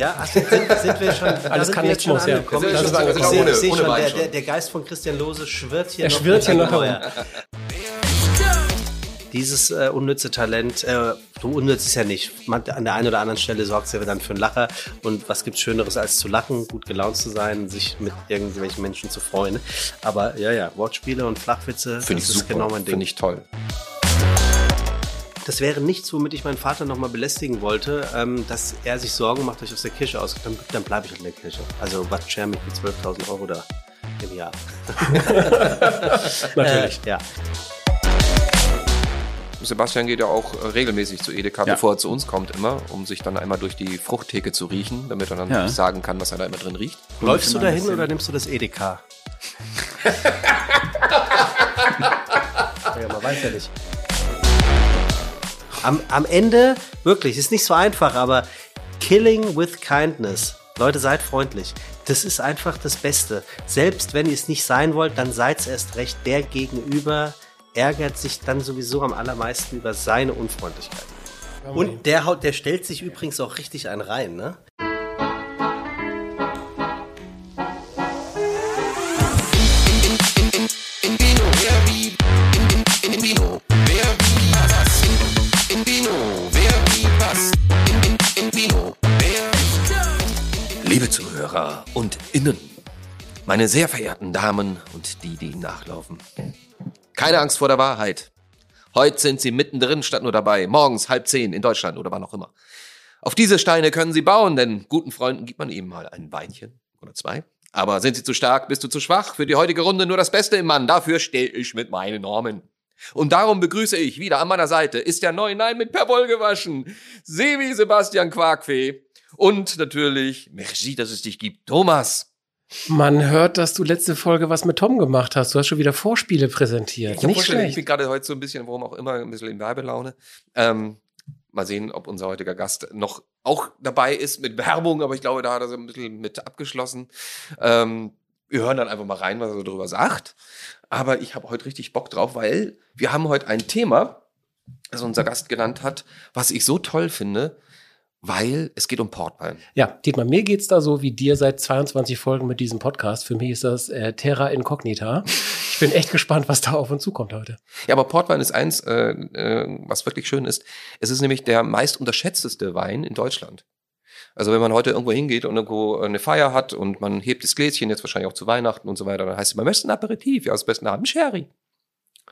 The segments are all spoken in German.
Ja, ach, sind, sind wir schon. Alles kann nichts muss, ja. Das ist Ich schon sehe- ohne- ich sehe ohne schon, der, schon. der, der Geist von Christian Lose schwirrt hier Er noch. schwirrt hier noch herum. ja. Dieses äh, unnütze Talent, äh, so unnütz ist ja nicht. Man, an der einen oder anderen Stelle sorgt es ja dann für einen Lacher. Und was gibt's Schöneres als zu lachen, gut gelaunt zu sein, sich mit irgendwelchen Menschen zu freuen. Aber ja, ja, Wortspiele und Flachwitze, Finde ich das ist super. genau mein Ding. Finde ich toll. Das wäre nichts, womit ich meinen Vater nochmal belästigen wollte, ähm, dass er sich Sorgen macht, dass ich aus der Kirche aus. Dann, dann bleibe ich in der Kirche. Also was share mich mit 12.000 Euro da im Jahr. Natürlich. Äh, ja. Sebastian geht ja auch äh, regelmäßig zu Edeka, Ja. bevor er zu uns kommt immer, um sich dann einmal durch die Fruchttheke zu riechen, damit er dann Ja. sagen kann, was er da immer drin riecht. Läufst du dahin oder nimmst du das Edeka? ja, man weiß ja nicht. Am, am Ende, wirklich, ist nicht so einfach, aber killing with kindness. Leute, seid freundlich. Das ist einfach das Beste. Selbst wenn ihr es nicht sein wollt, dann seid es erst recht. Der Gegenüber ärgert sich dann sowieso am allermeisten über seine Unfreundlichkeit. Und der, haut, der stellt sich übrigens auch richtig einen rein, ne? Zuhörer und Innen, meine sehr verehrten Damen und die, die nachlaufen. Keine Angst vor der Wahrheit. Heute sind Sie mittendrin statt nur dabei. Morgens halb zehn in Deutschland oder wann auch immer. Auf diese Steine können Sie bauen, denn guten Freunden gibt man eben mal ein Beinchen oder zwei. Aber sind Sie zu stark, bist du zu schwach? Für die heutige Runde nur das Beste im Mann. Dafür stehe ich mit meinen Normen. Und darum begrüße ich wieder an meiner Seite ist der neue Nein mit Perwoll gewaschen. Sevi Sebastian Quarkfee. Und natürlich, merci, dass es dich gibt, Thomas. Man hört, dass du letzte Folge was mit Tom gemacht hast. Du hast schon wieder Vorspiele präsentiert. Ich, Nicht vorgestellt, ich schlecht. bin gerade heute so ein bisschen, warum auch immer, ein bisschen in Werbelaune. Ähm, mal sehen, ob unser heutiger Gast noch auch dabei ist mit Werbung, aber ich glaube, da hat er so ein bisschen mit abgeschlossen. Ähm, wir hören dann einfach mal rein, was er darüber sagt. Aber ich habe heute richtig Bock drauf, weil wir haben heute ein Thema, das unser Gast genannt hat, was ich so toll finde, weil es geht um Portwein. Ja, Dietmar, mir geht's da so wie dir seit 22 Folgen mit diesem Podcast. Für mich ist das äh, Terra Incognita. Ich bin echt gespannt, was da auf uns zukommt heute. Ja, aber Portwein ist eins, äh, äh, was wirklich schön ist. Es ist nämlich der meist unterschätzteste Wein in Deutschland. Also wenn man heute irgendwo hingeht und irgendwo eine Feier hat und man hebt das Gläschen jetzt wahrscheinlich auch zu Weihnachten und so weiter, dann heißt es, man möchte ein Aperitif, ja, das besten haben Sherry.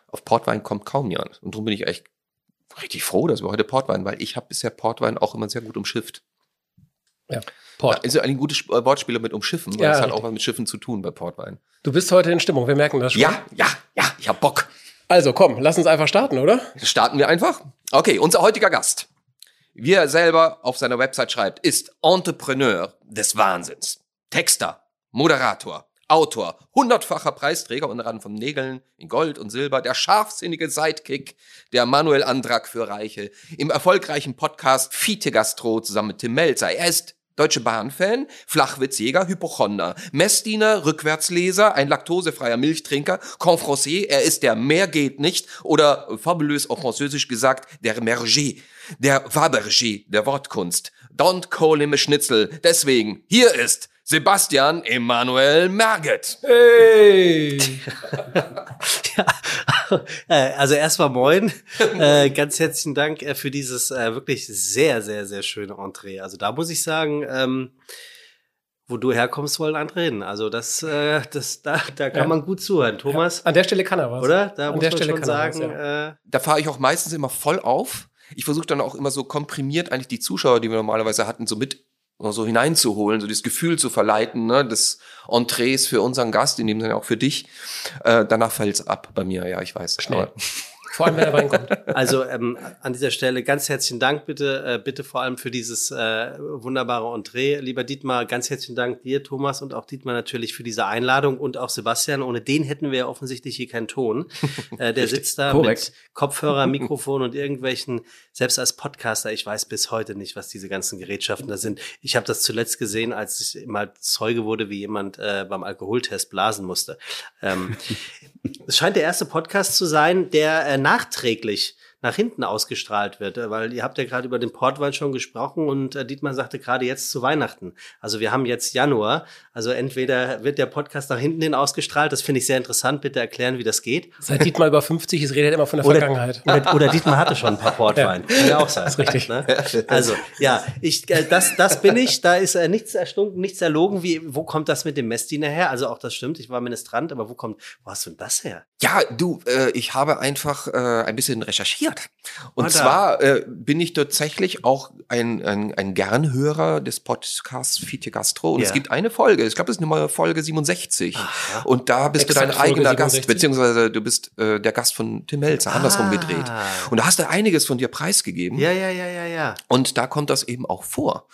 Auf Portwein kommt kaum jemand. Und darum bin ich echt richtig froh, dass wir heute Portwein, weil ich habe bisher Portwein auch immer sehr gut umschifft. Ja, Port. Also ein gutes äh, Wortspiel mit umschiffen, weil Ja, es hat richtig. auch was mit Schiffen zu tun bei Portwein. Du bist heute in Stimmung, wir merken das schon. Ja, ja, ja, ich hab Bock. Also komm, lass uns einfach starten, oder? Starten wir einfach. Okay, unser heutiger Gast, wie er selber auf seiner Website schreibt, ist Entrepreneur des Wahnsinns. Texter, Moderator, Autor, hundertfacher Preisträger unter anderem von Nägeln in Gold und Silber, der scharfsinnige Sidekick, der Manuel Andrak für Reiche, im erfolgreichen Podcast Fiete Gastro zusammen mit Tim Melzer. Er ist Deutsche Bahn-Fan, Flachwitzjäger, Hypochonder, Messdiener, Rückwärtsleser, ein laktosefreier Milchtrinker, Confrancier, er ist der Mehr geht nicht oder fabulös auf Französisch gesagt, der Merger, der Fabergé der Wortkunst. Don't call him a Schnitzel. Deswegen, hier ist Sebastian Emanuel Merget. Hey! Ja, äh, also erstmal moin. Äh, ganz herzlichen Dank äh, für dieses äh, wirklich sehr, sehr, sehr schöne Entree. Also da muss ich sagen, ähm, wo du herkommst, wollen andere hin. Also das, äh, das, da, da kann Ja. man gut zuhören. Thomas, An der Stelle kann er was. oder? Da An muss der man Stelle schon kann er was, sagen, ja. äh, Da fahre ich auch meistens immer voll auf. Ich versuche dann auch immer so komprimiert eigentlich die Zuschauer, die wir normalerweise hatten, so mit so hineinzuholen, so das Gefühl zu verleiten, ne, des Entrees für unseren Gast, in dem Sinne auch für dich. Äh, danach fällt's ab bei mir, ja, ich weiß. Schnell. Vor allem, wenn er reinkommt. Also ähm, an dieser Stelle ganz herzlichen Dank bitte, äh, bitte vor allem für dieses äh, wunderbare Entree. Lieber Dietmar, ganz herzlichen Dank dir, Thomas, und auch Dietmar natürlich für diese Einladung und auch Sebastian. Ohne den hätten wir ja offensichtlich hier keinen Ton. Äh, der sitzt da Korrekt. mit Kopfhörer, Mikrofon und irgendwelchen, selbst als Podcaster, ich weiß bis heute nicht, was diese ganzen Gerätschaften da sind. Ich habe das zuletzt gesehen, als ich mal Zeuge wurde, wie jemand äh, beim Alkoholtest blasen musste. Ähm, es scheint der erste Podcast zu sein, der äh, nachträglich nach hinten ausgestrahlt wird, äh, weil ihr habt ja gerade über den Portwein schon gesprochen und äh, Dietmar sagte gerade jetzt zu Weihnachten. Also wir haben jetzt Januar, also entweder wird der Podcast nach hinten hin ausgestrahlt, das finde ich sehr interessant, bitte erklären, wie das geht. Seit Dietmar über 50 ist, redet er immer von der Oder, Vergangenheit. oder, oder Dietmar hatte schon ein paar Portwein. Ja. Kann ja auch sein. Das ist richtig. Ne? Also, ja, ich, äh, das, das bin ich. Da ist äh, nichts erstunken, nichts erlogen. Wie, wo kommt das mit dem Messdiener her? Also auch das stimmt, ich war Ministrant, aber wo kommt, wo hast du denn das her? Ja, du, äh, ich habe einfach äh, ein bisschen recherchiert. Und Ah, da. zwar äh, bin ich tatsächlich auch ein, ein, ein Gernhörer des Podcasts Fiete Gastro. Und Ja. es gibt eine Folge, ich glaube, es ist Nummer Folge 67. Aha. Und da bist Exakt du dein Folge eigener Gast, 67? beziehungsweise du bist äh, der Gast von Tim Melzer, andersrum Ah. gedreht. Und da hast du einiges von dir preisgegeben. Ja, ja, ja, ja, ja. Und da kommt das eben auch vor.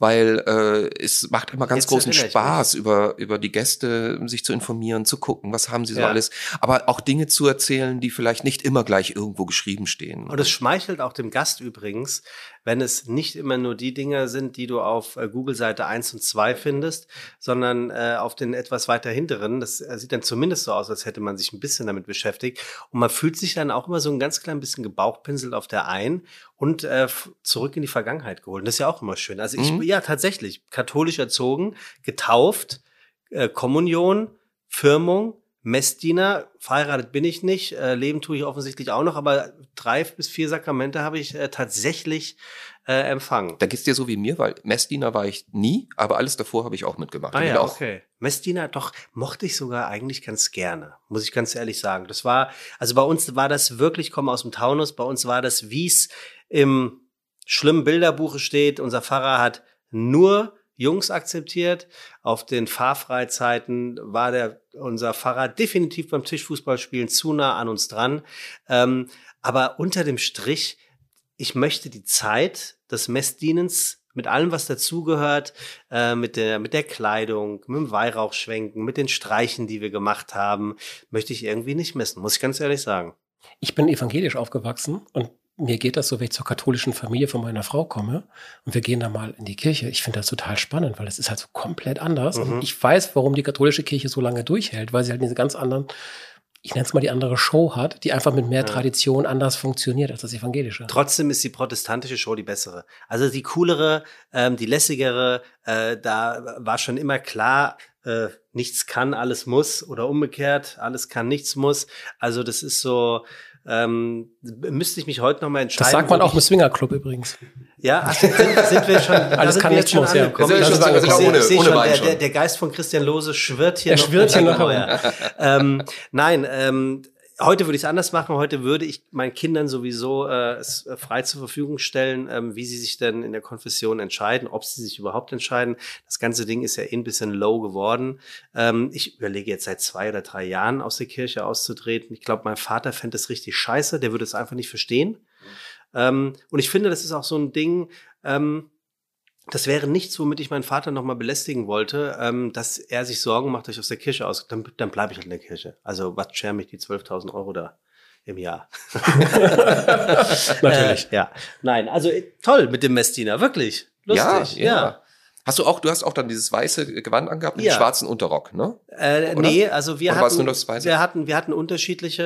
Weil äh, es macht immer ganz Jetzt großen Spaß, über, über die Gäste sich zu informieren, zu gucken, was haben sie so Ja. alles. Aber auch Dinge zu erzählen, die vielleicht nicht immer gleich irgendwo geschrieben stehen. Und es schmeichelt auch dem Gast übrigens, wenn es nicht immer nur die Dinge sind, die du auf äh, Google-Seite 1 und 2 findest, sondern äh, auf den etwas weiter hinteren. Das äh, sieht dann zumindest so aus, als hätte man sich ein bisschen damit beschäftigt. Und man fühlt sich dann auch immer so ein ganz klein bisschen gebauchpinselt auf der ein und äh, zurück in die Vergangenheit geholt. Und das ist ja auch immer schön. Also ich, Mhm. ja, tatsächlich, katholisch erzogen, getauft, äh, Kommunion, Firmung, Messdiener, verheiratet bin ich nicht, äh, leben tue ich offensichtlich auch noch, aber drei bis vier Sakramente habe ich äh, tatsächlich äh, empfangen. Da geht's dir so wie mir, weil Messdiener war ich nie, aber alles davor habe ich auch mitgemacht. Ah ja, okay. Messdiener, doch, mochte ich sogar eigentlich ganz gerne, muss ich ganz ehrlich sagen. Das war, also bei uns war das wirklich, ich komme aus dem Taunus, bei uns war das, wie es im schlimmen Bilderbuche steht, unser Pfarrer hat nur Jungs akzeptiert. Auf den Fahrfreizeiten war der, unser Pfarrer definitiv beim Tischfußballspielen zu nah an uns dran. Ähm, aber unter dem Strich, ich möchte die Zeit des Messdienens mit allem, was dazugehört, äh, mit der, mit der Kleidung, mit dem Weihrauchschwenken, mit den Streichen, die wir gemacht haben, möchte ich irgendwie nicht missen, muss ich ganz ehrlich sagen. Ich bin evangelisch aufgewachsen und mir geht das so, wenn ich zur katholischen Familie von meiner Frau komme und wir gehen da mal in die Kirche. Ich finde das total spannend, weil es ist halt so komplett anders. Mhm. Und ich weiß, warum die katholische Kirche so lange durchhält, weil sie halt diese ganz anderen, ich nenne es mal die andere Show hat, die einfach mit mehr Ja. Tradition anders funktioniert als das evangelische. Trotzdem ist die protestantische Show die bessere. Also die coolere, ähm, die lässigere, äh, da war schon immer klar, äh, nichts kann, alles muss oder umgekehrt, alles kann, nichts muss. Also das ist so, ähm, müsste ich mich heute noch mal entscheiden. Das sagt man auch im Swingerclub übrigens. Ja, ach, sind, sind wir schon, da Alles sind kann, wir jetzt schon muss, ja. Wir sind Ich schon- sehe- wir sind auch ich ohne- ohne schon, der, schon. der, der Geist von Christian Lose schwirrt hier Er noch. schwirrt hier noch ähm, nein, ähm, heute würde ich es anders machen. Heute würde ich meinen Kindern sowieso äh, es äh, frei zur Verfügung stellen, ähm, wie sie sich denn in der Konfession entscheiden, ob sie sich überhaupt entscheiden. Das ganze Ding ist ja eh ein bisschen low geworden. Ähm, ich überlege jetzt seit zwei oder drei Jahren aus der Kirche auszutreten. Ich glaube, mein Vater fände es richtig scheiße. Der würde es einfach nicht verstehen. Ähm, und ich finde, das ist auch so ein Ding, ähm, das wäre nichts, womit ich meinen Vater nochmal belästigen wollte, ähm, dass er sich Sorgen macht, dass ich aus der Kirche aus. Dann, dann bleibe ich halt in der Kirche. Also was scheren mich die 12.000 Euro da im Jahr? Natürlich. Äh, ja. Nein, also toll mit dem Messdiener, wirklich. Lustig. ja, ja. Hast du auch, du hast auch dann dieses weiße Gewand angehabt mit Ja. dem schwarzen Unterrock, ne? Äh, Oder? nee, also wir Oder hatten, wir hatten, wir hatten unterschiedliche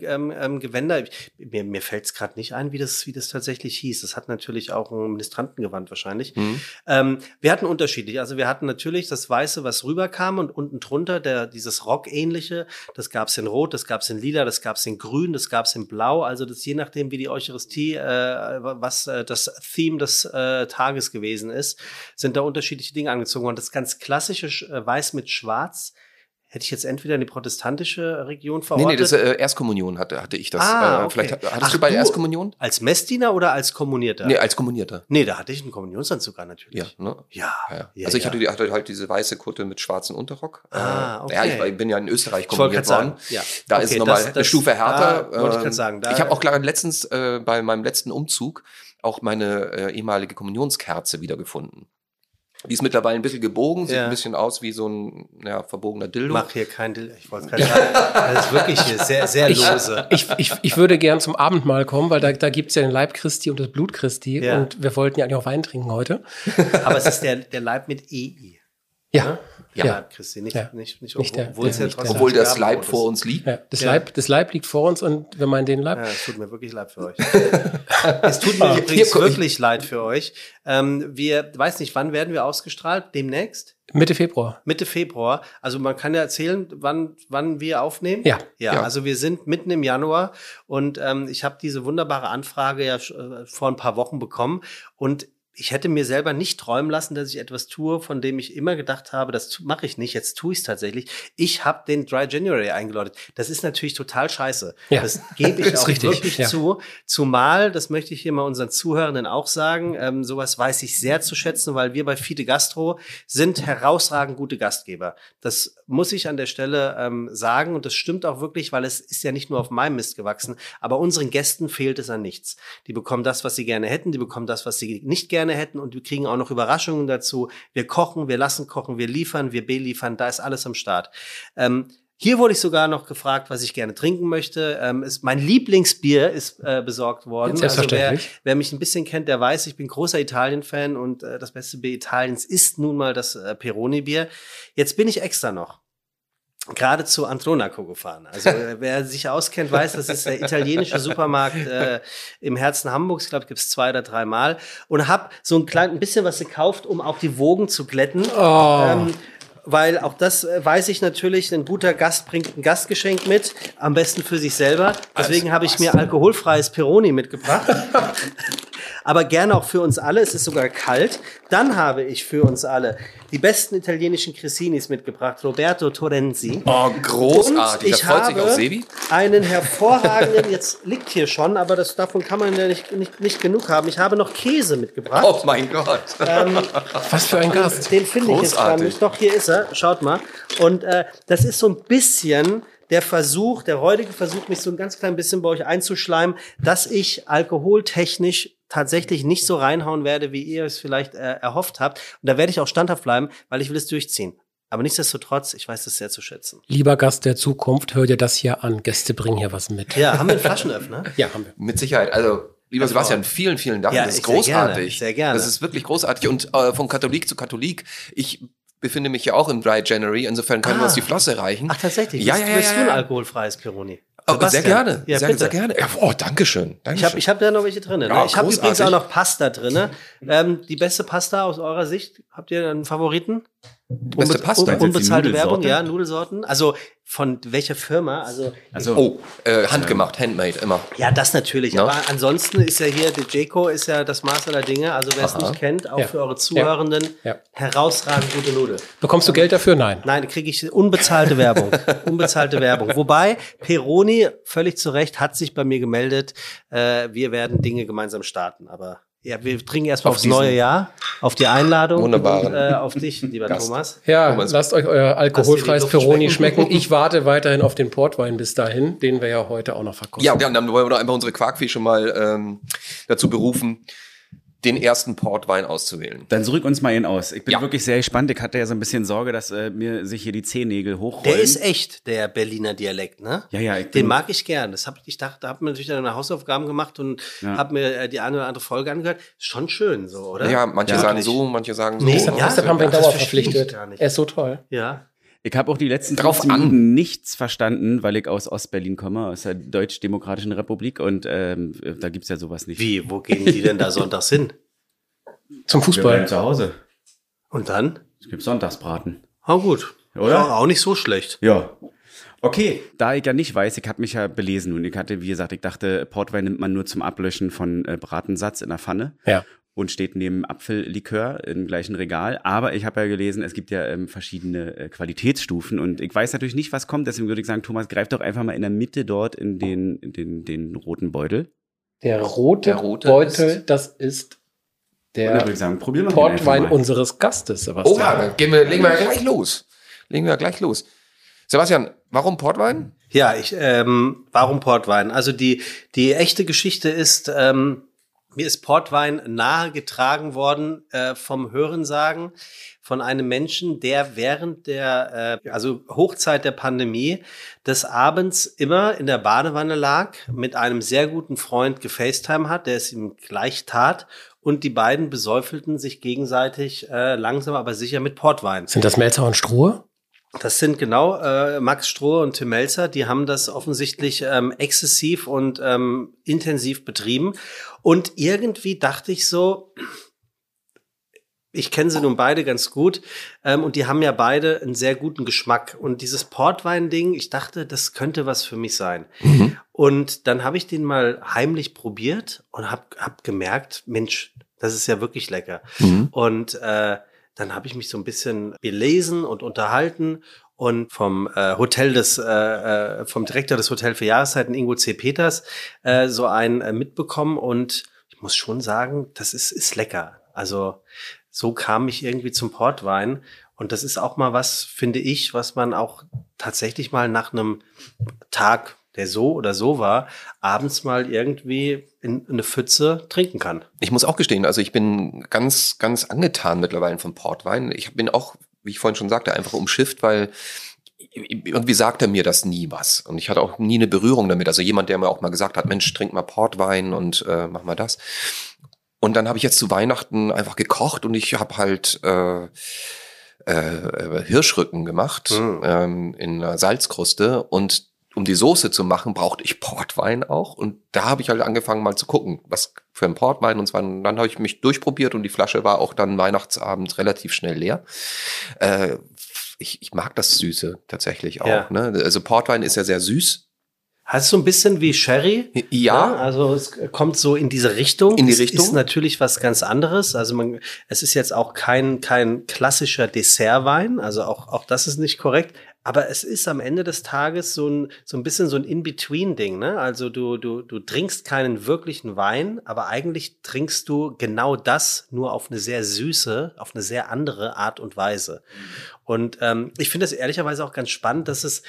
äh, ähm, ähm, Gewänder. Mir mir fällt es gerade nicht ein, wie das, wie das tatsächlich hieß. Das hat natürlich auch ein Ministrantengewand wahrscheinlich. Hm. Ähm, wir hatten unterschiedlich. Also wir hatten natürlich das Weiße, was rüberkam und unten drunter der, dieses Rock-ähnliche. Das gab es in Rot, das gab es in Lila, das gab es in Grün, das gab es in Blau. Also das je nachdem, wie die Eucharistie, äh, was äh, das Theme des äh, Tages gewesen ist, sind da unterschiedliche Dinge angezogen worden. Das ganz klassische äh, Weiß mit Schwarz hätte ich jetzt entweder in die protestantische Region Nee, verortet. nee, das äh, Erstkommunion hatte, hatte ich das. Ah, äh, okay. Vielleicht hattest Ach, du bei der Erstkommunion? als Messdiener oder als Kommunierter? Nee, als Kommunierter. Nee, da hatte ich einen Kommunionsanzug an, Ja, natürlich. ne? Ja. Ja, Ja, also ich ja. hatte, die, hatte halt diese weiße Kutte mit schwarzem Unterrock. Ah, Äh, okay. Ja, ich, bin ja in Österreich kommuniert worden. sagen, ja. Da Okay, ist nochmal eine Stufe härter. Da wollte ich Ähm, sagen. Da, ich habe auch gerade letztens äh, bei meinem letzten Umzug auch meine äh, ehemalige Kommunionskkerze wiedergefunden. Die ist mittlerweile ein bisschen gebogen, sieht Ja. ein bisschen aus wie so ein ja, verbogener Dildo. mach hier kein Dill. Ich wollte gerade sagen, das ist wirklich hier sehr, sehr lose. Ich, ich, ich würde gern zum Abendmahl kommen, weil da, da gibt's ja den Leib Christi und das Blut Christi. Ja. Und wir wollten ja eigentlich auch Wein trinken heute. Aber es ist der, der Leib mit EI. Ja. Ja. Ja, Christi, nicht, Ja. nicht, nicht, Nicht der- obwohl es der- ja nicht der- Obwohl das Leib vor uns liegt. Ja, das, Ja. Leib, das Leib liegt vor uns und wenn man den Leib. Ja, es tut mir wirklich leid für euch. es tut mir übrigens guck, ich- wirklich leid für euch. Ähm, wir, weiß nicht, wann werden wir ausgestrahlt? Demnächst? Mitte Februar. Mitte Februar. Also man kann ja erzählen, wann, wann wir aufnehmen. Ja. Ja, Ja. also wir sind mitten im Januar und ähm, ich habe diese wunderbare Anfrage ja äh, vor ein paar Wochen bekommen und ich hätte mir selber nicht träumen lassen, dass ich etwas tue, von dem ich immer gedacht habe, das mache ich nicht, jetzt tue ich es tatsächlich. Ich habe den Dry January eingeläutet. Das ist natürlich total scheiße. Ja. Das gebe ich auch richtig, wirklich ja. zu. Zumal, das möchte ich hier mal unseren Zuhörenden auch sagen, ähm, sowas weiß ich sehr zu schätzen, weil wir bei Fide Gastro sind herausragend gute Gastgeber. Das muss ich an der Stelle ähm, sagen und das stimmt auch wirklich, weil es ist ja nicht nur auf meinem Mist gewachsen, aber unseren Gästen fehlt es an nichts. Die bekommen das, was sie gerne hätten, die bekommen das, was sie nicht gerne hätten und wir kriegen auch noch Überraschungen dazu. Wir kochen, wir lassen kochen, wir liefern, wir beliefern, da ist alles am Start. Ähm, hier wurde ich sogar noch gefragt, was ich gerne trinken möchte. Ähm, ist, mein Lieblingsbier ist äh, besorgt worden. Selbstverständlich. Also wer, wer mich ein bisschen kennt, der weiß, ich bin großer Italien-Fan und äh, das beste Bier Italiens ist nun mal das äh, Peroni-Bier. Jetzt bin ich extra noch gerade zu Antronaco gefahren. Also wer sich auskennt, weiß, das ist der italienische Supermarkt äh, im Herzen Hamburgs. Ich glaube, gibt es zwei oder drei Mal. Und habe so ein klein ein bisschen was gekauft, um auch die Wogen zu glätten. Oh. Ähm, weil auch das äh, weiß ich natürlich, ein guter Gast bringt ein Gastgeschenk mit, am besten für sich selber. Deswegen habe ich mir alkoholfreies Peroni mitgebracht. Aber gerne auch für uns alle. Es ist sogar kalt. Dann habe ich für uns alle die besten italienischen Cressinis mitgebracht. Roberto Torrenzi. Oh, großartig. Und ich da freut sich habe auch Sebi. einen hervorragenden, jetzt liegt hier schon, aber das, davon kann man ja nicht, nicht, nicht genug haben. Ich habe noch Käse mitgebracht. Oh mein Gott. Was für ein Gast. Den finde ich jetzt gerade Großartig. nicht. Doch, hier ist er. Schaut mal. Und äh, das ist so ein bisschen der Versuch, der räudige Versuch, mich so ein ganz klein bisschen bei euch einzuschleimen, dass ich alkoholtechnisch tatsächlich nicht so reinhauen werde, wie ihr es vielleicht äh, erhofft habt. Und da werde ich auch standhaft bleiben, weil ich will es durchziehen. Aber nichtsdestotrotz, ich weiß das sehr zu schätzen. Lieber Gast der Zukunft, hör dir das hier an. Gäste bringen hier was mit. Ja, haben wir einen Flaschenöffner? Ja, haben wir. Mit Sicherheit. Also, lieber Sebastian, vielen, vielen Dank. Ja, das ist ich sehr großartig. gerne, sehr gerne. Das ist wirklich großartig. Und äh, von Katholik zu Katholik, ich befinde mich ja auch im Dry January, insofern können wir Ah. uns die Flosse reichen. Ach, tatsächlich? Ja, ja, ja, willst ja, du ein ja. alkoholfreies Peroni? Oh, sehr gerne. Ja, sehr, sehr gerne. Ja, oh, Dankeschön. Ich Dankeschön. habe ich hab da noch welche drin. Ne? Ja, ich habe übrigens auch noch Pasta drin. Ähm, die beste Pasta aus eurer Sicht? Habt ihr einen Favoriten? Beste Unbe- Pasta. un- Unbezahlte Werbung, ja, Nudelsorten. Also von welcher Firma? Also Also, oh, äh, handgemacht, handmade, immer. ja, das natürlich. Ja. Aber ansonsten ist ja hier, der Jayco ist ja das Maß aller Dinge. Also wer es nicht kennt, auch Ja. für eure Zuhörenden, Ja. herausragend gute Nudel. Bekommst du Geld dafür? Nein. Nein, kriege ich unbezahlte Werbung. unbezahlte Werbung. Wobei, Peroni, völlig zu Recht, hat sich bei mir gemeldet, äh, wir werden Dinge gemeinsam starten. Aber ja, wir trinken erstmal Auf aufs diesen neue Jahr, auf die Einladung und äh, auf dich, lieber Gast. Thomas. Ja, Thomas. lasst euch euer alkoholfreies Peroni schmecken. schmecken. Ich warte weiterhin auf den Portwein bis dahin, den wir ja heute auch noch verkosten. Ja, ja, dann wollen wir doch einfach unsere Quarkfee schon mal ähm, dazu berufen, den ersten Portwein auszuwählen. dann drück uns mal ihn aus. Ich bin Ja. wirklich sehr gespannt. Ich hatte ja so ein bisschen Sorge, dass äh, mir sich hier die Zehennägel hochrollen. Der ist echt, der Berliner Dialekt, ne? Ja, ja, ich Den mag ich gern. Das hab, ich dachte, da habe mir natürlich dann eine Hausaufgaben gemacht und Ja. habe mir äh, die eine oder andere Folge angehört. Ist schon schön so, oder? Ja, manche Ja. sagen so, manche sagen so. Nee, Deshalb, Ja, deshalb haben wir ihn das Dauer verstehe ich verpflichtet. Er ist so toll. Ja. Ich habe auch die letzten Drauf 15 an. Minuten nichts verstanden, weil ich aus Ostberlin komme, aus der Deutsch-Demokratischen Republik und ähm, da gibt's ja sowas nicht. Wie, wo gehen die denn da sonntags hin? Zum Fußball. zu Hause. Und dann? Es gibt Sonntagsbraten. Oh gut. Oder? Ja, auch nicht so schlecht. Ja. Okay, da ich ja nicht weiß, ich habe mich ja belesen und ich hatte, wie gesagt, ich dachte, Portwein nimmt man nur zum Ablöschen von äh, Bratensatz in der Pfanne Ja. Und steht neben Apfellikör im gleichen Regal. Aber ich habe ja gelesen, es gibt ja ähm, verschiedene äh, Qualitätsstufen und ich weiß natürlich nicht, was kommt. Deswegen würde ich sagen, Thomas, greif doch einfach mal in der Mitte dort in den, in den, den roten Beutel. Der rote, Der rote Beutel, ist- das ist der sagen, Portwein mal. unseres Gastes, Oh, Sebastian. ja, dann gehen wir, legen wir gleich los. Legen wir gleich los. Sebastian, warum Portwein? Ja, ich, ähm, warum Portwein? Also die, die echte Geschichte ist, ähm, Mir ist Portwein nahegetragen worden äh, vom Hörensagen von einem Menschen, der während der, äh, also Hochzeit der Pandemie, des Abends immer in der Badewanne lag, mit einem sehr guten Freund gefacetime hat, der es ihm gleich tat und die beiden besäufelten sich gegenseitig äh, langsam aber sicher mit Portwein. Sind das Melzer und Strohe? Das sind genau äh, Max Strohe und Tim Melzer, die haben das offensichtlich ähm, exzessiv und ähm, intensiv betrieben. Und irgendwie dachte ich so, ich kenne sie nun beide ganz gut ähm, und die haben ja beide einen sehr guten Geschmack. Und dieses Portwein-Ding, ich dachte, das könnte was für mich sein. Mhm. Und dann habe ich den mal heimlich probiert und habe hab gemerkt, Mensch, das ist ja wirklich lecker. Mhm. Und äh, dann habe ich mich so ein bisschen belesen und unterhalten und vom äh, Hotel des, äh, äh, vom Direktor des Hotel für Jahreszeiten, Ingo C. Peters, äh, so einen äh, mitbekommen und ich muss schon sagen, das ist, ist lecker. Also so kam ich irgendwie zum Portwein und das ist auch mal was, finde ich, was man auch tatsächlich mal nach einem Tag, der so oder so war, abends mal irgendwie in eine Pfütze trinken kann. Ich muss auch gestehen, also ich bin ganz, ganz angetan mittlerweile vom Portwein. Ich bin auch, wie ich vorhin schon sagte, einfach umschifft, weil irgendwie sagt er mir das nie was. Und ich hatte auch nie eine Berührung damit. Also jemand, der mir auch mal gesagt hat, Mensch, trink mal Portwein und äh, mach mal das. Und dann habe ich jetzt zu Weihnachten einfach gekocht und ich habe halt äh, äh, Hirschrücken gemacht Mhm. ähm, in einer Salzkruste und um die Soße zu machen, brauchte ich Portwein auch. Und da habe ich halt angefangen mal zu gucken, was für ein Portwein. Und zwar, dann habe ich mich durchprobiert und die Flasche war auch dann Weihnachtsabend relativ schnell leer. Äh, ich, ich mag das Süße tatsächlich auch. Ja. Ne? Also Portwein ist ja sehr süß. Hast du ein bisschen wie Sherry? Ja, also es kommt so in diese Richtung. In die es Richtung. ist natürlich was ganz anderes. Also man, es ist jetzt auch kein, kein klassischer Dessertwein. Also auch, auch das ist nicht korrekt. Aber es ist am Ende des Tages so ein, so ein bisschen so ein In-Between-Ding, ne? Also du, du, du trinkst keinen wirklichen Wein, aber eigentlich trinkst du genau das nur auf eine sehr süße, auf eine sehr andere Art und Weise. Und ähm, ich finde es ehrlicherweise auch ganz spannend, dass es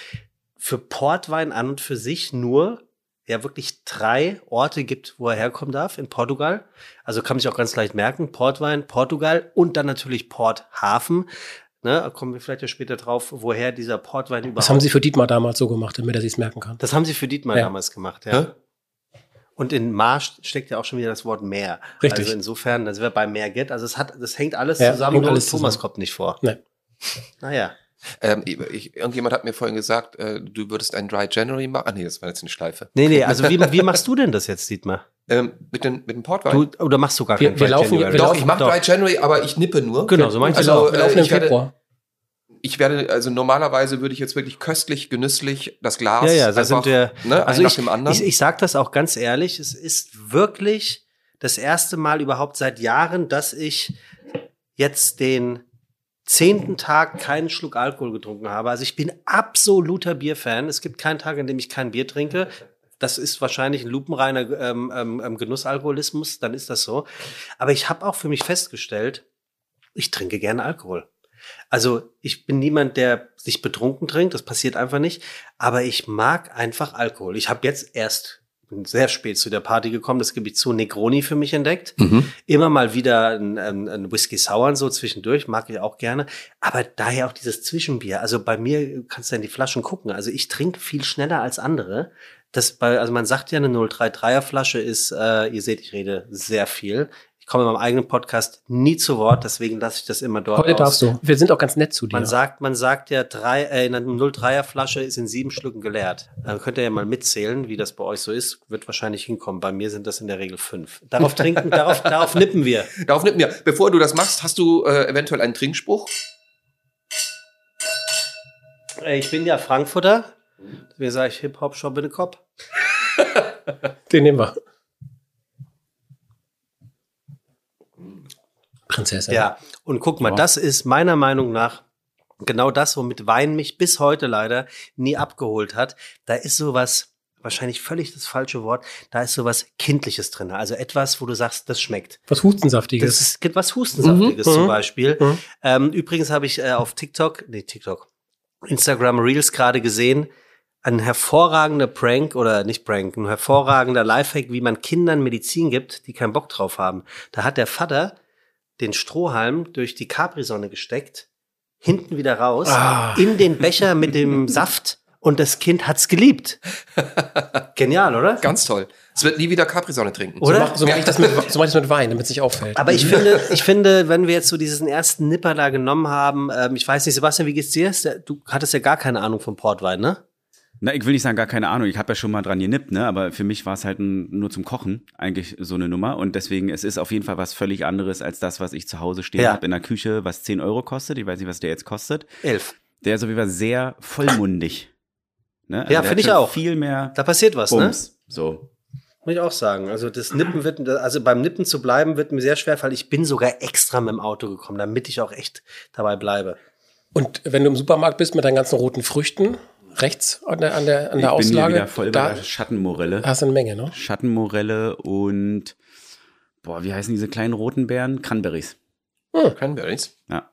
für Portwein an und für sich nur ja wirklich drei Orte gibt, wo er herkommen darf in Portugal. Also kann man sich auch ganz leicht merken, Portwein, Portugal und dann natürlich Porthafen. Ne, da kommen wir vielleicht ja später drauf, woher dieser Portwein überhaupt. Das haben sie für Dietmar damals so gemacht, damit er sich's merken kann. das haben sie für Dietmar Ja. damals gemacht, ja. Hä? Und in Mar steckt ja auch schon wieder das Wort Meer. Richtig. Also insofern, da sind wir bei Meer Get. Also es hat, das hängt alles Ja, zusammen, hängt nur alles Thomas zusammen. kommt nicht vor. Nee. Naja. Ähm, ich, irgendjemand hat mir vorhin gesagt, äh, du würdest ein Dry January machen. Ah nee, das war jetzt eine Schleife. Nee, nee, also wie, wie machst du denn das jetzt, Dietmar? Ähm, mit, den, mit dem Portwein. Du, oder machst du gar Wir- keinen wir Dry laufen- January? wir Doch, laufen- ich mache. Dry January, aber ich nippe nur. Genau, so meinst du Also, es auch. wir laufen äh, im ich werde- Februar. Ich werde, also normalerweise würde ich jetzt wirklich köstlich, genüsslich das Glas. Ja, ja, da einfach, sind wir. Ne, also ein ich, nach dem anderen. ich, ich sage das auch ganz ehrlich, es ist wirklich das erste Mal überhaupt seit Jahren, dass ich jetzt den zehnten Tag keinen Schluck Alkohol getrunken habe. Also ich bin absoluter Bierfan. Es gibt keinen Tag, an dem ich kein Bier trinke. Das ist wahrscheinlich ein lupenreiner ähm, ähm, ähm, Genussalkoholismus, dann ist das so. Aber ich habe auch für mich festgestellt, ich trinke gerne Alkohol. Also ich bin niemand, der sich betrunken trinkt, das passiert einfach nicht. Aber ich mag einfach Alkohol. Ich habe jetzt erst bin sehr spät zu der Party gekommen, das gebe ich zu, Negroni für mich entdeckt. Mhm. Immer mal wieder ein, ein, ein Whisky Sour und so zwischendurch, mag ich auch gerne. Aber daher auch dieses Zwischenbier. Also bei mir kannst du in die Flaschen gucken. Also ich trinke viel schneller als andere. Das bei, also man sagt ja, eine 033er Flasche ist, äh, ihr seht, ich rede sehr viel. Ich komme in meinem eigenen Podcast nie zu Wort, deswegen lasse ich das immer dort Heute aus. darfst du. Wir sind auch ganz nett zu dir. Man sagt, man sagt ja, drei, äh, in einer 03er Flasche ist in sieben Schlücken geleert. Dann könnt ihr ja mal mitzählen, wie das bei euch so ist. Wird wahrscheinlich hinkommen. Bei mir sind das in der Regel fünf. Darauf trinken, darauf, darauf nippen wir. Darauf nimm mir. Bevor du das machst, hast du äh, eventuell einen Trinkspruch? Äh, Ich bin ja Frankfurter. Wie sage ich Hip-Hop, Shop in the Cop? Den nehmen wir. Prinzessin. Ja. Und guck mal, Ja. das ist meiner Meinung nach genau das, womit Wein mich bis heute leider nie abgeholt hat. Da ist sowas, wahrscheinlich völlig das falsche Wort, da ist sowas Kindliches drin. Also etwas, wo du sagst, das schmeckt. Was Hustensaftiges. Das ist was Hustensaftiges Mhm, zum mhm, Beispiel. mhm. Ähm, übrigens habe ich äh, auf TikTok, nee, TikTok, Instagram Reels gerade gesehen, ein hervorragender Prank oder nicht Prank, ein hervorragender Lifehack, wie man Kindern Medizin gibt, die keinen Bock drauf haben. Da hat der Vater den Strohhalm durch die Capri-Sonne gesteckt, hinten wieder raus, Ah. in den Becher mit dem Saft und das Kind hat's geliebt. Genial, oder? Ganz toll. Es wird nie wieder Capri-Sonne trinken. Oder? So mache so mach ich das mit, so mach ich das mit Wein, damit es nicht auffällt. Aber ich finde, ich finde, wenn wir jetzt so diesen ersten Nipper da genommen haben, ähm, ich weiß nicht, Sebastian, wie geht's dir? Du hattest ja gar keine Ahnung vom Portwein, ne? Na, ich will nicht sagen, gar keine Ahnung. Ich habe ja schon mal dran genippt, ne? Aber für mich war es halt ein, nur zum Kochen eigentlich so eine Nummer. Und deswegen, es ist auf jeden Fall was völlig anderes als das, was ich zu Hause stehen Ja. habe in der Küche, was 10 Euro kostet. Ich weiß nicht, was der jetzt kostet. Elf. Der ist auf jeden Fall sehr vollmundig. Ne? Ja, der finde ich auch. Viel mehr Da passiert was, ne? Bums. So. Muss ich auch sagen. Also das Nippen wird, also beim Nippen zu bleiben, wird mir sehr schwer, weil ich bin sogar extra mit dem Auto gekommen, damit ich auch echt dabei bleibe. Und wenn du im Supermarkt bist mit deinen ganzen roten Früchten, rechts an der, an der, an der ich bin hier Auslage, wieder voll da bei der Schattenmorelle. hast du eine Menge, ne? Schattenmorelle und boah, wie heißen diese kleinen roten Beeren? Cranberries. Cranberries. Ja.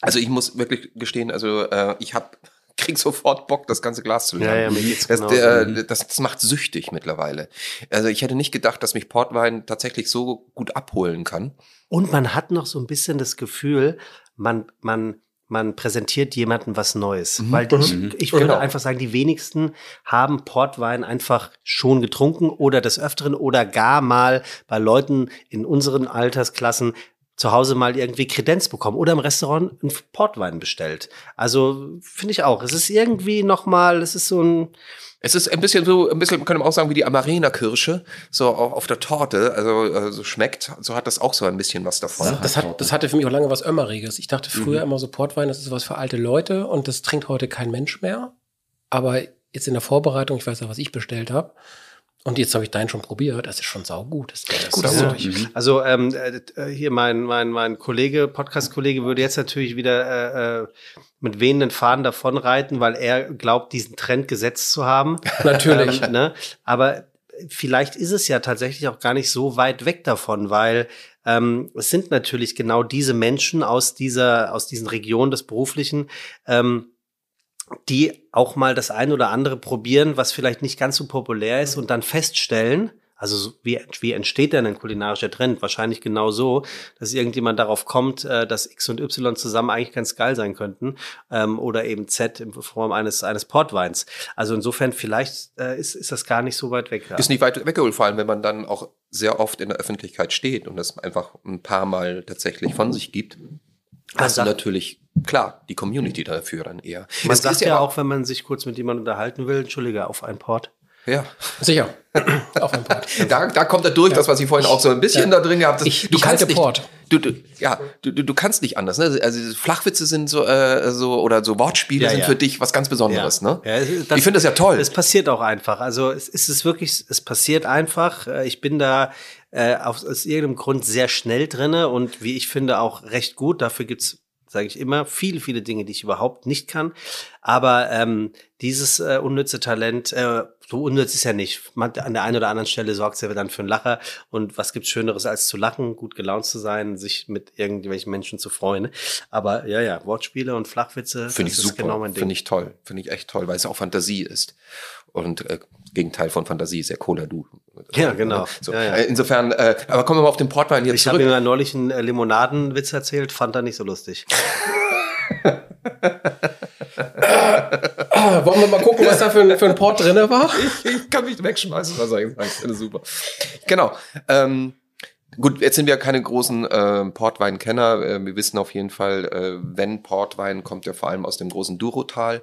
Also ich muss wirklich gestehen, also äh, ich hab krieg sofort Bock, das ganze Glas zu leeren. Ja, ja, mir geht's das, genauso. der, das, das macht süchtig mittlerweile. Also ich hätte nicht gedacht, dass mich Portwein tatsächlich so gut abholen kann. Und man hat noch so ein bisschen das Gefühl, man, man, man präsentiert jemandem was Neues. Weil die, ich, ich würde Genau. einfach sagen, die wenigsten haben Portwein einfach schon getrunken oder des Öfteren oder gar mal bei Leuten in unseren Altersklassen zu Hause mal irgendwie Kredenz bekommen oder im Restaurant einen Portwein bestellt. Also finde ich auch. Es ist irgendwie noch mal, es ist so ein, Es ist ein bisschen so, ein bisschen, könnte man auch sagen, wie die Amarena-Kirsche, so auch auf der Torte, also äh, so schmeckt. So hat das auch so ein bisschen was davon. Das, hat, das hatte für mich auch lange was Ömmeriges. Ich dachte früher immer so Portwein, das ist was für alte Leute und das trinkt heute kein Mensch mehr. Aber jetzt in der Vorbereitung, ich weiß ja, was ich bestellt habe. Und jetzt habe ich deinen schon probiert. Das ist schon saugut. Das, das Gut, ist also, wirklich- Also ähm, äh, hier mein, mein, mein Kollege, Podcast-Kollege würde jetzt natürlich wieder äh, äh, mit wehenden Fahnen davonreiten, weil er glaubt, diesen Trend gesetzt zu haben. Natürlich. Ähm, ne? Aber vielleicht ist es ja tatsächlich auch gar nicht so weit weg davon, weil ähm, es sind natürlich genau diese Menschen aus dieser, aus diesen Regionen des Beruflichen, ähm, die auch mal das ein oder andere probieren, was vielleicht nicht ganz so populär ist und dann feststellen, also so wie, wie entsteht denn ein kulinarischer Trend? Wahrscheinlich genau so, dass irgendjemand darauf kommt, äh, dass X und Y zusammen eigentlich ganz geil sein könnten ähm, oder eben Z in Form eines, eines Portweins. Also insofern vielleicht äh, ist, ist das gar nicht so weit weg. ja. Ist nicht weit weggeholt, vor allem wenn man dann auch sehr oft in der Öffentlichkeit steht und das einfach ein paar Mal tatsächlich von sich gibt. Hast du sagt- natürlich, klar, die Community dafür dann eher. Man Es sagt ja auch, wenn man sich kurz mit jemandem unterhalten will, Entschuldige, auf ein Port. Ja, Sicher. Auf ein Port. da, da kommt er durch, das, was ich vorhin auch so ein bisschen da drin gehabt habe. Ich- ich halte nicht, Port. Du, du, ja, du, du, du kannst nicht anders. Ne? Also Flachwitze sind so, äh, so oder so Wortspiele Ja, sind ja. für dich was ganz Besonderes. Ne? Ja, das- ich finde das ja toll. Es passiert auch einfach. Also es, es ist wirklich, es passiert einfach. Äh, Ich bin da äh, aus, aus irgendeinem Grund sehr schnell drinne und wie ich finde auch recht gut. Dafür gibt's sage ich immer, viele, viele Dinge, die ich überhaupt nicht kann. Aber ähm, dieses äh, unnütze Talent, äh, so unnütz ist ja nicht. Man, an der einen oder anderen Stelle sorgt es ja dann für einen Lacher. Und was gibt's Schöneres als zu lachen, gut gelaunt zu sein, sich mit irgendwelchen Menschen zu freuen. Aber ja, ja, Wortspiele und Flachwitze, Finde ich super. genau mein Ding. Finde ich toll. Finde ich echt toll, weil es auch Fantasie ist. Und äh, Gegenteil von Fantasie ist ja Cola Du. Ja, genau. So. Ja, ja. Äh, Insofern, äh, aber kommen wir mal auf den Portwein hier Ich habe zurück. ihm ja neulich einen äh, Limonadenwitz erzählt, fand er nicht so lustig. Ah, wollen wir mal gucken, was da für ein, für ein Port drinne war? ich kann mich wegschmeißen, was ich? Ich finde super. Genau. Ähm, gut, jetzt sind wir keine großen äh, Portweinkenner. Äh, wir wissen auf jeden Fall, äh, wenn Portwein kommt ja vor allem aus dem großen Durotal.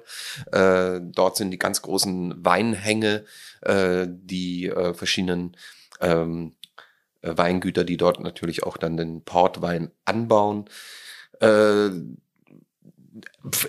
Äh, dort sind die ganz großen Weinhänge, äh, die äh, verschiedenen ähm, äh, Weingüter, die dort natürlich auch dann den Portwein anbauen. Äh,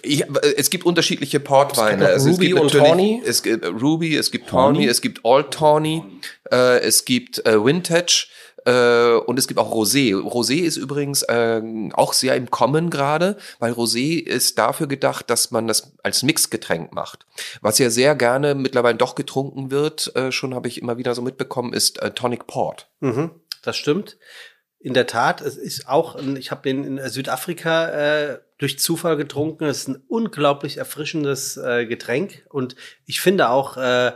ich, es gibt unterschiedliche Portweine. Es gibt noch Ruby und Tawny. Es gibt äh, Ruby, es gibt Tawny, es gibt Old Tawny, äh, es gibt äh, Vintage äh, und es gibt auch Rosé. Rosé ist übrigens äh, auch sehr im Kommen gerade, weil Rosé ist dafür gedacht, dass man das als Mixgetränk macht. Was ja sehr gerne mittlerweile doch getrunken wird, äh, schon habe ich immer wieder so mitbekommen, ist äh, Tonic Port. Mhm, das stimmt. In der Tat, es ist auch, ich habe den in Südafrika äh, durch Zufall getrunken. Es ist ein unglaublich erfrischendes äh, Getränk. Und ich finde auch äh,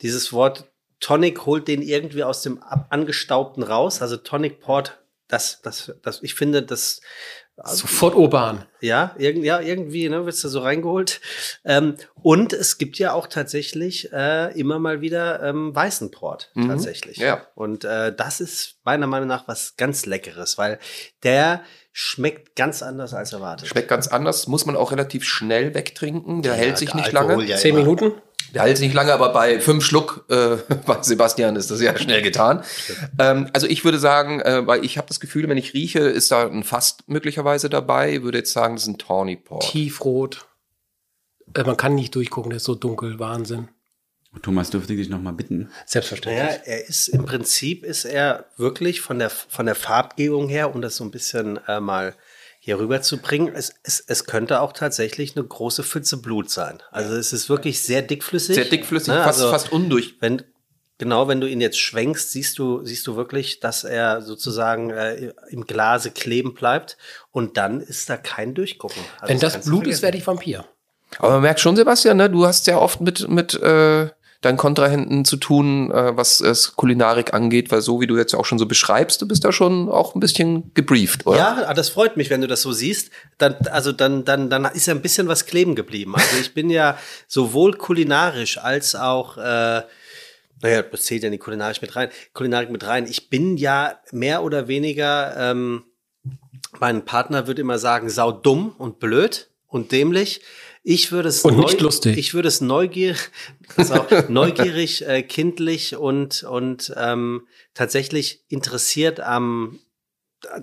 dieses Wort Tonic holt den irgendwie aus dem angestaubten raus. Also Tonic Port, das, das, das, ich finde, das Sofort urban. ja, irgend, ja, irgendwie, ne, wirst du so reingeholt. Ähm, und es gibt ja auch tatsächlich äh, immer mal wieder ähm, weißen Port, Mhm, tatsächlich. ja. Und äh, das ist meiner Meinung nach was ganz Leckeres, weil der schmeckt ganz anders als erwartet. Schmeckt ganz anders, muss man auch relativ schnell wegtrinken. Der hält sich der nicht Alkohol lange. ja Zehn. Minuten? Der hält sich nicht lange, aber bei fünf Schluck äh, bei Sebastian ist das ja schnell getan. Ähm, also ich würde sagen, äh, weil ich habe das Gefühl, wenn ich rieche, ist da ein Fast möglicherweise dabei. Ich würde jetzt sagen, das ist ein Tawny Port. Tiefrot. Äh, man kann nicht durchgucken, der ist so dunkel. Wahnsinn. Thomas, dürfte ich dich noch mal bitten? Selbstverständlich. Naja, er ist im Prinzip ist er wirklich von der von der Farbgebung her, um das so ein bisschen äh, mal hier rüber zu bringen, es, es, es könnte auch tatsächlich eine große Pfütze Blut sein. Also es ist wirklich sehr dickflüssig. Sehr dickflüssig, Ne, fast, also fast undurch. Wenn genau, wenn du ihn jetzt schwenkst, siehst du siehst du wirklich, dass er sozusagen äh, im Glase kleben bleibt und dann ist da kein Durchgucken. Also Wenn das du Blut ist, werde ich Vampir. Aber man merkt schon, Sebastian, ne, du hast ja oft mit, mit äh, deinen Kontrahenten zu tun, äh, was es Kulinarik angeht, weil so wie du jetzt auch schon so beschreibst, du bist da schon auch ein bisschen gebrieft, oder? Ja, ah, das freut mich, wenn du das so siehst. Dann, also dann, dann, dann ist ja ein bisschen was kleben geblieben. Also ich bin ja sowohl kulinarisch als auch, äh, naja, das zählt ja nicht kulinarisch mit rein, Kulinarik mit rein. Ich bin ja mehr oder weniger, ähm, mein Partner würde immer sagen, sau dumm und blöd und dämlich. Ich würde es Und nicht lustig. Ich würde es neugierig, neugierig, äh, kindlich und und ähm, tatsächlich interessiert am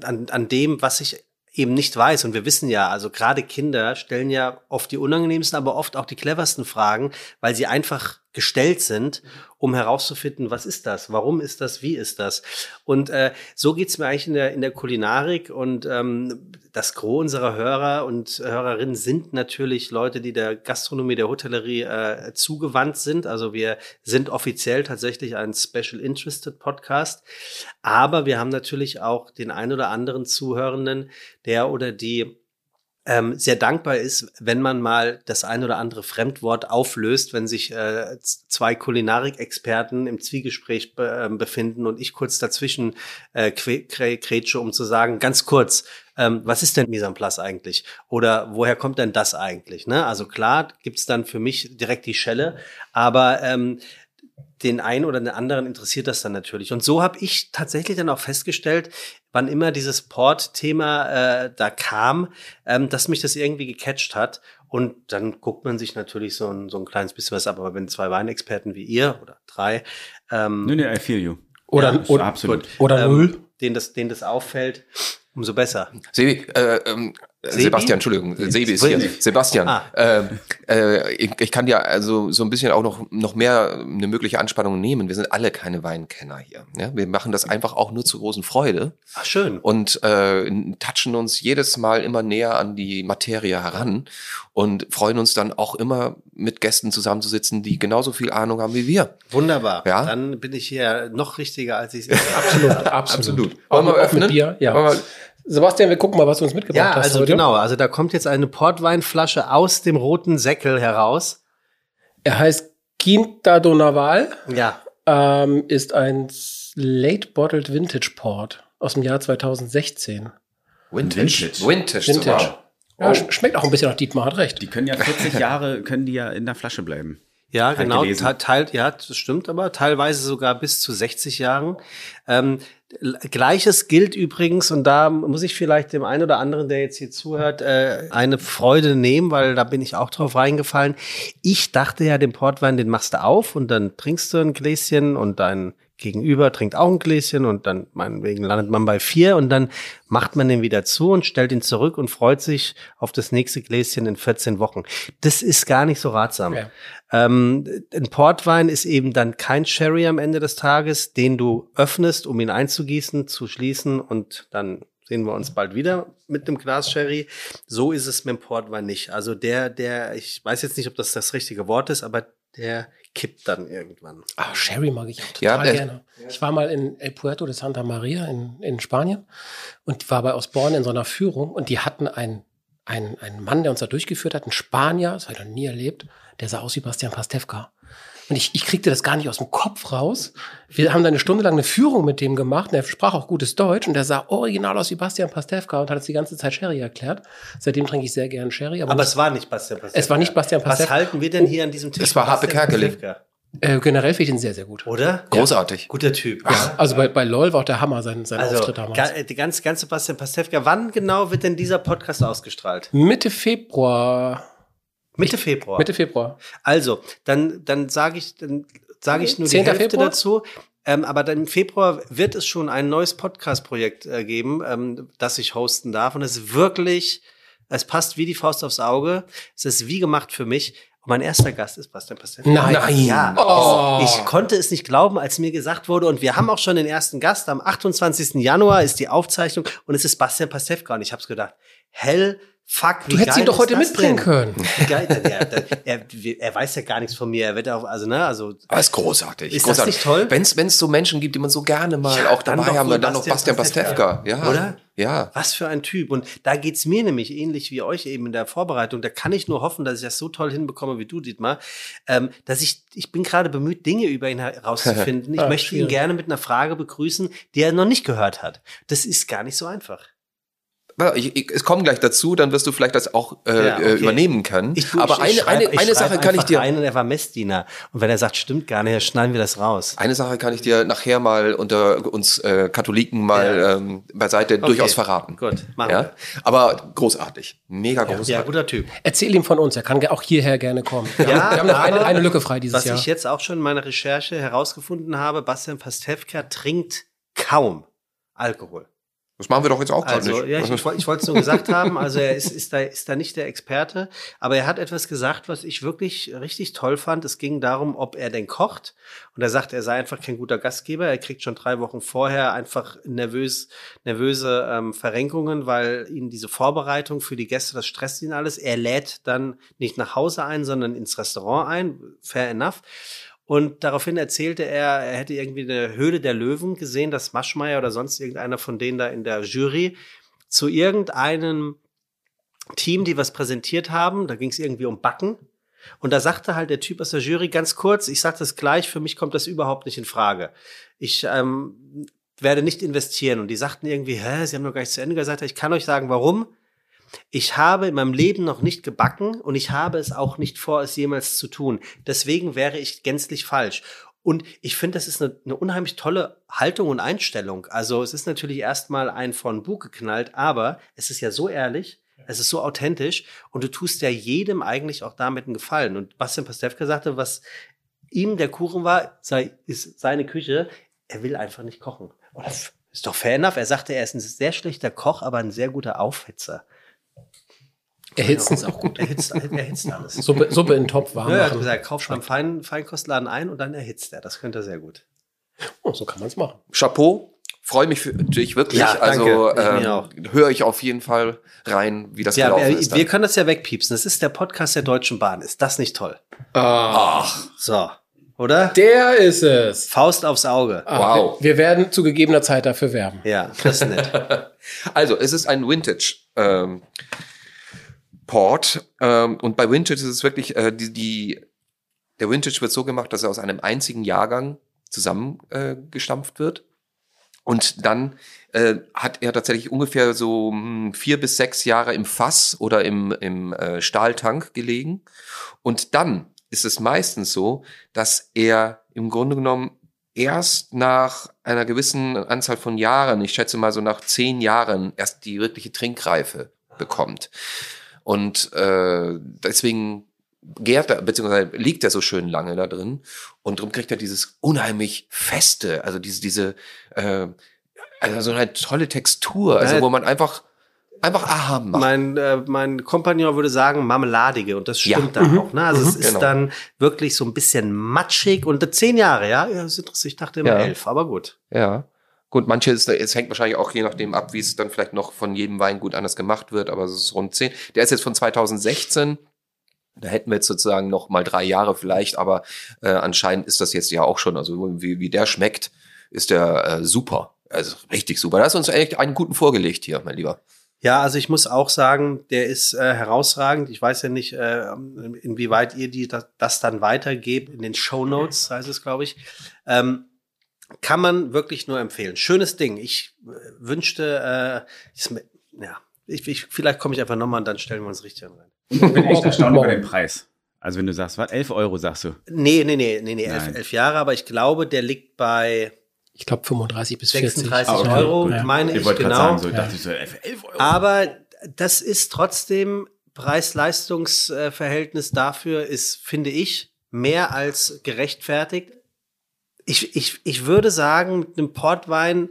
an, an dem, was ich eben nicht weiß. Und wir wissen ja, also gerade Kinder stellen ja oft die unangenehmsten, aber oft auch die cleversten Fragen, weil sie einfach gestellt sind, um herauszufinden, was ist das, warum ist das, wie ist das. Und äh, so geht's mir eigentlich in der, in der Kulinarik. Und ähm, das Gros unserer Hörer und Hörerinnen sind natürlich Leute, die der Gastronomie, der Hotellerie äh, zugewandt sind. Also wir sind offiziell tatsächlich ein Special Interested Podcast. Aber wir haben natürlich auch den ein oder anderen Zuhörenden, der oder die ähm, sehr dankbar ist, wenn man mal das ein oder andere Fremdwort auflöst, wenn sich äh, zwei Kulinarik-Experten im Zwiegespräch be äh, befinden und ich kurz dazwischen äh, kretsche, um zu sagen, ganz kurz, ähm, was ist denn Mise en place eigentlich? Oder woher kommt denn das eigentlich? Ne? Also klar gibt's dann für mich direkt die Schelle, aber ähm, den einen oder den anderen interessiert das dann natürlich. Und so habe ich tatsächlich dann auch festgestellt, wann immer dieses Port-Thema äh, da kam, ähm, dass mich das irgendwie gecatcht hat. Und dann guckt man sich natürlich so ein, so ein kleines bisschen was ab. Aber wenn zwei Weinexperten wie ihr oder drei, ähm, Nee, nee, I feel you. Oder, Ja, oder, absolut. oder ähm, null. denen, das, denen das auffällt, umso besser. Sebi, äh, ähm, Sebi? Sebastian, Entschuldigung, Sebi ist hier. Sebastian, Ah. ähm, äh, ich, ich kann dir also so ein bisschen auch noch, noch mehr eine mögliche Anspannung nehmen. Wir sind alle keine Weinkenner hier. Ja? Wir machen das einfach auch nur zur großen Freude Ach, schön. und äh, touchen uns jedes Mal immer näher an die Materie heran und freuen uns dann auch immer mit Gästen zusammenzusitzen, die genauso viel Ahnung haben wie wir. Wunderbar. Ja? Dann bin ich hier noch richtiger, als ich es Absolut, absolut. Absolut. Wollen wir öffnen? Bier, ja. Wollen wir- Sebastian, wir gucken mal, was du uns mitgebracht Ja, hast also heute. genau. Also da kommt jetzt eine Portweinflasche aus dem roten Säckel heraus. Er heißt Quinta do Naval, Ja, ähm, ist ein Late Bottled Vintage Port aus dem Jahr 2016. Vintage. Vintage. Vintage. Vintage. sogar. Ja, Oh. sch- schmeckt auch ein bisschen nach Dietmar, hat recht. Die können ja 40 Jahre, können die ja in der Flasche bleiben. Ja, Halt genau. gelesen. te- Teil, ja, das stimmt aber. Teilweise sogar bis zu 60 Jahren. Ähm, Gleiches gilt übrigens, und da muss ich vielleicht dem einen oder anderen, der jetzt hier zuhört, äh, eine Freude nehmen, weil da bin ich auch drauf reingefallen. Ich dachte ja, den Portwein, den machst du auf und dann trinkst du ein Gläschen und dein Gegenüber trinkt auch ein Gläschen und dann meinetwegen landet man bei vier und dann macht man den wieder zu und stellt ihn zurück und freut sich auf das nächste Gläschen in 14 Wochen. Das ist gar nicht so ratsam. Ja. Ähm, ein Portwein ist eben dann kein Sherry am Ende des Tages, den du öffnest, um ihn einzugießen, zu schließen und dann sehen wir uns bald wieder mit einem Glas Sherry. So ist es mit dem Portwein nicht. Also der, der, ich weiß jetzt nicht, ob das das richtige Wort ist, aber der kippt dann irgendwann. Ah, Sherry mag ich auch Ja, total der- gerne. Ich war mal in El Puerto de Santa Maria in, in Spanien und war bei Osborne in so einer Führung und die hatten ein, ein, ein Mann, der uns da durchgeführt hat, ein Spanier, das habe ich noch nie erlebt, der sah aus wie Bastian Pastewka. Und ich, ich kriegte das gar nicht aus dem Kopf raus. Wir haben da eine Stunde lang eine Führung mit dem gemacht. Und er sprach auch gutes Deutsch und der sah original aus wie Bastian Pastewka und hat uns die ganze Zeit Sherry erklärt. Seitdem trinke ich sehr gern Sherry. Aber, Aber es war nicht Bastian Pastewka. Es war nicht Bastian Was Pastewka. halten wir denn hier an diesem Tisch? Es war Harpe Kerkeling. Äh, generell finde ich den sehr, sehr gut. Oder? Großartig. Guter Typ. Ja, also bei, bei LOL war auch der Hammer sein, sein Also, Auftritt damals. ga, äh, die ganze, ganze Bastian Pastewka. Wann genau wird denn dieser Podcast ausgestrahlt? Mitte Februar. Mitte Februar. Mitte Februar. Also, dann, dann sage ich, dann sage ich nur die 10. Hälfte Februar? dazu. Ähm, aber dann im Februar wird es schon ein neues Podcast-Projekt äh, geben, ähm, das ich hosten darf. Und es ist wirklich, es passt wie die Faust aufs Auge. Es ist wie gemacht für mich. Und mein erster Gast ist Bastian Pastewka. Nein. Nein. Ja, Oh. ich konnte es nicht glauben, als mir gesagt wurde, und wir haben auch schon den ersten Gast. Am 28. Januar ist die Aufzeichnung und es ist Bastian Pastewka. Und ich habe gedacht, hell, fuck, wie Du hättest ihn doch heute das mitbringen denn? können. Wie geil, der, der, der, er, er weiß ja gar nichts von mir. Er wird auch, also, ne, also, Aber ist großartig. Ist das großartig. nicht toll? Wenn es so Menschen gibt, die man so gerne mal Ja, auch dann dabei haben, wohl dann noch Bastian Pastewka. Ja. Oder? Ja. was für ein Typ. Und da geht's mir nämlich ähnlich wie euch eben in der Vorbereitung. Da kann ich nur hoffen, dass ich das so toll hinbekomme wie du, Dietmar, ähm, dass ich, ich bin gerade bemüht, Dinge über ihn herauszufinden. Ich Ah, möchte ihn schwierig. gerne mit einer Frage begrüßen, die er noch nicht gehört hat. Das ist gar nicht so einfach. Ich, ich, es kommen gleich dazu, dann wirst du vielleicht das auch äh, Ja, okay. äh, übernehmen können. Ich, du, Aber ich, ich eine, schreib- eine, eine Sache kann ich dir. Einen, er war Messdiener. Und wenn er sagt, stimmt gar nicht, dann schneiden wir das raus. Eine Sache kann ich dir nachher mal unter uns äh, Katholiken mal Ja. ähm, beiseite durchaus verraten. Gut, machen ja? wir. Aber großartig. Mega großartig. Ja, guter Typ. Erzähl ihm von uns, er kann auch hierher gerne kommen. Wir, Ja, haben, wir haben noch eine, eine Lücke frei dieses Was Jahr. ich jetzt auch schon in meiner Recherche herausgefunden habe, Bastian Pastewka trinkt kaum Alkohol. Das machen wir doch jetzt auch gerade Also, nicht. ja, ich, ich wollte es nur gesagt haben. Also, er ist, ist, da, ist da nicht der Experte. Aber er hat etwas gesagt, was ich wirklich richtig toll fand. Es ging darum, ob er denn kocht. Und er sagt, er sei einfach kein guter Gastgeber. Er kriegt schon drei Wochen vorher einfach nervös, nervöse ähm, Verrenkungen, weil ihn diese Vorbereitung für die Gäste, das stresst ihn alles. Er lädt dann nicht nach Hause ein, sondern ins Restaurant ein. Fair enough. Und daraufhin erzählte er, er hätte irgendwie eine Höhle der Löwen gesehen, dass Maschmeyer oder sonst irgendeiner von denen da in der Jury zu irgendeinem Team, die was präsentiert haben, da ging es irgendwie um Backen. Und da sagte halt der Typ aus der Jury ganz kurz, ich sage das gleich, für mich kommt das überhaupt nicht in Frage. Ich ähm, werde nicht investieren. Und die sagten irgendwie, hä, sie haben noch gar nicht zu Ende gesagt. Ich kann euch sagen, warum. Ich habe in meinem Leben noch nicht gebacken und ich habe es auch nicht vor, es jemals zu tun. Deswegen wäre ich gänzlich falsch. Und ich finde, das ist eine, eine unheimlich tolle Haltung und Einstellung. Also es ist natürlich erstmal ein von Bug geknallt, aber es ist ja so ehrlich, es ist so authentisch und du tust ja jedem eigentlich auch damit einen Gefallen. Und Bastian Pastewka sagte, was ihm der Kuchen war, sei, ist seine Küche, er will einfach nicht kochen. Und das ist doch fair enough. Er sagte, er ist ein sehr schlechter Koch, aber ein sehr guter Aufhitzer. Erhitzen ist auch gut. Er hitzt, er hitzt alles. Suppe, Suppe in den Topf warm Ja, er hat gesagt, er kauft beim Fein, Feinkostladen ein und dann erhitzt er. Das könnte er sehr gut. Oh, so kann man es machen. Chapeau. Freue mich für dich wirklich. Ja, danke. also ähm, auch. höre ich auf jeden Fall rein, wie das Ja, gelaufen wir, ist. wir dann. können das ja wegpiepsen. Das ist der Podcast der Deutschen Bahn. Ist das nicht toll? Ach, So, oder? Der ist es. Faust aufs Auge. Ah, Wow. Wir, wir werden zu gegebener Zeit dafür werben. Ja, das ist nett. Also, es ist ein Vintage ähm, Port ähm, und bei Vintage ist es wirklich äh, die, die der Vintage wird so gemacht, dass er aus einem einzigen Jahrgang zusammengestampft äh, wird und dann äh, hat er tatsächlich ungefähr so hm, vier bis sechs Jahre im Fass oder im, im äh, Stahltank gelegen und dann ist es meistens so, dass er im Grunde genommen erst nach einer gewissen Anzahl von Jahren, ich schätze mal so nach zehn Jahren, erst die wirkliche Trinkreife bekommt. Und äh, deswegen gärt er, beziehungsweise liegt er so schön lange da drin. Und darum kriegt er dieses unheimlich feste, also diese, diese, äh, also so eine tolle Textur, also Ja. wo man einfach, einfach aha macht. Mein, äh, mein Kompagnon würde sagen Marmeladige und das Ja. stimmt dann auch. Ne? Also es ist Genau. dann wirklich so ein bisschen matschig und zehn Jahre, ja? ja das ist interessant. Ich dachte immer Ja. elf, aber gut. Ja. Gut, manche ist, es hängt wahrscheinlich auch je nachdem ab, wie es dann vielleicht noch von jedem Weingut anders gemacht wird, aber es ist rund zehn. Der ist jetzt von 2016. Da hätten wir jetzt sozusagen noch mal drei Jahre vielleicht, aber äh, anscheinend ist das jetzt ja auch schon, also wie, wie der schmeckt, ist der äh, super. Also richtig super. Da hast du uns echt einen guten vorgelegt hier, mein Lieber. Ja, also ich muss auch sagen, der ist äh, herausragend. Ich weiß ja nicht, äh, inwieweit ihr die, das, das dann weitergebt. In den Show Notes heißt es, glaube ich. Ähm, kann man wirklich nur empfehlen. Schönes Ding. Ich äh, wünschte, äh, ich, ja, ich, ich, vielleicht komme ich einfach nochmal und dann stellen wir uns richtig rein. Ich bin echt erstaunt über den Preis. Also wenn du sagst, was, 11 Euro sagst du? Nee, nee, nee, nee, nee elf, elf Jahre, aber ich glaube, der liegt bei ich glaube 35 bis 40. 36 ah, okay, Euro, gut. meine ich, ich genau. Sagen, so, ja. dachte ich so, 11 Euro. Aber das ist trotzdem Preis-Leistungs-Verhältnis dafür ist, finde ich, mehr als gerechtfertigt. Ich, ich, ich würde sagen, mit einem Portwein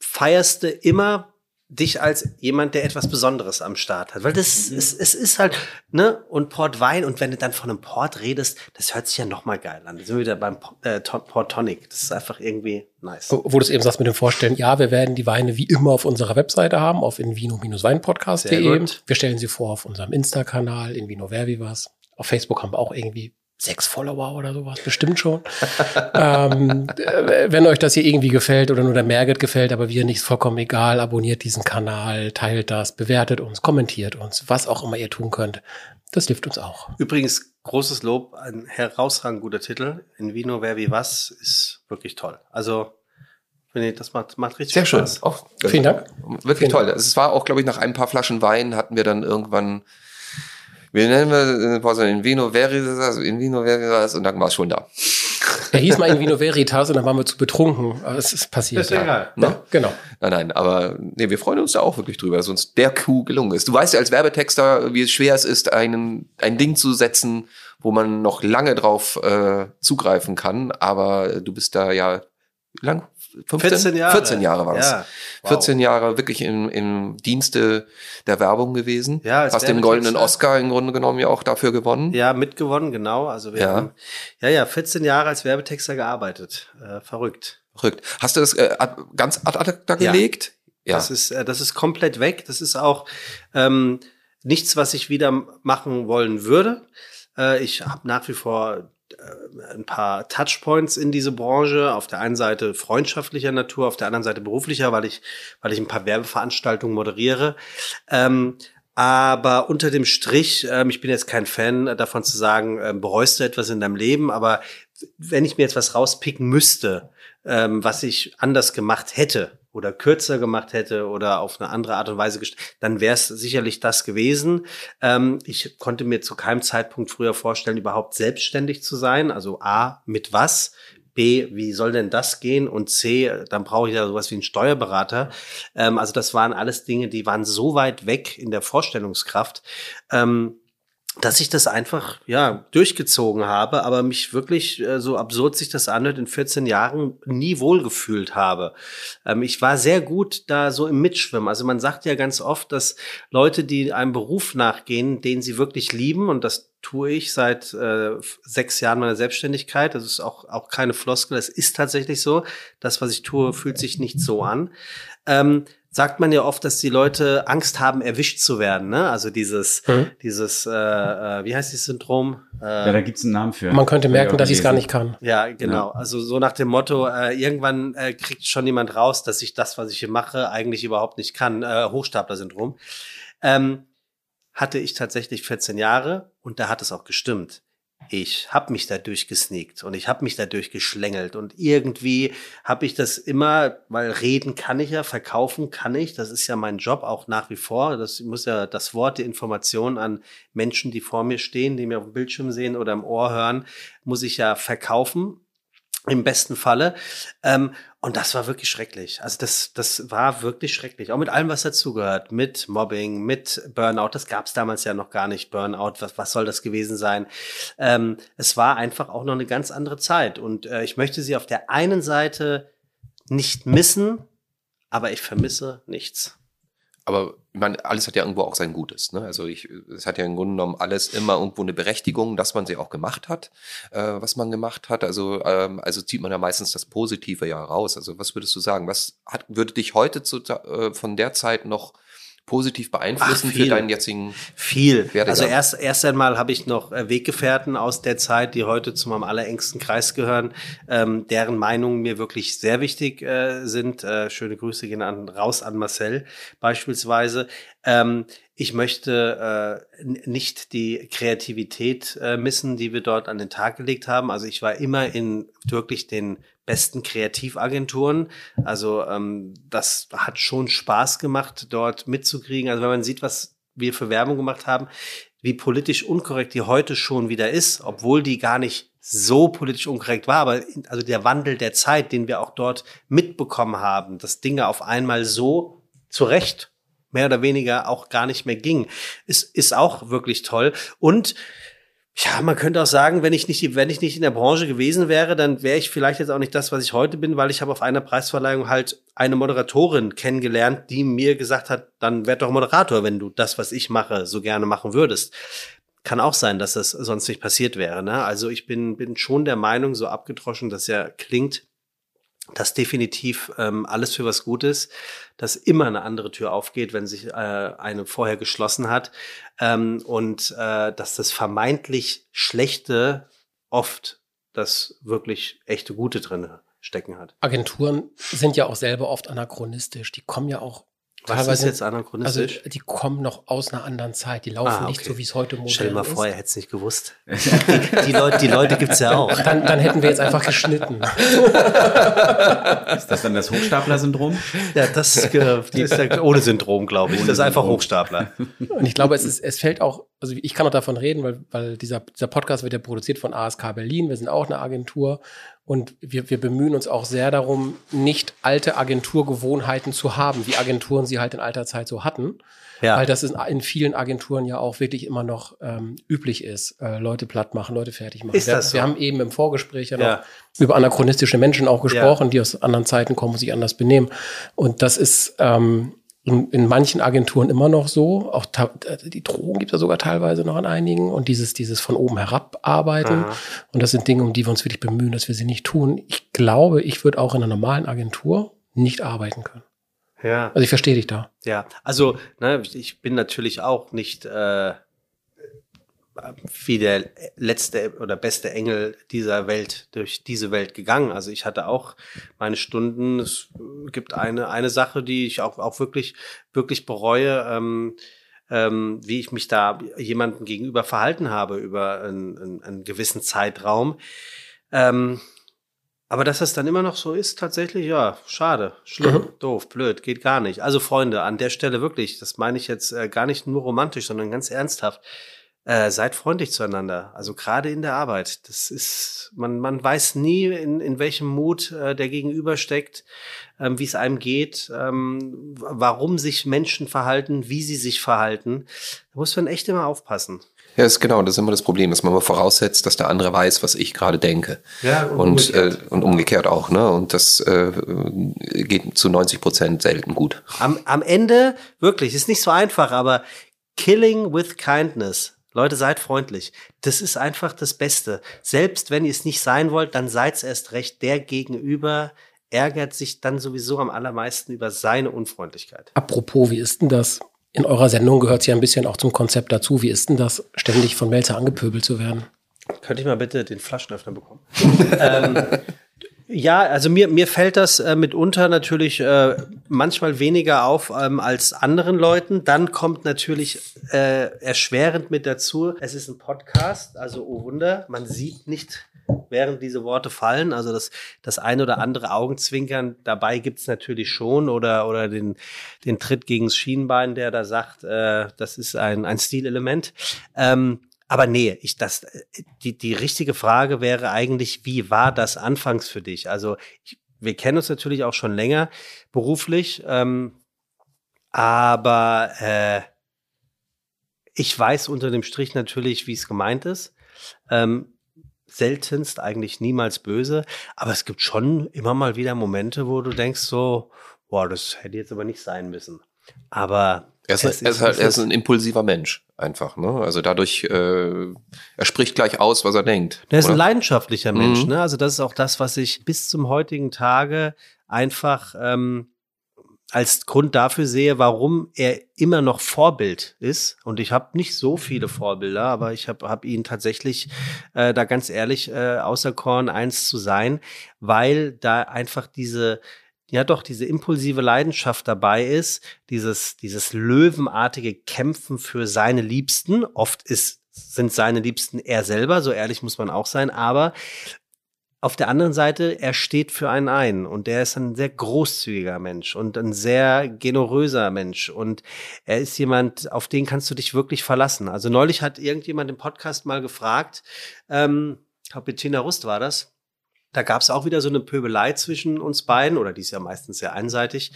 feierst du immer dich als jemand, der etwas Besonderes am Start hat. Weil das mhm. ist, es ist halt, ne, und Port Wein, und wenn du dann von einem Port redest, das hört sich ja noch mal geil an. Da sind wir wieder beim äh, Port Tonic. Das ist einfach irgendwie nice. Wo du es eben sagst mit dem Vorstellen, ja, wir werden die Weine wie immer auf unserer Webseite haben, auf invino-weinpodcast.de. Wir stellen sie vor auf unserem Insta-Kanal, Invino Verbivas. Auf Facebook haben wir auch irgendwie sechs Follower oder sowas, bestimmt schon. ähm, äh, wenn euch das hier irgendwie gefällt oder nur der Merget gefällt, aber wir nicht, vollkommen egal, abonniert diesen Kanal, teilt das, bewertet uns, kommentiert uns, was auch immer ihr tun könnt. Das hilft uns auch. Übrigens, großes Lob, ein herausragend guter Titel. In Vino, wer wie was, ist wirklich toll. Also, finde ich, das macht, macht richtig Sehr Spaß. schön. Auch, Vielen Dank. Wirklich Vielen toll. Dank. Es war auch, glaube ich, nach ein paar Flaschen Wein hatten wir dann irgendwann wie nennen wir das? In Vino Veritas, in Vino Veritas und dann war es schon da. Er hieß mal in Vino Veritas und dann waren wir zu betrunken. Es ist passiert. Ist egal. Ne? Genau. Nein, nein, aber nee, wir freuen uns da auch wirklich drüber, dass uns der Coup gelungen ist. Du weißt ja als Werbetexter, wie schwer es ist, einen, ein Ding zu setzen, wo man noch lange drauf äh, zugreifen kann, aber du bist da ja lang 15? 14 Jahre. 14 Jahre war es. Ja, wow. 14 Jahre wirklich im, im Dienste der Werbung gewesen. Ja, Hast den goldenen Oscar im Grunde genommen ja auch dafür gewonnen. Ja, mitgewonnen, genau. Also wir ja. haben ja, ja, 14 Jahre als Werbetexter gearbeitet. Äh, verrückt. Verrückt. Hast du das äh, ganz ad acta gelegt? Ja. Das ist, äh, das ist komplett weg. Das ist auch ähm, nichts, was ich wieder machen wollen würde. Äh, ich habe nach wie vor ein paar Touchpoints in diese Branche. Auf der einen Seite freundschaftlicher Natur, auf der anderen Seite beruflicher, weil ich, weil ich ein paar Werbeveranstaltungen moderiere. Ähm, aber unter dem Strich, ähm, ich bin jetzt kein Fan davon zu sagen, ähm, bereust du etwas in deinem Leben, aber wenn ich mir jetzt was rauspicken müsste, ähm, was ich anders gemacht hätte, oder kürzer gemacht hätte oder auf eine andere Art und Weise, dann wäre es sicherlich das gewesen. Ähm, ich konnte mir zu keinem Zeitpunkt früher vorstellen, überhaupt selbstständig zu sein. Also A, mit was? B, wie soll denn das gehen? Und C, dann brauche ich ja sowas wie einen Steuerberater. Ähm, also das waren alles Dinge, die waren so weit weg in der Vorstellungskraft. Ähm, dass ich das einfach ja durchgezogen habe, aber mich wirklich äh, so absurd sich das anhört in 14 Jahren nie wohlgefühlt habe. Ähm, ich war sehr gut da so im Mitschwimmen. Also man sagt ja ganz oft, dass Leute, die einem Beruf nachgehen, den sie wirklich lieben und das tue ich seit äh, sechs Jahren meiner Selbstständigkeit. Das ist auch auch keine Floskel. Es ist tatsächlich so. Das, was ich tue, fühlt sich nicht so an. Ähm, sagt man ja oft, dass die Leute Angst haben, erwischt zu werden. Ne? Also dieses, mhm. dieses, äh, äh, wie heißt dieses Syndrom? Äh, ja, da gibt's einen Namen für. Man könnte merken, dass ich es gar nicht kann. Ja, genau. Ja. Also so nach dem Motto, äh, irgendwann äh, kriegt schon jemand raus, dass ich das, was ich hier mache, eigentlich überhaupt nicht kann. Äh, Hochstapler-Syndrom. Ähm, hatte ich tatsächlich 14 Jahre und da hat es auch gestimmt ich habe mich dadurch gesneakt und ich habe mich dadurch geschlängelt und irgendwie habe ich das immer, weil reden kann ich ja, verkaufen kann ich, das ist ja mein Job auch nach wie vor. Das muss ja das Wort, die Information an Menschen, die vor mir stehen, die mir auf dem Bildschirm sehen oder im Ohr hören, muss ich ja verkaufen im besten Falle. Ähm, und das war wirklich schrecklich. Also das, das war wirklich schrecklich. Auch mit allem, was dazugehört. Mit Mobbing, mit Burnout. Das gab es damals ja noch gar nicht. Burnout, was, was soll das gewesen sein? Ähm, es war einfach auch noch eine ganz andere Zeit. Und äh, ich möchte sie auf der einen Seite nicht missen, aber ich vermisse nichts aber ich meine, alles hat ja irgendwo auch sein Gutes. Ne? Also ich, es hat ja im Grunde genommen alles immer irgendwo eine Berechtigung, dass man sie auch gemacht hat, äh, was man gemacht hat. Also ähm, also zieht man ja meistens das Positive ja raus. Also was würdest du sagen? Was hat, würde dich heute zu, äh, von der Zeit noch positiv beeinflussen Ach, für deinen jetzigen Viel. Werdegang. Also erst, erst einmal habe ich noch äh, Weggefährten aus der Zeit, die heute zu meinem allerengsten Kreis gehören, ähm, deren Meinungen mir wirklich sehr wichtig äh, sind. Äh, schöne Grüße gehen an, raus an Marcel beispielsweise. Ähm, ich möchte äh, nicht die Kreativität äh, missen, die wir dort an den Tag gelegt haben. Also ich war immer in wirklich den besten Kreativagenturen. Also ähm, das hat schon Spaß gemacht, dort mitzukriegen. Also wenn man sieht, was wir für Werbung gemacht haben, wie politisch unkorrekt die heute schon wieder ist, obwohl die gar nicht so politisch unkorrekt war, aber also der Wandel der Zeit, den wir auch dort mitbekommen haben, dass Dinge auf einmal so zurecht mehr oder weniger auch gar nicht mehr ging, ist, ist auch wirklich toll. Und ja, man könnte auch sagen, wenn ich nicht, wenn ich nicht in der Branche gewesen wäre, dann wäre ich vielleicht jetzt auch nicht das, was ich heute bin, weil ich habe auf einer Preisverleihung halt eine Moderatorin kennengelernt, die mir gesagt hat, dann werd doch Moderator, wenn du das, was ich mache, so gerne machen würdest. Kann auch sein, dass das sonst nicht passiert wäre. Ne? Also ich bin, bin schon der Meinung, so abgedroschen, dass ja klingt, dass definitiv ähm, alles für was gut ist, dass immer eine andere Tür aufgeht, wenn sich äh, eine vorher geschlossen hat ähm, und äh, dass das vermeintlich Schlechte oft das wirklich echte Gute drin stecken hat. Agenturen sind ja auch selber oft anachronistisch. Die kommen ja auch Was ist jetzt also anachronistisch? die kommen noch aus einer anderen Zeit. Die laufen Ah, nicht okay. so, wie es heute modern Stell dir mal ist. vor, er hätte es nicht gewusst. Die, die Leute, die Leute gibt's ja auch. Dann, dann hätten wir jetzt einfach geschnitten. Ist das dann das Hochstapler-Syndrom? Ja, das, äh, die ist ja ohne Syndrom, glaube ich. Das ist einfach Syndrom. Hochstapler. Und ich glaube, es, ist, es fällt auch, also ich kann auch davon reden, weil, weil dieser, dieser Podcast wird ja produziert von ASK Berlin. Wir sind auch eine Agentur und wir, wir bemühen uns auch sehr darum, nicht alte Agenturgewohnheiten zu haben, wie Agenturen sie halt in alter Zeit so hatten. Ja. Weil das in, in vielen Agenturen ja auch wirklich immer noch ähm, üblich ist, äh, Leute platt machen, Leute fertig machen. Ist wir, das so? wir haben eben im Vorgespräch ja noch Ja. über anachronistische Menschen auch gesprochen, die aus anderen Zeiten kommen und sich anders benehmen. Und das ist ähm, in, in manchen Agenturen immer noch so. Auch ta- die Drogen gibt es ja sogar teilweise noch an einigen. Und dieses, dieses von oben herab arbeiten. Aha. Und das sind Dinge, um die wir uns wirklich bemühen, dass wir sie nicht tun. Ich glaube, ich würde auch in einer normalen Agentur nicht arbeiten können. Ja. Also ich verstehe dich da. Ja, also ne, ich bin natürlich auch nicht äh, wie der letzte oder beste Engel dieser Welt durch diese Welt gegangen. Also ich hatte auch meine Stunden. Es gibt eine eine Sache, die ich auch auch wirklich wirklich bereue. Ähm, ähm, wie ich mich da jemandem gegenüber verhalten habe über einen, einen, einen gewissen Zeitraum. Ähm, aber dass das dann immer noch so ist, tatsächlich, ja, schade, schlimm, Mhm. doof, blöd, geht gar nicht. Also Freunde, an der Stelle wirklich, das meine ich jetzt äh, gar nicht nur romantisch, sondern ganz ernsthaft. Äh, seid freundlich zueinander, also gerade in der Arbeit. Das ist, man, man weiß nie, in, in welchem Mut äh, der Gegenüber steckt, ähm, wie es einem geht, ähm, warum sich Menschen verhalten, wie sie sich verhalten. Da muss man echt immer aufpassen. Ja, ist genau, das ist immer das Problem, dass man mal voraussetzt, dass der andere weiß, was ich gerade denke. Ja, Und, äh, und umgekehrt auch, ne? Und das äh, geht zu 90 Prozent selten gut. Am, am Ende, wirklich, ist nicht so einfach, aber killing with kindness. Leute, seid freundlich. Das ist einfach das Beste. Selbst wenn ihr es nicht sein wollt, dann seid's erst recht. Der Gegenüber ärgert sich dann sowieso am allermeisten über seine Unfreundlichkeit. Apropos, wie ist denn das? In eurer Sendung gehört es ja ein bisschen auch zum Konzept dazu. Wie ist denn das, ständig von Melzer angepöbelt zu werden? Könnte ich mal bitte den Flaschenöffner bekommen? ähm, ja, also mir, mir fällt das äh, mitunter natürlich äh, manchmal weniger auf ähm, als anderen Leuten. Dann kommt natürlich äh, erschwerend mit dazu, es ist ein Podcast, also oh Wunder, man sieht nicht, während diese Worte fallen. Also das, das ein oder andere Augenzwinkern dabei gibt's natürlich schon oder, oder den, den Tritt gegens Schienbein, der da sagt, äh, das ist ein, ein Stilelement. Ähm, aber nee, ich das die die richtige Frage wäre eigentlich, wie war das anfangs für dich? Also ich, wir kennen uns natürlich auch schon länger beruflich, ähm, aber äh, ich weiß unter dem Strich natürlich, wie es gemeint ist. Ähm, seltenst, eigentlich niemals böse, aber es gibt schon immer mal wieder Momente, wo du denkst so, boah, das hätte jetzt aber nicht sein müssen. Aber Er ist, es er ist, halt, er ist ein impulsiver Mensch, einfach. Ne? Also dadurch, äh, er spricht gleich aus, was er denkt. Der ist ein oder? leidenschaftlicher Mensch, Mhm. ne? Also das ist auch das, was ich bis zum heutigen Tage einfach ähm, als Grund dafür sehe, warum er immer noch Vorbild ist. Und ich habe nicht so viele Vorbilder, aber ich habe hab ihn tatsächlich äh, da ganz ehrlich äh, außer Korn eins zu sein, weil da einfach diese ja doch diese impulsive Leidenschaft dabei ist, dieses dieses löwenartige Kämpfen für seine Liebsten. Oft ist sind seine Liebsten er selber, so ehrlich muss man auch sein, aber auf der anderen Seite, er steht für einen ein und er ist ein sehr großzügiger Mensch und ein sehr generöser Mensch und er ist jemand, auf den kannst du dich wirklich verlassen. Also neulich hat irgendjemand im Podcast mal gefragt, ähm, ich glaube Bettina Rust war das, da gab es auch wieder so eine Pöbelei zwischen uns beiden, oder die ist ja meistens sehr einseitig.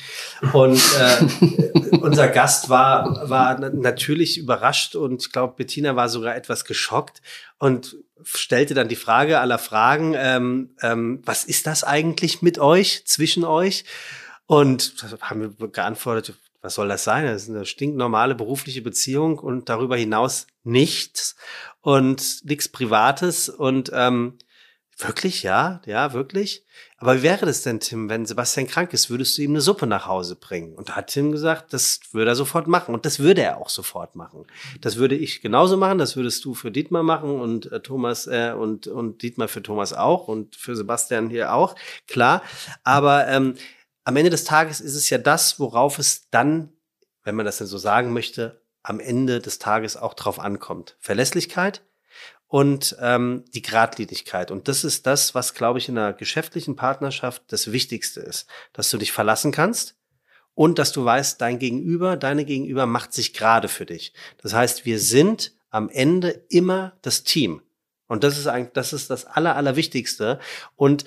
Und äh, unser Gast war, war natürlich überrascht und ich glaube, Bettina war sogar etwas geschockt und stellte dann die Frage aller Fragen, ähm, ähm, was ist das eigentlich mit euch, zwischen euch? Und haben wir geantwortet, was soll das sein? Das ist eine stinknormale berufliche Beziehung und darüber hinaus nichts und nichts Privates und ähm, Wirklich, ja, ja, wirklich. Aber wie wäre das denn, Tim, wenn Sebastian krank ist, würdest du ihm eine Suppe nach Hause bringen? Und da hat Tim gesagt, das würde er sofort machen. Und das würde er auch sofort machen. Das würde ich genauso machen, das würdest du für Dietmar machen und äh, Thomas äh, und, und Dietmar für Thomas auch und für Sebastian hier auch, klar. Aber ähm, am Ende des Tages ist es ja das, worauf es dann, wenn man das denn so sagen möchte, am Ende des Tages auch drauf ankommt. Verlässlichkeit, und ähm, die Gradlinigkeit. Und das ist das, was, glaube ich, in einer geschäftlichen Partnerschaft das Wichtigste ist, dass du dich verlassen kannst und dass du weißt, dein Gegenüber, deine Gegenüber macht sich gerade für dich. Das heißt, wir sind am Ende immer das Team. Und das ist eigentlich, das ist das Aller, Allerwichtigste. Und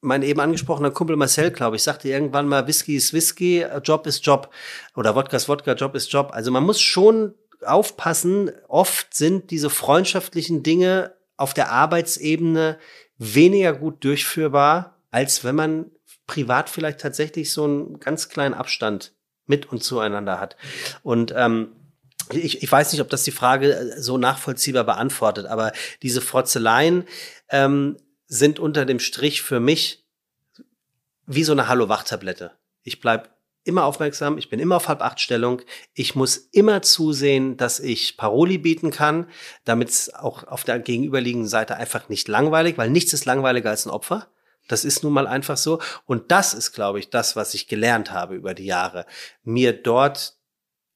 mein eben angesprochener Kumpel Marcel, glaube ich, sagte irgendwann mal, Whisky ist Whisky, Job ist Job. Oder Wodka ist Wodka, Job ist Job. Also man muss schon aufpassen, oft sind diese freundschaftlichen Dinge auf der Arbeitsebene weniger gut durchführbar, als wenn man privat vielleicht tatsächlich so einen ganz kleinen Abstand mit und zueinander hat. Und ähm, ich, ich weiß nicht, ob das die Frage so nachvollziehbar beantwortet, aber diese Frotzeleien ähm, sind unter dem Strich für mich wie so eine Hallo-Wach-Tablette. Ich bleib immer aufmerksam, ich bin immer auf halb acht Stellung. Ich muss immer zusehen, dass ich Paroli bieten kann, damit es auch auf der gegenüberliegenden Seite einfach nicht langweilig, weil nichts ist langweiliger als ein Opfer. Das ist nun mal einfach so. Und das ist, glaube ich, das, was ich gelernt habe über die Jahre. Mir dort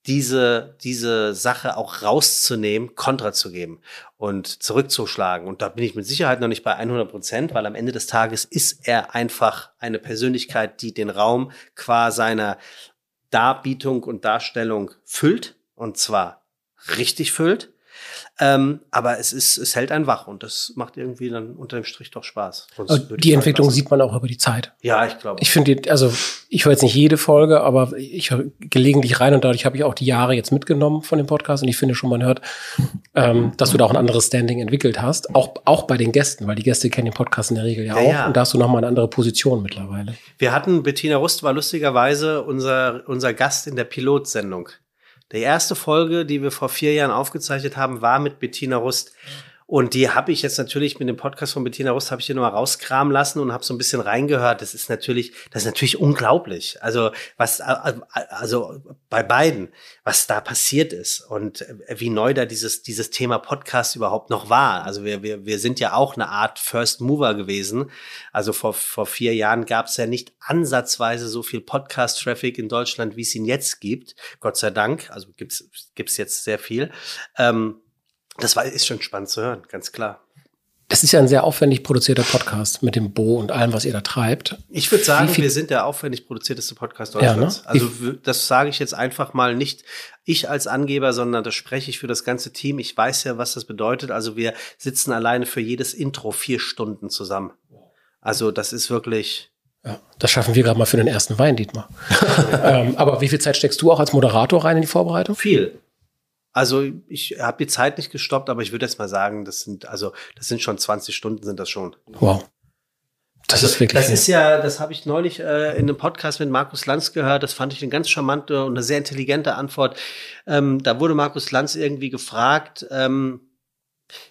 diese, diese Sache auch rauszunehmen, Kontra zu geben und zurückzuschlagen. Und da bin ich mit Sicherheit noch nicht bei 100 Prozent, weil am Ende des Tages ist er einfach eine Persönlichkeit, die den Raum qua seiner Darbietung und Darstellung füllt. Und zwar richtig füllt. Ähm, aber es ist, es hält einen wach und das macht irgendwie dann unter dem Strich doch Spaß. die Entwicklung sieht man auch über die Zeit. Ja, ich glaube. Ich finde, also ich höre jetzt nicht jede Folge, aber ich höre gelegentlich rein und dadurch habe ich auch die Jahre jetzt mitgenommen von dem Podcast und ich finde schon, man hört, ähm, dass du da auch ein anderes Standing entwickelt hast, auch, auch bei den Gästen, weil die Gäste kennen den Podcast in der Regel ja, ja auch ja. und da hast du nochmal eine andere Position mittlerweile. Wir hatten, Bettina Rust war lustigerweise unser, unser Gast in der Pilotsendung. Die erste Folge, die wir vor vier Jahren aufgezeichnet haben, war mit Bettina Rust. Und die habe ich jetzt natürlich mit dem Podcast von Bettina Rust habe ich hier nochmal rauskramen lassen und habe so ein bisschen reingehört. Das ist natürlich, das ist natürlich unglaublich. Also was, also bei beiden, was da passiert ist und wie neu da dieses dieses Thema Podcast überhaupt noch war. Also wir wir wir sind ja auch eine Art First Mover gewesen. Also vor vor vier Jahren gab es ja nicht ansatzweise so viel Podcast Traffic in Deutschland, wie es ihn jetzt gibt. Gott sei Dank. Also gibt's gibt's jetzt sehr viel. Ähm, das war, ist schon spannend zu hören, ganz klar. Das ist ja ein sehr aufwendig produzierter Podcast mit dem Bo und allem, was ihr da treibt. Ich würde sagen, wir sind der aufwendig produzierteste Podcast Deutschlands. Ja, ne? Also das sage ich jetzt einfach mal nicht ich als Angeber, sondern das spreche ich für das ganze Team. Ich weiß ja, was das bedeutet. Also wir sitzen alleine für jedes Intro vier Stunden zusammen. Also das ist wirklich. Ja, das schaffen wir gerade mal für den ersten Wein, Dietmar. ähm, aber wie viel Zeit steckst du auch als Moderator rein in die Vorbereitung? Viel. Also ich habe die Zeit nicht gestoppt, aber ich würde jetzt mal sagen, das sind also das sind schon 20 Stunden sind das schon. Wow. Das also, ist wirklich. Das ist ja, das habe ich neulich äh, in einem Podcast mit Markus Lanz gehört. Das fand ich eine ganz charmante und eine sehr intelligente Antwort. Ähm, da wurde Markus Lanz irgendwie gefragt, ähm,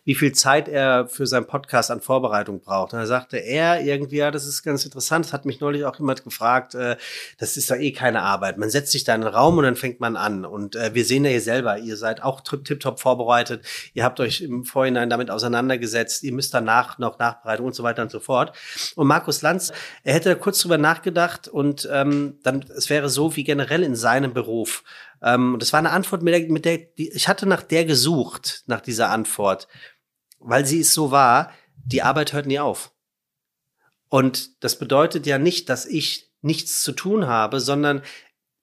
wie viel Zeit er für seinen Podcast an Vorbereitung braucht. Und da sagte er irgendwie, ja, das ist ganz interessant. Das hat mich neulich auch jemand gefragt. Äh, das ist doch eh keine Arbeit. Man setzt sich da in den Raum und dann fängt man an. Und äh, wir sehen ja hier selber, ihr seid auch tiptop vorbereitet. Ihr habt euch im Vorhinein damit auseinandergesetzt. Ihr müsst danach noch nachbereiten und so weiter und so fort. Und Markus Lanz, er hätte kurz drüber nachgedacht und ähm, dann, es wäre so wie generell in seinem Beruf. Ähm, das war eine Antwort, mit der, mit der die, ich hatte nach der gesucht, nach dieser Antwort, weil sie es so war, die Arbeit hört nie auf. Und das bedeutet ja nicht, dass ich nichts zu tun habe, sondern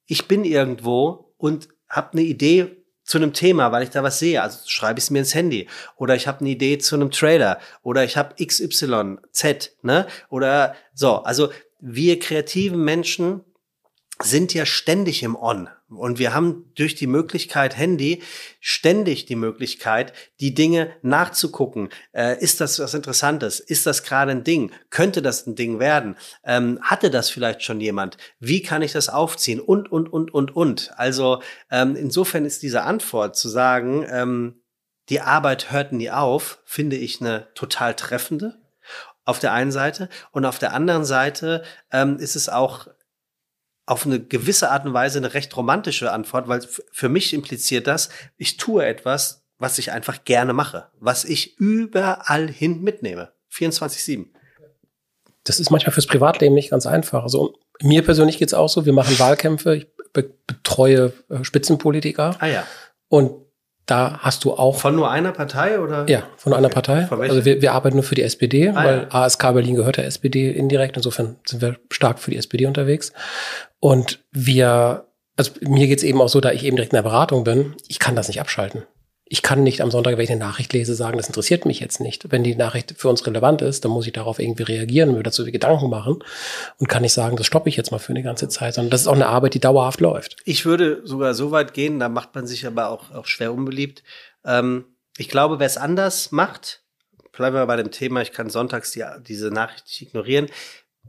ich bin irgendwo und habe eine Idee zu einem Thema, weil ich da was sehe. Also schreibe ich es mir ins Handy. Oder ich habe eine Idee zu einem Trailer. Oder ich habe XYZ, ne? Oder so. Also wir kreativen Menschen sind ja ständig im On. Und wir haben durch die Möglichkeit Handy ständig die Möglichkeit, die Dinge nachzugucken. Äh, ist das was Interessantes? Ist das gerade ein Ding? Könnte das ein Ding werden? Ähm, hatte das vielleicht schon jemand? Wie kann ich das aufziehen? Und, und, und, und, und. Also ähm, insofern ist diese Antwort zu sagen, ähm, die Arbeit hört nie auf, finde ich eine total treffende auf der einen Seite. Und auf der anderen Seite ähm, ist es auch auf eine gewisse Art und Weise eine recht romantische Antwort, weil für mich impliziert das, ich tue etwas, was ich einfach gerne mache, was ich überall hin mitnehme. 24-7. Das ist manchmal fürs Privatleben nicht ganz einfach. Also mir persönlich geht's auch so, wir machen Wahlkämpfe, ich betreue äh, Spitzenpolitiker. Ah ja. Und da hast du auch. Von nur einer Partei oder? Ja, von einer Partei. Also wir, wir arbeiten nur für die SPD, ah, weil ja. ASK Berlin gehört der SPD indirekt. Insofern sind wir stark für die SPD unterwegs. Und wir, also mir geht's eben auch so, da ich eben direkt in der Beratung bin, ich kann das nicht abschalten ich kann nicht am Sonntag, wenn ich eine Nachricht lese, sagen, das interessiert mich jetzt nicht. Wenn die Nachricht für uns relevant ist, dann muss ich darauf irgendwie reagieren, mir dazu Gedanken machen und kann nicht sagen, das stoppe ich jetzt mal für eine ganze Zeit, sondern das ist auch eine Arbeit, die dauerhaft läuft. Ich würde sogar so weit gehen, da macht man sich aber auch, auch schwer unbeliebt. Ähm, ich glaube, wer es anders macht, bleiben wir bei dem Thema, ich kann sonntags die, diese Nachricht nicht ignorieren.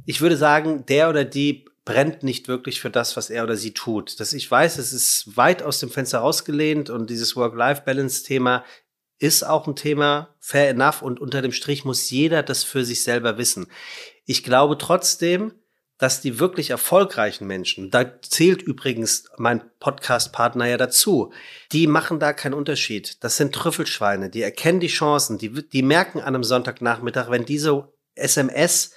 Ich würde sagen, der oder die brennt nicht wirklich für das, was er oder sie tut. Dass ich weiß, es ist weit aus dem Fenster rausgelehnt und dieses Work-Life-Balance-Thema ist auch ein Thema, fair enough, und unter dem Strich muss jeder das für sich selber wissen. Ich glaube trotzdem, dass die wirklich erfolgreichen Menschen, da zählt übrigens mein Podcast-Partner ja dazu, die machen da keinen Unterschied. Das sind Trüffelschweine, die erkennen die Chancen, die, die merken an einem Sonntagnachmittag, wenn diese SMS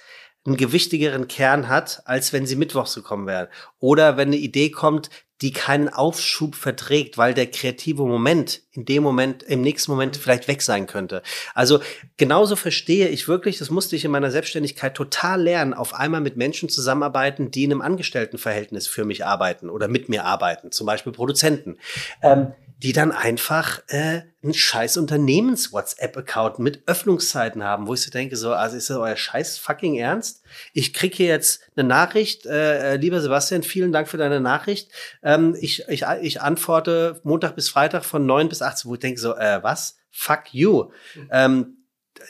einen gewichtigeren Kern hat, als wenn sie mittwochs gekommen wäre. Oder wenn eine Idee kommt, die keinen Aufschub verträgt, weil der kreative Moment in dem Moment, im nächsten Moment vielleicht weg sein könnte. Also genauso verstehe ich wirklich, das musste ich in meiner Selbstständigkeit total lernen, auf einmal mit Menschen zusammenarbeiten, die in einem Angestelltenverhältnis für mich arbeiten oder mit mir arbeiten, zum Beispiel Produzenten. Ähm, die dann einfach äh, einen scheiß Unternehmens-WhatsApp-Account mit Öffnungszeiten haben, wo ich so denke, so, also ist das euer scheiß fucking Ernst? Ich krieg hier jetzt eine Nachricht, äh, äh lieber Sebastian, vielen Dank für deine Nachricht. Ähm, ich, ich, ich antworte Montag bis Freitag von 9 bis 18, wo ich denke so, äh, was? Fuck you. Ähm,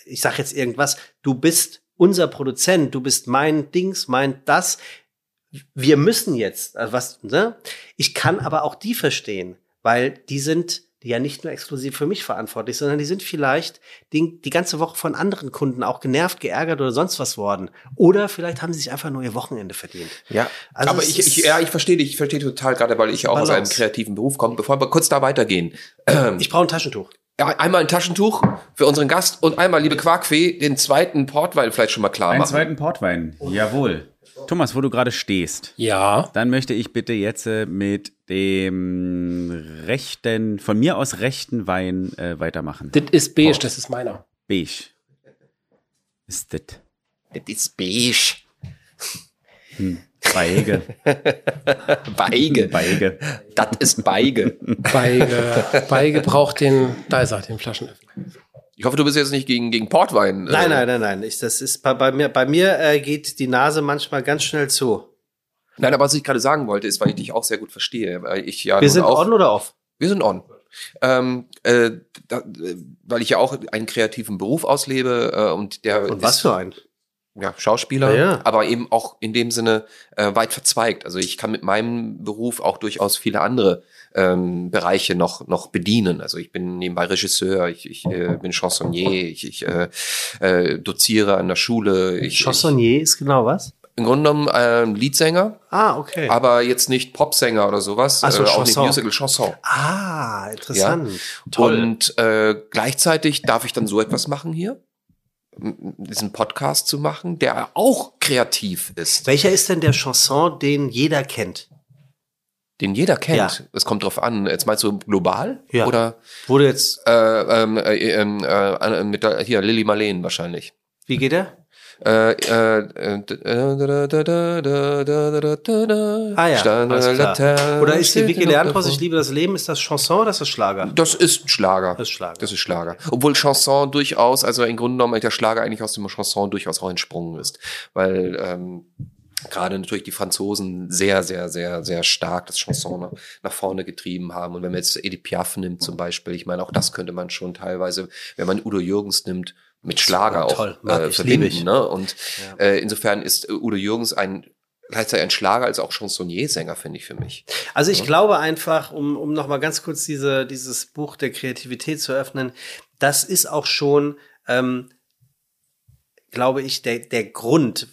ich sag jetzt irgendwas, du bist unser Produzent, du bist mein Dings, mein das. Wir müssen jetzt, also was, ne? Ich kann aber auch die verstehen weil die sind ja nicht nur exklusiv für mich verantwortlich, sondern die sind vielleicht die, die ganze Woche von anderen Kunden auch genervt, geärgert oder sonst was worden. Oder vielleicht haben sie sich einfach nur ihr Wochenende verdient. Ja, also aber ich, ich, ja, ich verstehe dich, ich verstehe total gerade, weil ich auch Balance. aus einem kreativen Beruf komme. Bevor wir kurz da weitergehen. Ich brauche ein Taschentuch. Ja, einmal ein Taschentuch für unseren Gast und einmal, liebe Quarkfee, den zweiten Portwein vielleicht schon mal klar machen. Einen zweiten Portwein, jawohl. Thomas, wo du gerade stehst. Ja. Dann möchte ich bitte jetzt äh, mit dem rechten, von mir aus rechten Wein äh, weitermachen. Das ist beige, oh. das ist meiner. Beige. Ist das? Das ist beige. Hm. Beige. Beige. Beige. Das ist Beige. Beige. Beige braucht den, da ist er, den Flaschenöffner. Ich hoffe, du bist jetzt nicht gegen, gegen Portwein. Äh. Nein, nein, nein, nein. Ich, das ist bei, bei mir, bei mir äh, geht die Nase manchmal ganz schnell zu. Nein, aber was ich gerade sagen wollte, ist, weil ich dich auch sehr gut verstehe. Weil ich ja wir sind auch, on oder off? Wir sind on. Ähm, äh, da, weil ich ja auch einen kreativen Beruf auslebe äh, und der. Und was für einen? Ja, Schauspieler, Ja, ja. aber eben auch in dem Sinne äh, weit verzweigt. Also ich kann mit meinem Beruf auch durchaus viele andere ähm, Bereiche noch noch bedienen. Also ich bin nebenbei Regisseur, ich, ich äh, bin Chansonnier, ich, ich äh, äh, doziere an der Schule. Ich, Chansonnier ist genau was? ich, Im Grunde genommen äh, Liedsänger, Ah, okay. aber jetzt nicht Popsänger oder sowas, Ach so, äh, auch nicht. Musical, Chanson. ah, interessant. Und äh, gleichzeitig darf ich dann so etwas machen hier, diesen Podcast zu machen, der auch kreativ ist, Welcher ist denn der Chanson, den jeder kennt? den jeder kennt. Ja. Es kommt drauf an. Jetzt meinst du global Ja. oder Wurde jetzt, äh, ähm, äh, ähm, äh, mit der, hier Lilly Marleen wahrscheinlich. wie geht der? Äh, äh, äh, ah ja, Oder ist die Vicky Leandros, ich liebe das Leben, ist das Chanson oder ist das Schlager? Das ist Schlager. Das ist Schlager. Das ist Schlager. Obwohl Chanson durchaus, also im Grunde genommen der Schlager eigentlich aus dem Chanson durchaus auch entsprungen ist. Weil ähm, gerade natürlich die Franzosen sehr, sehr, sehr, sehr stark das Chanson nach vorne getrieben haben. Und wenn man jetzt Edith Piaf nimmt zum Beispiel, ich meine, auch das könnte man schon teilweise, wenn man Udo Jürgens nimmt, mit Schlager auch Toll, äh, verbinden. Ne? Und äh, insofern ist äh, Udo Jürgens ein gleichzeitig ein Schlager als auch Chansonnier-Sänger, finde ich für mich. Also ich glaube einfach, um, um noch mal ganz kurz diese, dieses Buch der Kreativität zu öffnen, das ist auch schon, ähm, glaube ich, der, der Grund,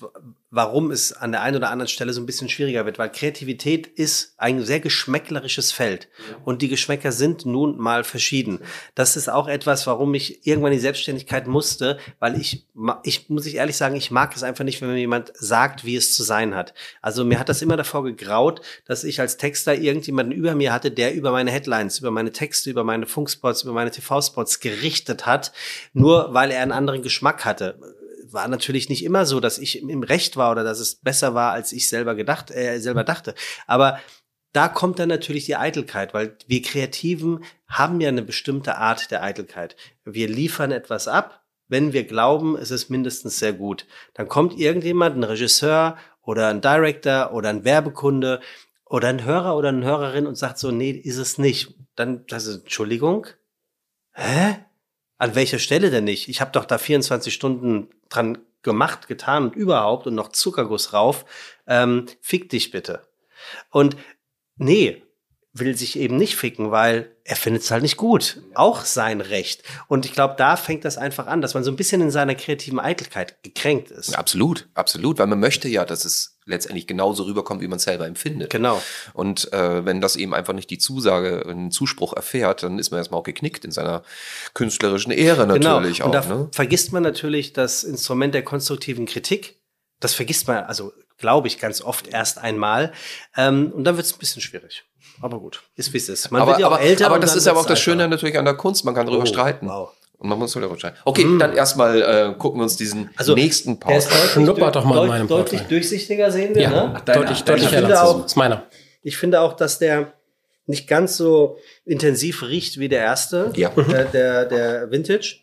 warum es an der einen oder anderen Stelle so ein bisschen schwieriger wird, weil Kreativität ist ein sehr geschmäcklerisches Feld und die Geschmäcker sind nun mal verschieden. Das ist auch etwas, warum ich irgendwann die Selbstständigkeit musste, weil ich, ich muss ich ehrlich sagen, ich mag es einfach nicht, wenn mir jemand sagt, wie es zu sein hat. Also mir hat das immer davor gegraut, dass ich als Texter irgendjemanden über mir hatte, der über meine Headlines, über meine Texte, über meine Funkspots, über meine TV-Spots gerichtet hat, nur weil er einen anderen Geschmack hatte war natürlich nicht immer so, dass ich im- Recht war oder dass es besser war, als ich selber gedacht, äh, selber dachte. Aber da kommt dann natürlich die Eitelkeit, weil wir Kreativen haben ja eine bestimmte Art der Eitelkeit. Wir liefern etwas ab, wenn wir glauben, es ist mindestens sehr gut. Dann kommt irgendjemand, ein Regisseur oder ein Director oder ein Werbekunde oder ein Hörer oder eine Hörerin und sagt so, nee, ist es nicht. Dann, also, Entschuldigung, hä? An welcher Stelle denn nicht? Ich habe doch da 24 Stunden dran gemacht, getan und überhaupt und noch Zuckerguss rauf. Ähm, fick dich bitte. Und nee, will sich eben nicht ficken, weil er findet es halt nicht gut. Auch sein Recht. Und ich glaube, da fängt das einfach an, dass man so ein bisschen in seiner kreativen Eitelkeit gekränkt ist. Absolut, absolut, weil man möchte ja, dass es letztendlich genauso rüberkommt, wie man es selber empfindet. Genau. Und äh, wenn das eben einfach nicht die Zusage, einen Zuspruch erfährt, dann ist man erstmal auch geknickt in seiner künstlerischen Ehre natürlich genau. Und auch. da Ne? vergisst man natürlich das Instrument der konstruktiven Kritik. Das vergisst man, also glaube ich, ganz oft erst einmal. Ähm, und dann wird es ein bisschen schwierig. Aber gut, ist wie es ist. Man Aber, wird ja auch aber, älter. aber das ist aber auch das Schöne natürlich an der Kunst, man kann darüber Oh, streiten. Wow. Und man muss darüber streiten. Okay, dann erstmal äh, gucken wir uns diesen Also, nächsten Der ist Part. deutlich, Schnuppert doch mal in meinem deutlich Porträt. durchsichtiger, sehen wir, Ja, ne? deutlich, deutlich Ich heller. finde auch- ist meiner. Ich finde auch, dass der nicht ganz so intensiv riecht wie der erste, Ja. äh, der, der Vintage.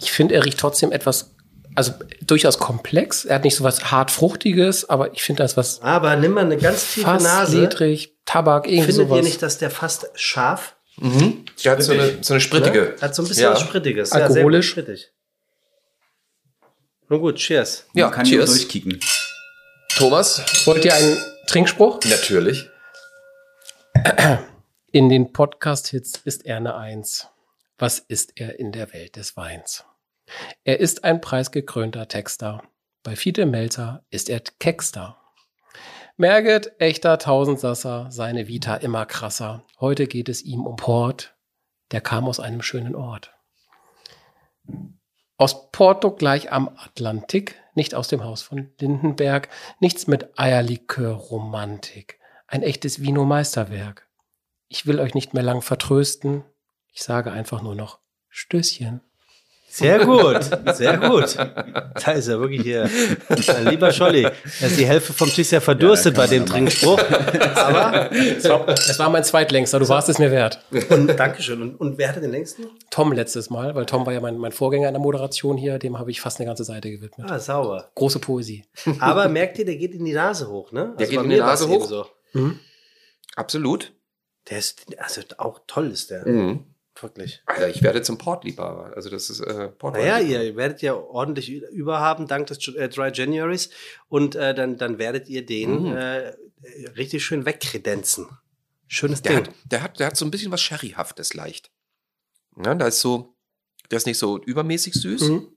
Ich finde, er riecht trotzdem etwas, also durchaus komplex. Er hat nicht so was hart Fruchtiges, aber ich finde, da ist was Aber nimm mal eine ganz tiefe fast Nase. ledrig, Tabak, irgendwie Findet sowas. ihr nicht, dass der fast scharf? Mhm. Der hat so eine, so eine sprittige. Ne? Hat so ein bisschen Ja. was Sprittiges. Alkoholisch. Ja, sehr sprittig. Nun gut, cheers. Ja, Man kann cheers. durchkicken. Thomas? Wollt ihr einen Trinkspruch? Natürlich. In den Podcast-Hits ist er eine Eins. Was ist er in der Welt des Weins? Er ist ein preisgekrönter Texter. Bei Fiete Melzer ist er Keckster. Merget, echter Tausendsasser, seine Vita immer krasser. Heute geht es ihm um Port. Der kam aus einem schönen Ort. Aus Porto gleich am Atlantik, nicht aus dem Haus von Lindenberg, nichts mit Eierlikör-Romantik. Ein echtes Vino-Meisterwerk. Ich will euch nicht mehr lang vertrösten. Ich sage einfach nur noch Stößchen. Sehr gut, sehr gut. Da ist er wirklich hier. Mein lieber Scholli, da ist die Hälfte vom Tisch ja verdurstet Ja, bei dem Trinkspruch. Aber, Es war, es war mein zweitlängster, du warst es mir wert. und, Dankeschön. Und, und wer hatte den längsten? Tom letztes Mal, weil Tom war ja mein, mein Vorgänger in der Moderation hier, dem habe ich fast eine ganze Seite gewidmet. Ah, sauber. Große Poesie. Aber merkt ihr, der geht in die Nase hoch, ne? Der geht in die Nase hoch? So. Mhm. Absolut. Der ist, also auch toll ist der. Mhm. Wirklich. Also ich werde zum Portliebhaber. Also das ist äh, Port Naja, ihr werdet ja ordentlich überhaben dank des äh, Dry Januaries und äh, dann, dann werdet ihr den Mhm. äh, richtig schön wegkredenzen. Schönes Der Ding. hat, der, hat, der hat so ein bisschen was Sherryhaftes leicht. Ja, da ist so, der ist nicht so übermäßig süß. Mhm.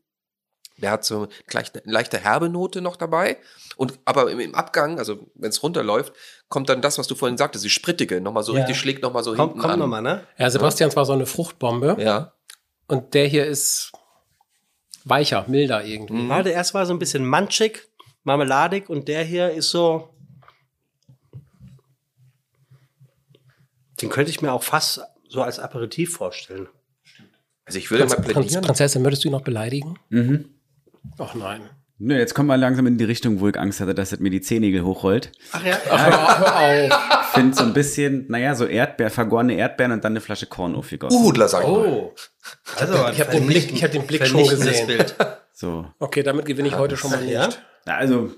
Der hat so gleich eine leichte herbe Note noch dabei. Und aber im, im Abgang, also wenn es runterläuft, kommt dann das, was du vorhin sagtest, die sprittige, nochmal so Ja. richtig, schlägt nochmal so Kommt, hinten kommt an. nochmal, ne? Ja, Sebastians war so eine Fruchtbombe Ja. und der hier ist weicher, milder irgendwie. Mhm. Ja, der erste war so ein bisschen manchig, marmeladig und der hier ist so. Den könnte ich mir auch fast so als Aperitif vorstellen. Also ich würde mal Prinz, plädieren. Prinzessin, würdest du ihn noch beleidigen? Mhm. Ach nein. Nö, jetzt kommen wir langsam in die Richtung, wo ich Angst hatte, dass das mir die Zehennägel hochrollt. Ach ja. Hör, hör auf. Find so ein bisschen, naja, so Erdbeer, vergorene Erdbeeren und dann eine Flasche Korn aufgegossen. Uhudler, sag ich mal. Oh. Also, Ich hab den Blick- ich hab den Blick schon gesehen. Bild. So. Okay, damit gewinne ich heute schon mal nicht. Ja? Ja, Also,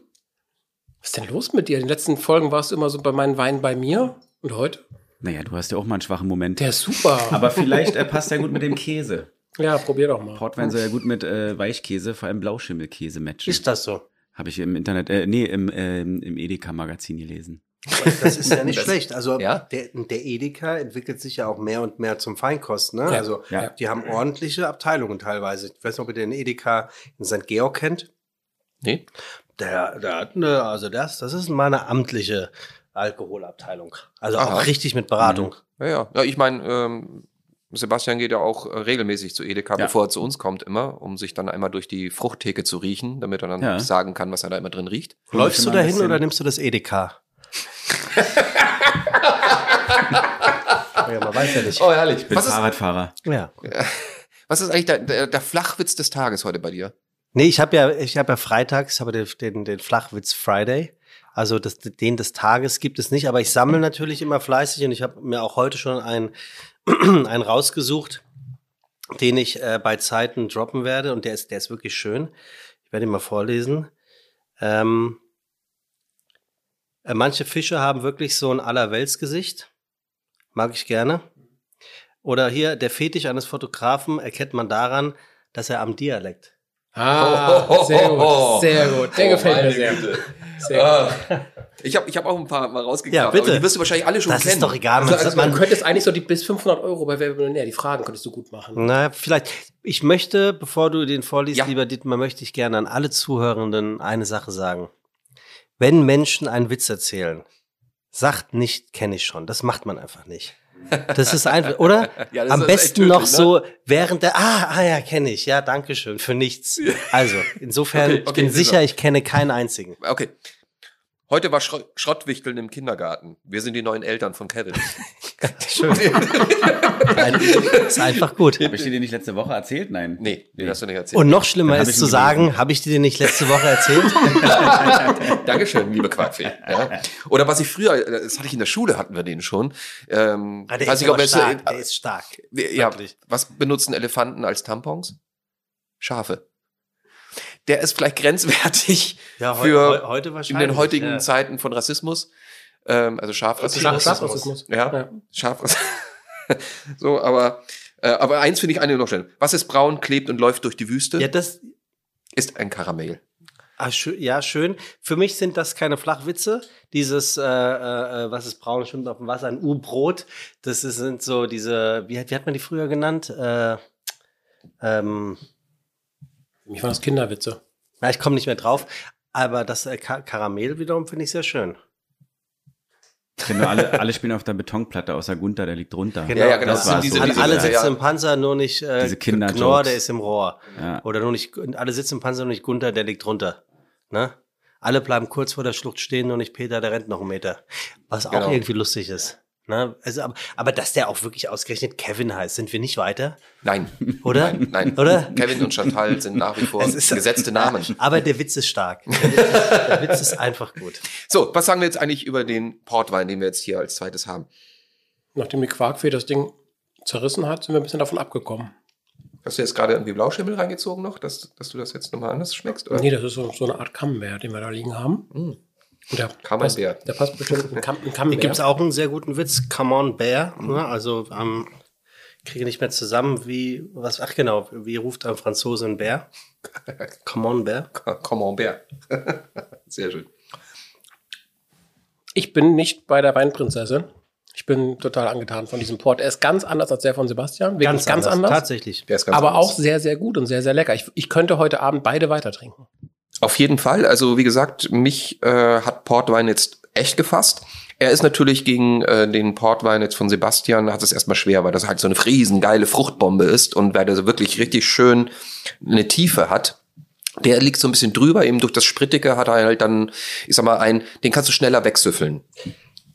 Was ist denn los mit dir? In den letzten Folgen warst du immer so bei meinen Weinen bei mir. Und heute? naja, du hast ja auch mal einen schwachen Moment. Der ist super. Aber vielleicht äh, passt er gut mit dem Käse. Ja, probier doch mal. Portwein soll ja gut mit äh, Weichkäse, vor allem Blauschimmelkäse matchen. Ist das so? Habe ich im Internet, äh, nee, im, ähm, im Edeka-Magazin gelesen. Das ist ja nicht Das- schlecht. Also ja? der, der Edeka entwickelt sich ja auch mehr und mehr zum Feinkost. Ne? Ja, also ja. die haben ordentliche Abteilungen teilweise. Ich weiß nicht, ob ihr den Edeka in St. Georg kennt. Nee? Der, der hat eine, also das, das ist mal eine amtliche Alkoholabteilung. Also Aha. auch richtig mit Beratung. Ja, ja. ja ich meine, ähm, Sebastian geht ja auch äh, regelmäßig zu Edeka, Ja. bevor er zu uns kommt immer, um sich dann einmal durch die Fruchttheke zu riechen, damit er dann Ja. sagen kann, was er da immer drin riecht. Läufst du ein dahin oder nimmst du das Edeka? ja, man weiß ja nicht. Oh, herrlich. Ich bin Was ist, Fahrradfahrer. Ja. was ist eigentlich der, der, der Flachwitz des Tages heute bei dir? Nee, ich habe ja, ich habe ja freitags, habe den, den, den Flachwitz Friday. Also das, den des Tages gibt es nicht, aber ich sammle natürlich immer fleißig und ich habe mir auch heute schon einen, einen rausgesucht, den ich äh, bei Zeiten droppen werde und der ist, der ist wirklich schön. Ich werde ihn mal vorlesen. Ähm, äh, manche Fische haben wirklich so ein Allerweltsgesicht. Mag ich gerne. Oder hier, der Fetisch eines Fotografen erkennt man daran, dass er am Dialekt. Ah, sehr gut, sehr gut. Der Oh, gefällt mir sehr. Güte. Sehr gut. Ich habe ich hab auch ein paar mal rausgegraben, Ja, bitte. aber die wirst du wahrscheinlich alle schon Das kennen. ist doch egal. Man, Also, man, du könntest eigentlich so die bis 500 Euro bei Wer wird Millionär, die Fragen könntest du gut machen. na, vielleicht. Ich möchte, bevor du den vorliest, Ja. lieber Dietmar, möchte ich gerne an alle Zuhörenden eine Sache sagen. Wenn Menschen einen Witz erzählen, sagt nicht, kenne ich schon. Das macht man einfach nicht. Das ist einfach, oder? Ja, Am besten tödlich, noch ne? so während der, ah, ah ja, kenne ich. Ja, danke schön, für nichts. Also, insofern, Okay, ich okay, bin super. sicher, ich kenne keinen einzigen. Okay. Heute war Schro Schrottwichteln im Kindergarten. Wir sind die neuen Eltern von Kevin. Schön. Ist einfach gut. Habe ich dir den nicht letzte Woche erzählt? Nein. Nee, den hast du nicht erzählt. Und noch schlimmer ist ich zu sagen, habe ich dir den nicht letzte Woche erzählt? Dankeschön, liebe Quackfee. Ja. Oder was ich früher, das hatte ich in der Schule, hatten wir den schon. Ähm, Ah, der weiß ist nicht, ob aber wir es- stark. Der ist stark. ja, wirklich. was benutzen Elefanten als Tampons? Schafe. Der ist vielleicht grenzwertig Ja, heu- für heu- heute in wahrscheinlich. den heutigen ja. Zeiten von Rassismus. Ähm, also Schafrassismus. Schaf- Schafrassismus. Ja, Ja. Schafrassismus. so, aber, äh, aber eins finde ich eine noch schnell. Was ist braun, klebt und läuft durch die Wüste? Ja, das, Ist ein Karamell. ah, schön, ja, schön. Für mich sind das keine Flachwitze. Dieses, äh, äh, was ist braun, schwimmt auf dem Wasser, ein U-Brot. Das ist, sind so diese, wie, hat- wie hat man die früher genannt? Äh, ähm, Für mich waren das Kinderwitze. na, ich komme nicht mehr drauf. Aber das äh, Ka Karamell wiederum finde ich sehr schön. Genau, alle, alle spielen auf der Betonplatte, außer Gunther, der liegt drunter. Genau, Ja, ja, genau. Das war diese- so. Alle, diese- alle sitzen ja. im Panzer, nur nicht äh, Diese. Knorr, der ist im Rohr. Ja. Oder nur nicht, alle sitzen im Panzer, nur nicht Gunther, der liegt drunter. Ne? Alle bleiben kurz vor der Schlucht stehen, nur nicht Peter, der rennt noch einen Meter. Was auch Genau. irgendwie lustig ist. Ne? Also, aber, aber dass der auch wirklich ausgerechnet Kevin heißt, sind wir nicht weiter? Nein. Oder? Nein, nein. Oder? Kevin und Chantal sind nach wie vor gesetzte Namen. Aber der Witz ist stark. Der Witz ist, der Witz ist einfach gut. So, was sagen wir jetzt eigentlich über den Portwein, den wir jetzt hier als zweites haben? Nachdem die Quarkfee das Ding zerrissen hat, sind wir ein bisschen davon abgekommen. Hast du jetzt gerade irgendwie Blauschimmel reingezogen noch, dass, dass du das jetzt nochmal anders schmeckst? Oder? Nee, das ist so, so eine Art Camembert, den wir da liegen haben. Mm. Der Camembert. passt, der passt bestimmt in Cam in Hier Camembert. gibt's auch einen sehr guten Witz, Come on Bear. Ne? Also ähm, kriege nicht mehr zusammen, wie, was, ach genau, wie ruft ein Franzose ein Bär? Come on, Bär. Camembert. Sehr schön. Ich bin nicht bei der Weinprinzessin. Ich bin total angetan von diesem Port. Er ist ganz anders als der von Sebastian. Wirklich ganz, anders. Tatsächlich. Der ist ganz aber anders. auch sehr, sehr gut und sehr, sehr lecker. Ich, ich könnte heute Abend beide weiter trinken. Auf jeden Fall. Also wie gesagt, mich äh, hat Portwein jetzt echt gefasst. Er ist natürlich gegen äh, den Portwein jetzt von Sebastian, hat es erstmal schwer, weil das halt so eine riesengeile Fruchtbombe ist und weil der wirklich richtig schön eine Tiefe hat. Der liegt so ein bisschen drüber, eben durch das Sprittige hat er halt dann, ich sag mal, ein, den kannst du schneller wegsüffeln.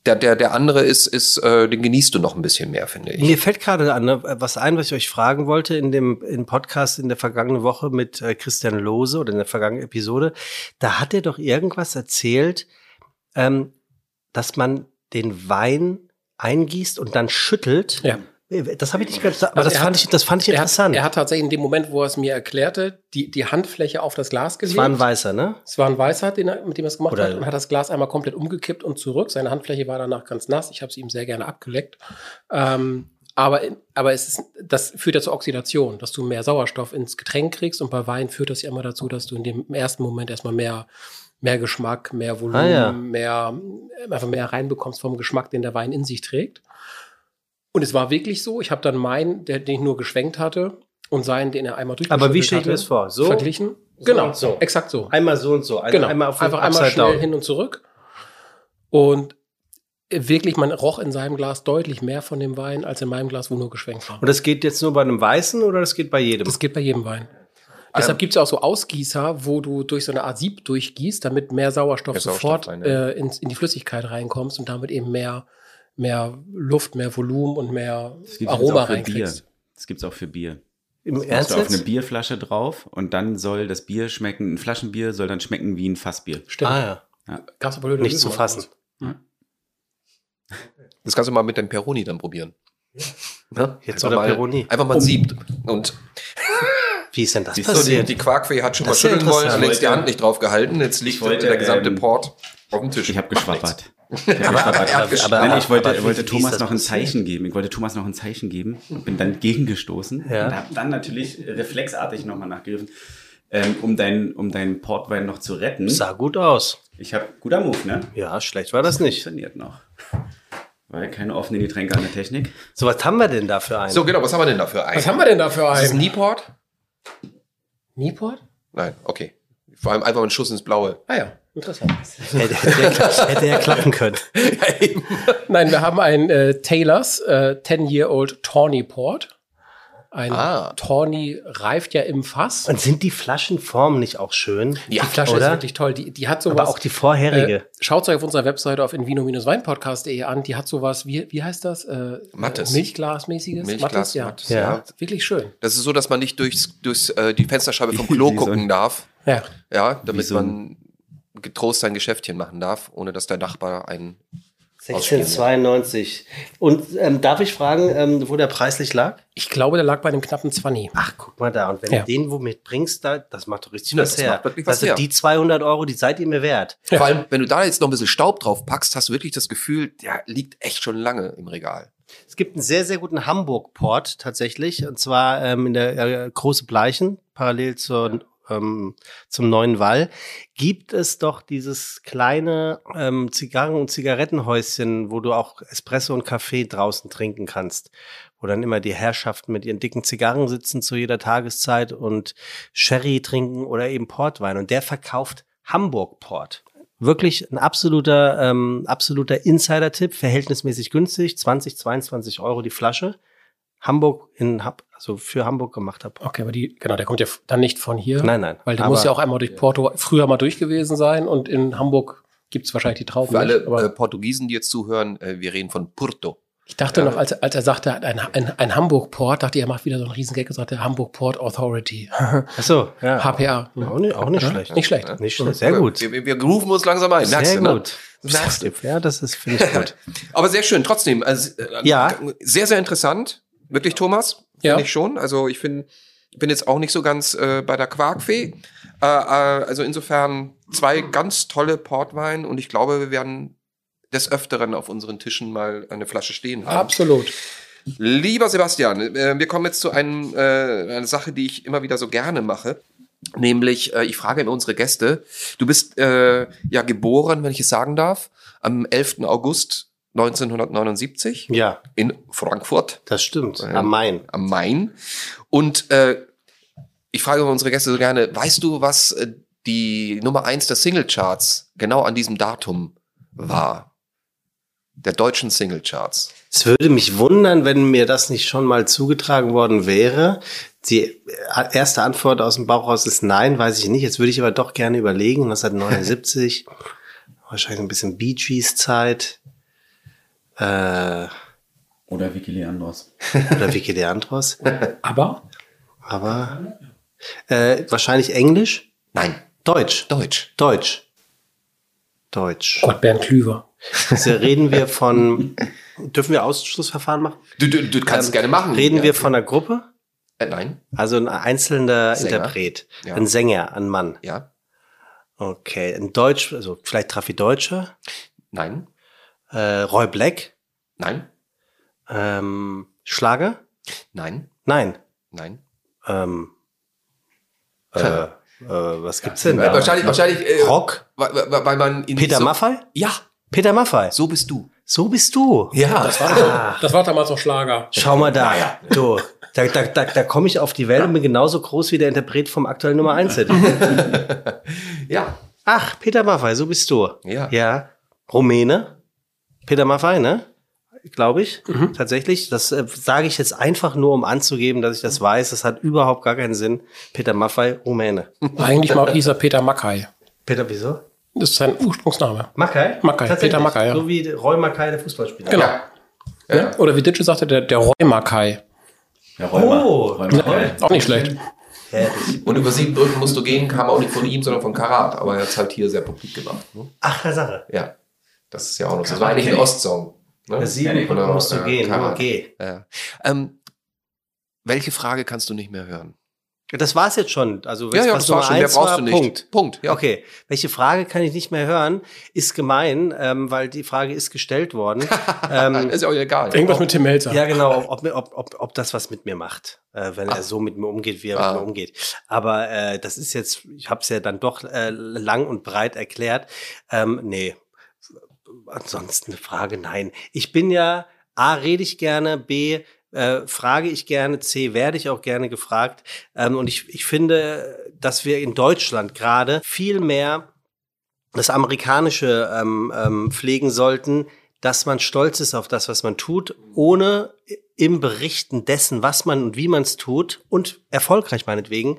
Der, der, der andere ist, ist, äh, den genießt du noch ein bisschen mehr, finde ich. Mir fällt gerade an, ne, was ein, was ich euch fragen wollte in dem im Podcast in der vergangenen Woche mit äh, Christian Lose oder in der vergangenen Episode. Da hat er doch irgendwas erzählt, ähm, dass man den Wein eingießt und dann schüttelt. Ja. Das habe ich nicht gehört, aber Also das fand hat- ich, das fand ich Er hat, interessant. er hat tatsächlich in dem Moment, wo er es mir erklärte, die, die Handfläche auf das Glas es gelegt. war ein Weißer, ne? Es war ein Weißer, den er, mit dem er es gemacht Oder- hat und hat das Glas einmal komplett umgekippt und zurück. Seine Handfläche war danach ganz nass. Ich habe sie ihm sehr gerne abgeleckt. Ähm, aber, aber es ist, das führt ja zur Oxidation, dass du mehr Sauerstoff ins Getränk kriegst und bei Wein führt das ja immer dazu, dass du in dem ersten Moment erstmal mehr, mehr Geschmack, mehr Volumen, Ah, ja. mehr, einfach mehr reinbekommst vom Geschmack, den der Wein in sich trägt. Und es war wirklich so, ich habe dann meinen, der, den ich nur geschwenkt hatte, und seinen, den er einmal durchgeschüttelt Aber wie stelle ich mir das vor? So? Verglichen? So genau, so. exakt so. Einmal so und so. Ein- Genau, Einmal auf einfach einmal schnell Down. hin und zurück. Und wirklich, man roch in seinem Glas deutlich mehr von dem Wein als in meinem Glas, wo nur geschwenkt war. Und das geht jetzt nur bei einem Weißen oder das geht bei jedem? Das geht bei jedem Wein. Deshalb gibt es ja auch so Ausgießer, wo du durch so eine Art Sieb durchgießt, damit mehr Sauerstoff Mehr Sauerstoff sofort rein, ja. äh, ins, in die Flüssigkeit reinkommst und damit eben mehr, mehr Luft, mehr Volumen und mehr Das Aroma jetzt auch für Bier. reinkriegst. Das gibt's auch für Bier. Im Machst Ernst du auf eine jetzt? Bierflasche drauf und dann soll das Bier schmecken, ein Flaschenbier soll dann schmecken wie ein Fassbier. Stimmt. Ah ja. Gab's aber Nicht zu fassen. Das kannst du mal mit dem Peroni dann probieren. Ne? Jetzt einfach oder mal, Peroni. Einfach mal siebt. Und Wie ist denn das Siehst du, so, die, passiert? die Quarkfee hat schon mal Das ja schütteln wollen, hat längst die Hand nicht drauf gehalten. Jetzt liegt wollte, der gesamte ähm, Port auf dem Tisch. Ich habe geschwappert. Aber, aber, aber- ich wollte, wollte Thomas noch ein passiert? Zeichen geben. Ich wollte Thomas noch ein Zeichen geben und bin dann gegengestoßen Ja. und habe dann natürlich reflexartig nochmal nachgegriffen, ähm, um deinen um deinen Portwein noch zu retten. Sah gut aus. Ich habe guter Move, ne? Ja, schlecht war das nicht. Funktioniert noch. Weil keine offenen Getränke an der Technik. So, was haben wir denn da für einen? so, genau, was haben wir denn da für einen? Was haben wir denn da für Ist das ein einen? Nieport? Nieport? Nein, okay. Vor allem einfach ein Schuss ins Blaue. Ah ja, interessant. hätte, hätte, hätte ja klappen können. Nein, wir haben ein äh, Taylors äh, 10-Year-Old Tawny Port. Ein Ah. Tawny reift ja im Fass. Und sind die Flaschenformen nicht auch schön? Ja, die Flasche oder? ist wirklich toll. Die, die hat sowas. Aber auch die vorherige. Äh, Schaut euch auf unserer Webseite auf invino-weinpodcast.de an. Die hat sowas, wie, wie heißt das? Äh, Mattes. äh, Milchglasmäßiges. Milchglas, Mattes, ja. Mattes, Ja. ja. Wirklich schön. Das ist so, dass man nicht durchs, durchs äh, die Fensterscheibe vom Klo gucken darf. Ja. Ja, damit so man getrost sein Geschäftchen machen darf, ohne dass der Nachbar einen 1692. Und ähm, darf ich fragen, ähm, wo der preislich lag? Ich glaube, der lag bei einem knappen 20. Ach, guck mal da. Und wenn Ja. du den wo mitbringst, da, das macht doch richtig Ja, was das her. was also her. die 200 Euro, die seid ihr mir wert. Ja. Vor allem, wenn du da jetzt noch ein bisschen Staub drauf packst, hast du wirklich das Gefühl, der liegt echt schon lange im Regal. Es gibt einen sehr, sehr guten Hamburg-Port tatsächlich. Und zwar ähm, in der äh, Große Bleichen, parallel zur, ähm, zum Neuen Wall, gibt es doch dieses kleine ähm, Zigarren- und Zigarettenhäuschen, wo du auch Espresso und Kaffee draußen trinken kannst. Wo dann immer die Herrschaften mit ihren dicken Zigarren sitzen zu jeder Tageszeit und Sherry trinken oder eben Portwein. Und der verkauft Hamburg-Port. Wirklich ein absoluter, ähm, absoluter Insider-Tipp, verhältnismäßig günstig, 20, 22 Euro die Flasche. Hamburg in, Hab- also für Hamburg gemacht habe. Okay, aber die, genau, der kommt ja dann nicht von hier. Nein, nein. Weil der aber- muss ja auch einmal durch Porto früher mal durch gewesen sein und in Hamburg gibt es wahrscheinlich die Trauben. Für alle nicht, aber äh, Portugiesen, die jetzt zuhören, äh, wir reden von Porto. ich dachte ja. noch, als, als er sagte, ein, ein, ein Hamburg-Port, dachte ich, er macht wieder so einen riesen Gag und sagte Hamburg Port Authority. Ach so, ja. HPA. Auch nicht, auch nicht Ja? schlecht. Nicht schlecht. Nicht schlecht. Sehr gut. Wir, wir, wir grooven uns langsam ein. merkst Sehr du, ne? gut. Merkst du. Ja, das ist, finde ich gut. Aber sehr schön, trotzdem. Also, äh, Ja. Sehr, sehr interessant. Wirklich, Thomas? Ja. Ich schon. Also ich finde, bin jetzt auch nicht so ganz äh, bei der Quarkfee. Äh, äh, also insofern zwei ganz tolle Portwein und ich glaube, wir werden des Öfteren auf unseren Tischen mal eine Flasche stehen haben. Absolut. Lieber Sebastian, äh, wir kommen jetzt zu einem, äh, einer Sache, die ich immer wieder so gerne mache. Nämlich, äh, ich frage immer unsere Gäste, du bist ja geboren, wenn ich es sagen darf, am 11. August 1979 Ja, in Frankfurt das stimmt. Ähm, Am Main. am Main. Und äh, ich frage unsere Gäste so gerne, weißt du, was äh, die Nummer eins der Singlecharts genau an diesem Datum war? Der deutschen Singlecharts. Es würde mich wundern, wenn mir das nicht schon mal zugetragen worden wäre. Die erste Antwort aus dem Bauch raus ist nein, weiß ich nicht. Jetzt würde ich aber doch gerne überlegen. 1979, wahrscheinlich ein bisschen Bee Gees Zeit. Äh, Oder Vicky Leandros. oder Vicky Leandros. Aber Aber äh, wahrscheinlich Englisch. Nein, Deutsch. Deutsch. Deutsch. Deutsch. Gott, Bernd Klüver. Also reden wir von, dürfen wir Ausschlussverfahren machen? Du, du, du kannst es gerne machen. Reden ja. wir von einer Gruppe? Äh, nein, Also ein einzelner Sänger. Interpret, Ja. ein Sänger, ein Mann. ja, Okay, ein Deutsch, also vielleicht Traffi Deutscher, nein, äh, Roy Black, nein, ähm, Schlager? nein, Nein. nein. Ähm, äh, äh, was gibt's denn da? wahrscheinlich, wahrscheinlich, äh, Rock? weil, weil man in Peter so, Maffay? Ja, Peter Maffay. so bist du. So bist du. Ja, Das war, das war damals noch Schlager. Schau mal da. Du, da, da, da, da komme ich auf die Welt und bin genauso groß wie der Interpret vom aktuellen Nummer 1 Hit. ja, Ach, Peter Maffay, so bist du. Ja. Ja. Rumäne. Peter Maffay, ne? Glaube ich. Tatsächlich. Das äh, sage ich jetzt einfach nur, um anzugeben, dass ich das weiß. Das hat überhaupt gar keinen Sinn. Peter Maffay, Rumäne. Eigentlich mal hieß er Peter Mackay. Peter, wieso? Das ist sein Ursprungsname. Mackay? Mackay. Peter Mackay, ja. So wie Roy Mackay, der Fußballspieler. Genau. ja. ja. Ja? Oder wie Ditsche sagte, der, der Roy Mackay. Ja, Räumer. Oh, Räumer. Auch nicht schlecht. Und über sieben Brücken musst du gehen, kam auch nicht von ihm, sondern von Karat. Aber er hat es halt hier sehr publik gemacht. Ne? Ach, der Sache. Ja, das ist ja auch noch. Das war eigentlich ein Ostsong. Ne? Der sieben Oder, musst du äh, gehen, nur geh. Ja. Ähm, welche Frage kannst du nicht mehr hören? Das war's jetzt schon. Also, Ja, ja, was das war schon. Mehr eins brauchst war, du nicht. Punkt. Punkt. Ja. Okay, welche Frage kann ich nicht mehr hören? Ist gemein, ähm, weil die Frage ist gestellt worden. ähm, ist ja auch egal. Irgendwas mit Tim Melzer. ja, genau, ob, ob, ob, ob das was mit mir macht, äh, wenn Ach. er so mit mir umgeht, wie er Ah. mit mir umgeht. Aber äh, das ist jetzt, ich habe es ja dann doch äh, lang und breit erklärt. Ähm, nee, ansonsten eine Frage, nein. Ich bin ja, A, rede ich gerne, B, äh, frage ich gerne, C, werde ich auch gerne gefragt. Ähm, und ich, ich finde, dass wir in Deutschland gerade viel mehr das Amerikanische ähm, ähm, pflegen sollten, dass man stolz ist auf das, was man tut, ohne im Berichten dessen, was man und wie man es tut und erfolgreich meinetwegen,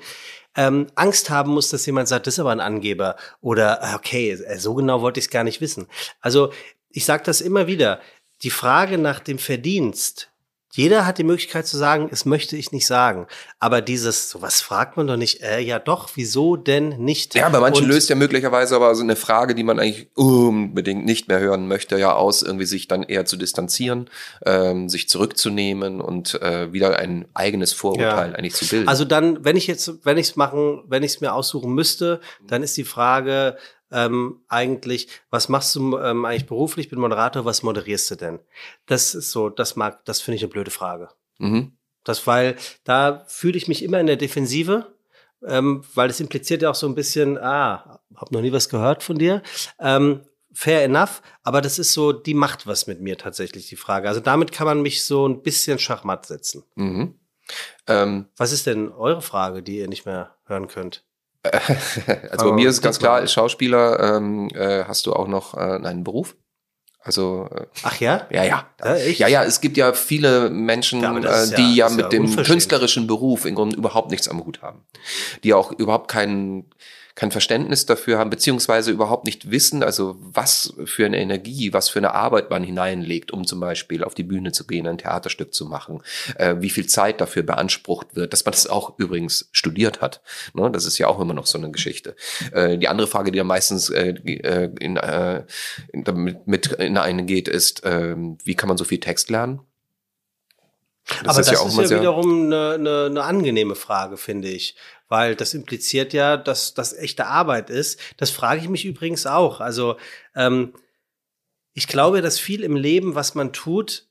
ähm, Angst haben muss, dass jemand sagt, das ist aber ein Angeber oder äh, okay, äh, so genau wollte ich es gar nicht wissen. Also ich sage das immer wieder, die Frage nach dem Verdienst, jeder hat die Möglichkeit zu sagen, es möchte ich nicht sagen. Aber dieses, sowas fragt man doch nicht, äh, ja doch, wieso denn nicht? Ja, bei manchen Und- löst ja möglicherweise aber so eine Frage, die man eigentlich unbedingt nicht mehr hören möchte, ja aus, irgendwie sich dann eher zu distanzieren, ähm, sich zurückzunehmen und äh, wieder ein eigenes Vorurteil Ja. eigentlich zu bilden. Also dann, wenn ich jetzt, wenn ich es machen, wenn ich es mir aussuchen müsste, dann ist die Frage ähm, eigentlich, was machst du ähm, eigentlich beruflich? Bin Moderator, was moderierst du denn? Das ist so, das mag, das finde ich eine blöde Frage. mhm. Das, weil da fühle ich mich immer in der Defensive, ähm, weil das impliziert ja auch so ein bisschen, ah, hab noch nie was gehört von dir. Ähm, fair enough, aber das ist so, die macht was mit mir tatsächlich, die Frage. Also damit kann man mich so ein bisschen schachmatt setzen. Mhm. Ähm, Was ist denn eure Frage, die ihr nicht mehr hören könnt? also bei mir ist es ganz klar, als Schauspieler ähm, äh, hast du auch noch äh, einen Beruf. Also äh, Ach ja? ja, ja. Ja? Ja, ja, es gibt ja viele Menschen, Ja, äh, die ja- mit dem künstlerischen Beruf im Grunde überhaupt nichts am Hut haben. Die auch überhaupt kein, kein Verständnis dafür haben, beziehungsweise überhaupt nicht wissen, also was für eine Energie, was für eine Arbeit man hineinlegt, um zum Beispiel auf die Bühne zu gehen, ein Theaterstück zu machen, äh, wie viel Zeit dafür beansprucht wird, dass man das auch übrigens studiert hat. Ne? Das ist ja auch immer noch so eine Geschichte. Äh, die andere Frage, die ja meistens äh, äh, äh, in, damit mit in eine geht, ist, ähm, wie kann man so viel Text lernen? Aber das ist ja, immer sehr- wiederum eine, eine, eine angenehme Frage, finde ich. Weil das impliziert ja, dass das echte Arbeit ist. Das frage ich mich übrigens auch. Also ähm, ich glaube, dass viel im Leben, was man tut,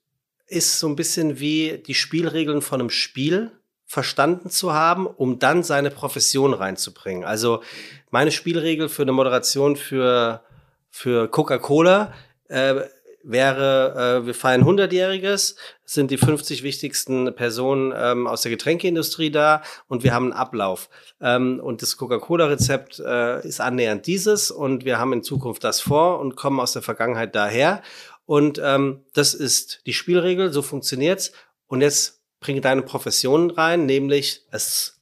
ist so ein bisschen wie die Spielregeln von einem Spiel verstanden zu haben, um dann seine Profession reinzubringen. Also meine Spielregel für eine Moderation für, für Coca-Cola äh, wäre, äh, wir feiern 100-jähriges, sind die 50 wichtigsten Personen ähm, aus der Getränkeindustrie da und wir haben einen Ablauf. Ähm, und das Coca-Cola-Rezept äh, ist annähernd dieses und wir haben in Zukunft das vor und kommen aus der Vergangenheit daher. Und ähm, das ist die Spielregel, so funktioniert's. Und jetzt bringe deine Profession rein, nämlich es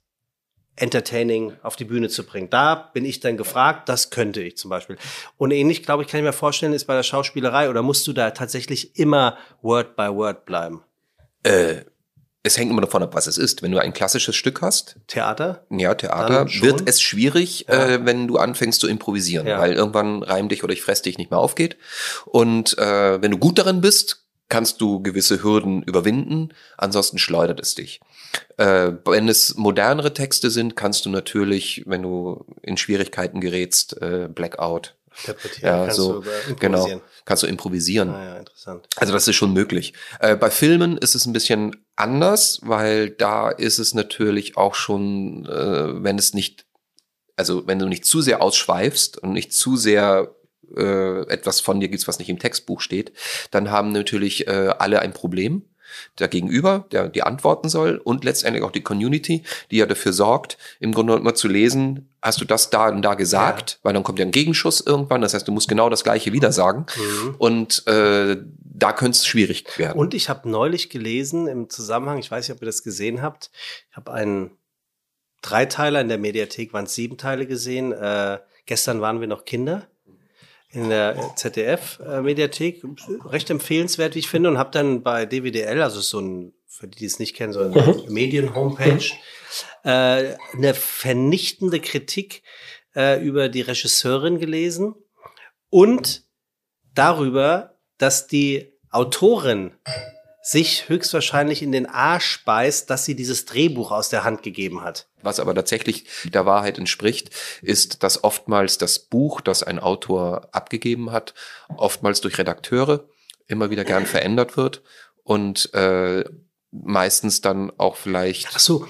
entertaining auf die Bühne zu bringen. Da bin ich dann gefragt, das könnte ich zum Beispiel. Und ähnlich, glaube ich, kann ich mir vorstellen, ist bei der Schauspielerei oder musst du da tatsächlich immer Word by Word bleiben? Äh, es hängt immer davon ab, was es ist. Wenn du ein klassisches Stück hast, Theater? ja, Theater, wird es schwierig, Ja. äh, wenn du anfängst zu improvisieren, Ja. weil irgendwann Reim dich oder ich fress dich nicht mehr aufgeht. Und äh, wenn du gut darin bist, kannst du gewisse Hürden überwinden, ansonsten schleudert es dich. Äh, wenn es modernere Texte sind, kannst du natürlich, wenn du in Schwierigkeiten gerätst, äh, Blackout, Interpretieren. ja, kannst so, du über genau, improvisieren. kannst du improvisieren. Ah, ja, interessant. Also das ist schon möglich. Äh, bei Filmen ist es ein bisschen anders, weil da ist es natürlich auch schon, äh, wenn es nicht, also wenn du nicht zu sehr ausschweifst und nicht zu sehr äh, etwas von dir gibst, was nicht im Textbuch steht, dann haben natürlich äh, alle ein Problem. Der Gegenüber, der die antworten soll und letztendlich auch die Community, die ja dafür sorgt, im Grunde immer zu lesen, hast du das da und da gesagt, weil dann kommt ja ein Gegenschuss irgendwann, das heißt, du musst genau das gleiche wieder sagen Mhm. und äh, da könnte es schwierig werden. Und ich habe neulich gelesen im Zusammenhang, ich weiß nicht, ob ihr das gesehen habt, ich habe einen Dreiteiler in der Mediathek, waren es sieben Teile gesehen. Äh, gestern waren wir noch Kinder in der ZDF-Mediathek. Recht empfehlenswert, wie ich finde, und habe dann bei DWDL, also so ein, für die, die es nicht kennen, so eine Medien-Homepage, äh, eine vernichtende Kritik äh, über die Regisseurin gelesen und darüber, dass die Autorin sich höchstwahrscheinlich in den Arsch beißt, dass sie dieses Drehbuch aus der Hand gegeben hat. Was aber tatsächlich der Wahrheit entspricht, ist, dass oftmals das Buch, das ein Autor abgegeben hat, oftmals durch Redakteure immer wieder gern verändert wird und äh, meistens dann auch vielleicht Ach so,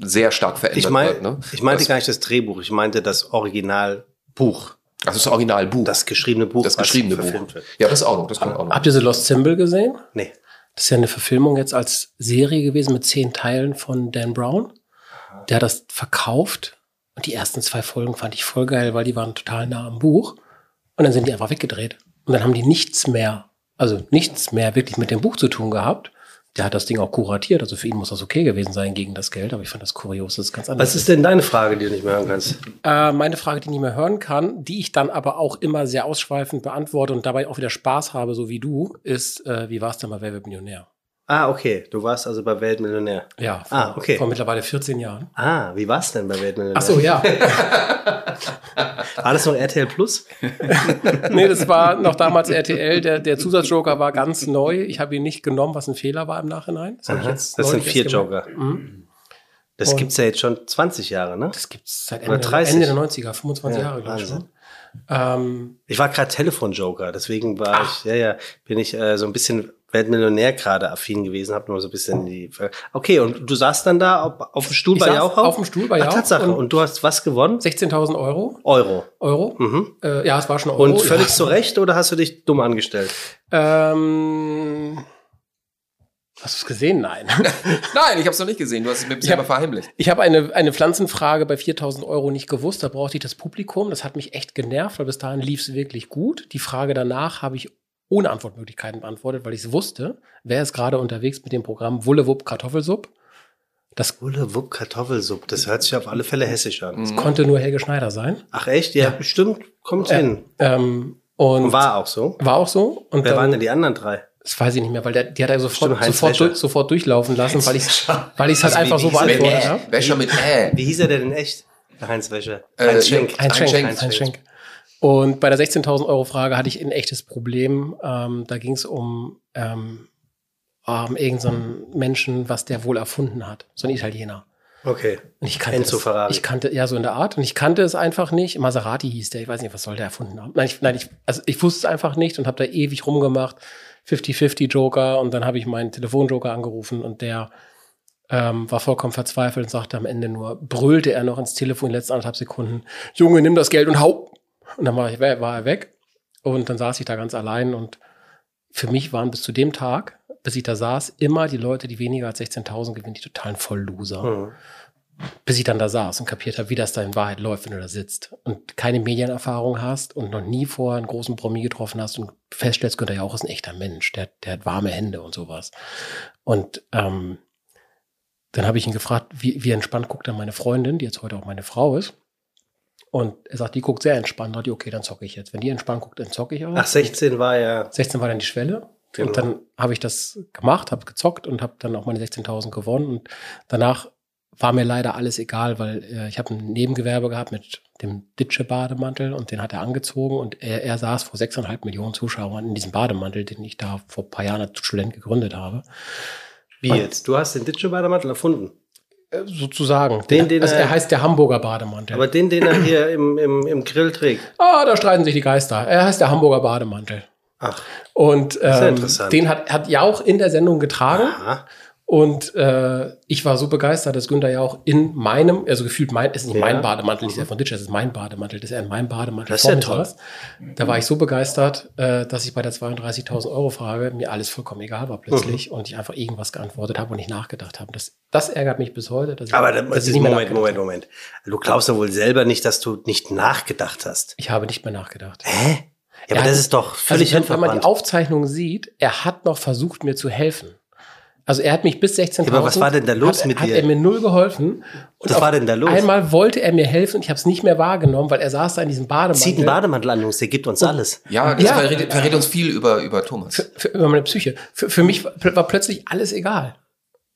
sehr stark verändert ich, mein, wird. Ne? ich meinte das, gar nicht das Drehbuch, ich meinte das Originalbuch, also das Originalbuch, das geschriebene Buch, das geschriebene was Buch. Ja, das auch noch, das kommt auch noch. Habt ihr The Lost Symbol gesehen? Nee. Das ist ja eine Verfilmung jetzt als Serie gewesen mit zehn Teilen von Dan Brown. Der hat das verkauft. Und die ersten zwei Folgen fand ich voll geil, weil die waren total nah am Buch. Und dann sind die einfach weggedreht. Und dann haben die nichts mehr, also nichts mehr wirklich mit dem Buch zu tun gehabt. Der hat das Ding auch kuratiert. Also für ihn muss das okay gewesen sein gegen das Geld. Aber ich fand das kurios, das ist ganz anders. Was ist denn deine Frage, die du nicht mehr hören kannst? Äh, meine Frage, die ich nicht mehr hören kann, die ich dann aber auch immer sehr ausschweifend beantworte und dabei auch wieder Spaß habe, so wie du, ist, äh, wie war es denn bei Wer wird Millionär? Ah, okay, du warst also bei Weltmillionär. Ja, vor, Ah, okay. vor mittlerweile 14 Jahren. Ah, wie war's denn bei Weltmillionär? Ach so, ja. War das noch RTL Plus? nee, das war noch damals RTL. Der, der Zusatzjoker war ganz neu. Ich habe ihn nicht genommen, was ein Fehler war im Nachhinein. Das, Aha, jetzt das sind vier. Joker. Mhm. Das Und- gibt's ja jetzt schon 20 Jahre, ne? Das gibt's seit Oder Ende, der- 30. Ende der 90er, 25 Ja, Jahre, glaube ich schon. Ähm, Ich war gerade Telefonjoker, deswegen war ich, ja, ja, bin ich äh, so ein bisschen Weltmillionär gerade affin gewesen, habe nur so ein bisschen die. Okay, und du saßt dann da auf, auf dem Stuhl Ich bei Jauch auf dem Stuhl bei Ach, Jauch Tatsache. und- Und, du hast was gewonnen? 16.000 Euro. Euro. Euro. Mhm. Äh, ja, es war schon Euro. Und völlig ja. zu Recht oder hast du dich dumm angestellt? Ähm, hast du es gesehen? Nein. Nein, ich habe es noch nicht gesehen. Du hast es mir selber verheimlicht. Ich habe eine, eine Pflanzenfrage bei 4000 Euro nicht gewusst. Da brauchte ich das Publikum. Das hat mich echt genervt, weil bis dahin lief es wirklich gut. Die Frage danach habe ich ohne Antwortmöglichkeiten beantwortet, weil ich es wusste. Wer ist gerade unterwegs mit dem Programm Wullewupp Kartoffelsupp? Das Wulle, Wupp, Kartoffelsuppe. Das hört sich auf alle Fälle hessisch an. Mhm. konnte nur Helge Schneider sein. Ach echt? Ja, bestimmt. Kommt hin. Ähm, und Und war auch so. war auch so. Und Wer dann, waren denn die anderen drei? Das weiß ich nicht mehr, weil der, die hat er sofort, Heinz sofort, durch, sofort durchlaufen lassen, weil ich es weil ich's halt Also wie- einfach wie so beantwortet Äh, habe. Wäscher mit Äh. Wie hieß er denn in echt? Heinz Wäscher. Äh, Heinz Schenk. Heinz Schenk, Schenk, Heinz Heinz Schenk. Und bei der 16.000 Euro Frage hatte ich ein echtes Problem. Ähm, da ging es um ähm, um irgendeinen so einen Menschen, was der wohl erfunden hat. So ein Italiener. Okay. Und ich kannte Enzo es. Ferrari. Ich kannte, ja, so in der Art. Und ich kannte es einfach nicht. Maserati hieß der. Ich weiß nicht, was soll der erfunden haben. Nein, ich, nein, ich, also ich wusste es einfach nicht und habe da ewig rumgemacht. 50-50 und dann habe ich meinen Telefonjoker angerufen und der ähm, war vollkommen verzweifelt und sagte am Ende nur, brüllte er noch ins Telefon in den letzten anderthalb Sekunden, Junge, nimm das Geld und hau. Und dann war, ich, war er weg und dann saß ich da ganz allein und für mich waren bis zu dem Tag, bis ich da saß, immer die Leute, die weniger als 16.000 gewinnen, die totalen Vollloser. Hm. Bis ich dann da saß und kapiert habe, wie das da in Wahrheit läuft, wenn du da sitzt und keine Medienerfahrung hast und noch nie vorher einen großen Promi getroffen hast und feststellst, Günther Jauch ist ein echter Mensch, der, der hat warme Hände und sowas. Und ähm, dann habe ich ihn gefragt, wie, wie entspannt guckt dann meine Freundin, die jetzt heute auch meine Frau ist. Und er sagt, die guckt sehr entspannt. Da ich, okay, dann zocke ich jetzt. Wenn die entspannt guckt, dann zocke ich auch. Ach, 16 war ja. 16 war dann die Schwelle. Genau. Und dann habe ich das gemacht, habe gezockt und habe dann auch meine 16.000 gewonnen. Und danach war mir leider alles egal, weil äh, ich habe ein Nebengewerbe gehabt mit dem Ditsche-Bademantel und den hat er angezogen und er, er saß vor 6,5 Millionen Zuschauern in diesem Bademantel, den ich da vor ein paar Jahren als Student gegründet habe. Wie jetzt? Du hast den Ditsche-Bademantel erfunden. Äh, sozusagen. Den, den also er- er heißt der Hamburger Bademantel. Aber den, den er hier im, im, im Grill trägt. ah, da streiten sich die Geister. Er heißt der Hamburger Bademantel. Ach, Und ja ähm, interessant. den hat, hat Jauch in der Sendung getragen. aha. Und äh, ich war so begeistert, dass Günther Jauch in meinem, also gefühlt mein, ist nicht Ja. mein Bademantel, nicht der von Ditcher, das ist mein Bademantel, dass er in meinem Bademantel Das ist ja toll. Da war ich so begeistert, äh, dass ich bei der 32.000 Euro Frage mir alles vollkommen egal war plötzlich Mhm. und ich einfach irgendwas geantwortet habe und nicht nachgedacht habe. Das, das ärgert mich bis heute. Dass ich, Aber dann, dass ich Moment, Moment, Moment, Du glaubst ja wohl selber nicht, dass du nicht nachgedacht hast. Ich habe nicht mehr nachgedacht. Hä? Ja, Er aber hat- das ist doch völlig also, wenn, man die. Aufzeichnung sieht, er hat noch versucht, mir zu helfen. Also er hat mich bis 16.000. Ja, aber was war denn da los hat, mit hat dir? er mir null geholfen. Und Was war denn da los? Einmal wollte er mir helfen und ich habe es nicht mehr wahrgenommen, weil er saß da in diesem Bademantel. Zieht einen Bademantel an, Jungs, der gibt uns alles. Ja, das Ja. Verrät, verrät uns viel über, über Thomas. für, für, über meine Psyche. Für, für mich war, war plötzlich alles egal.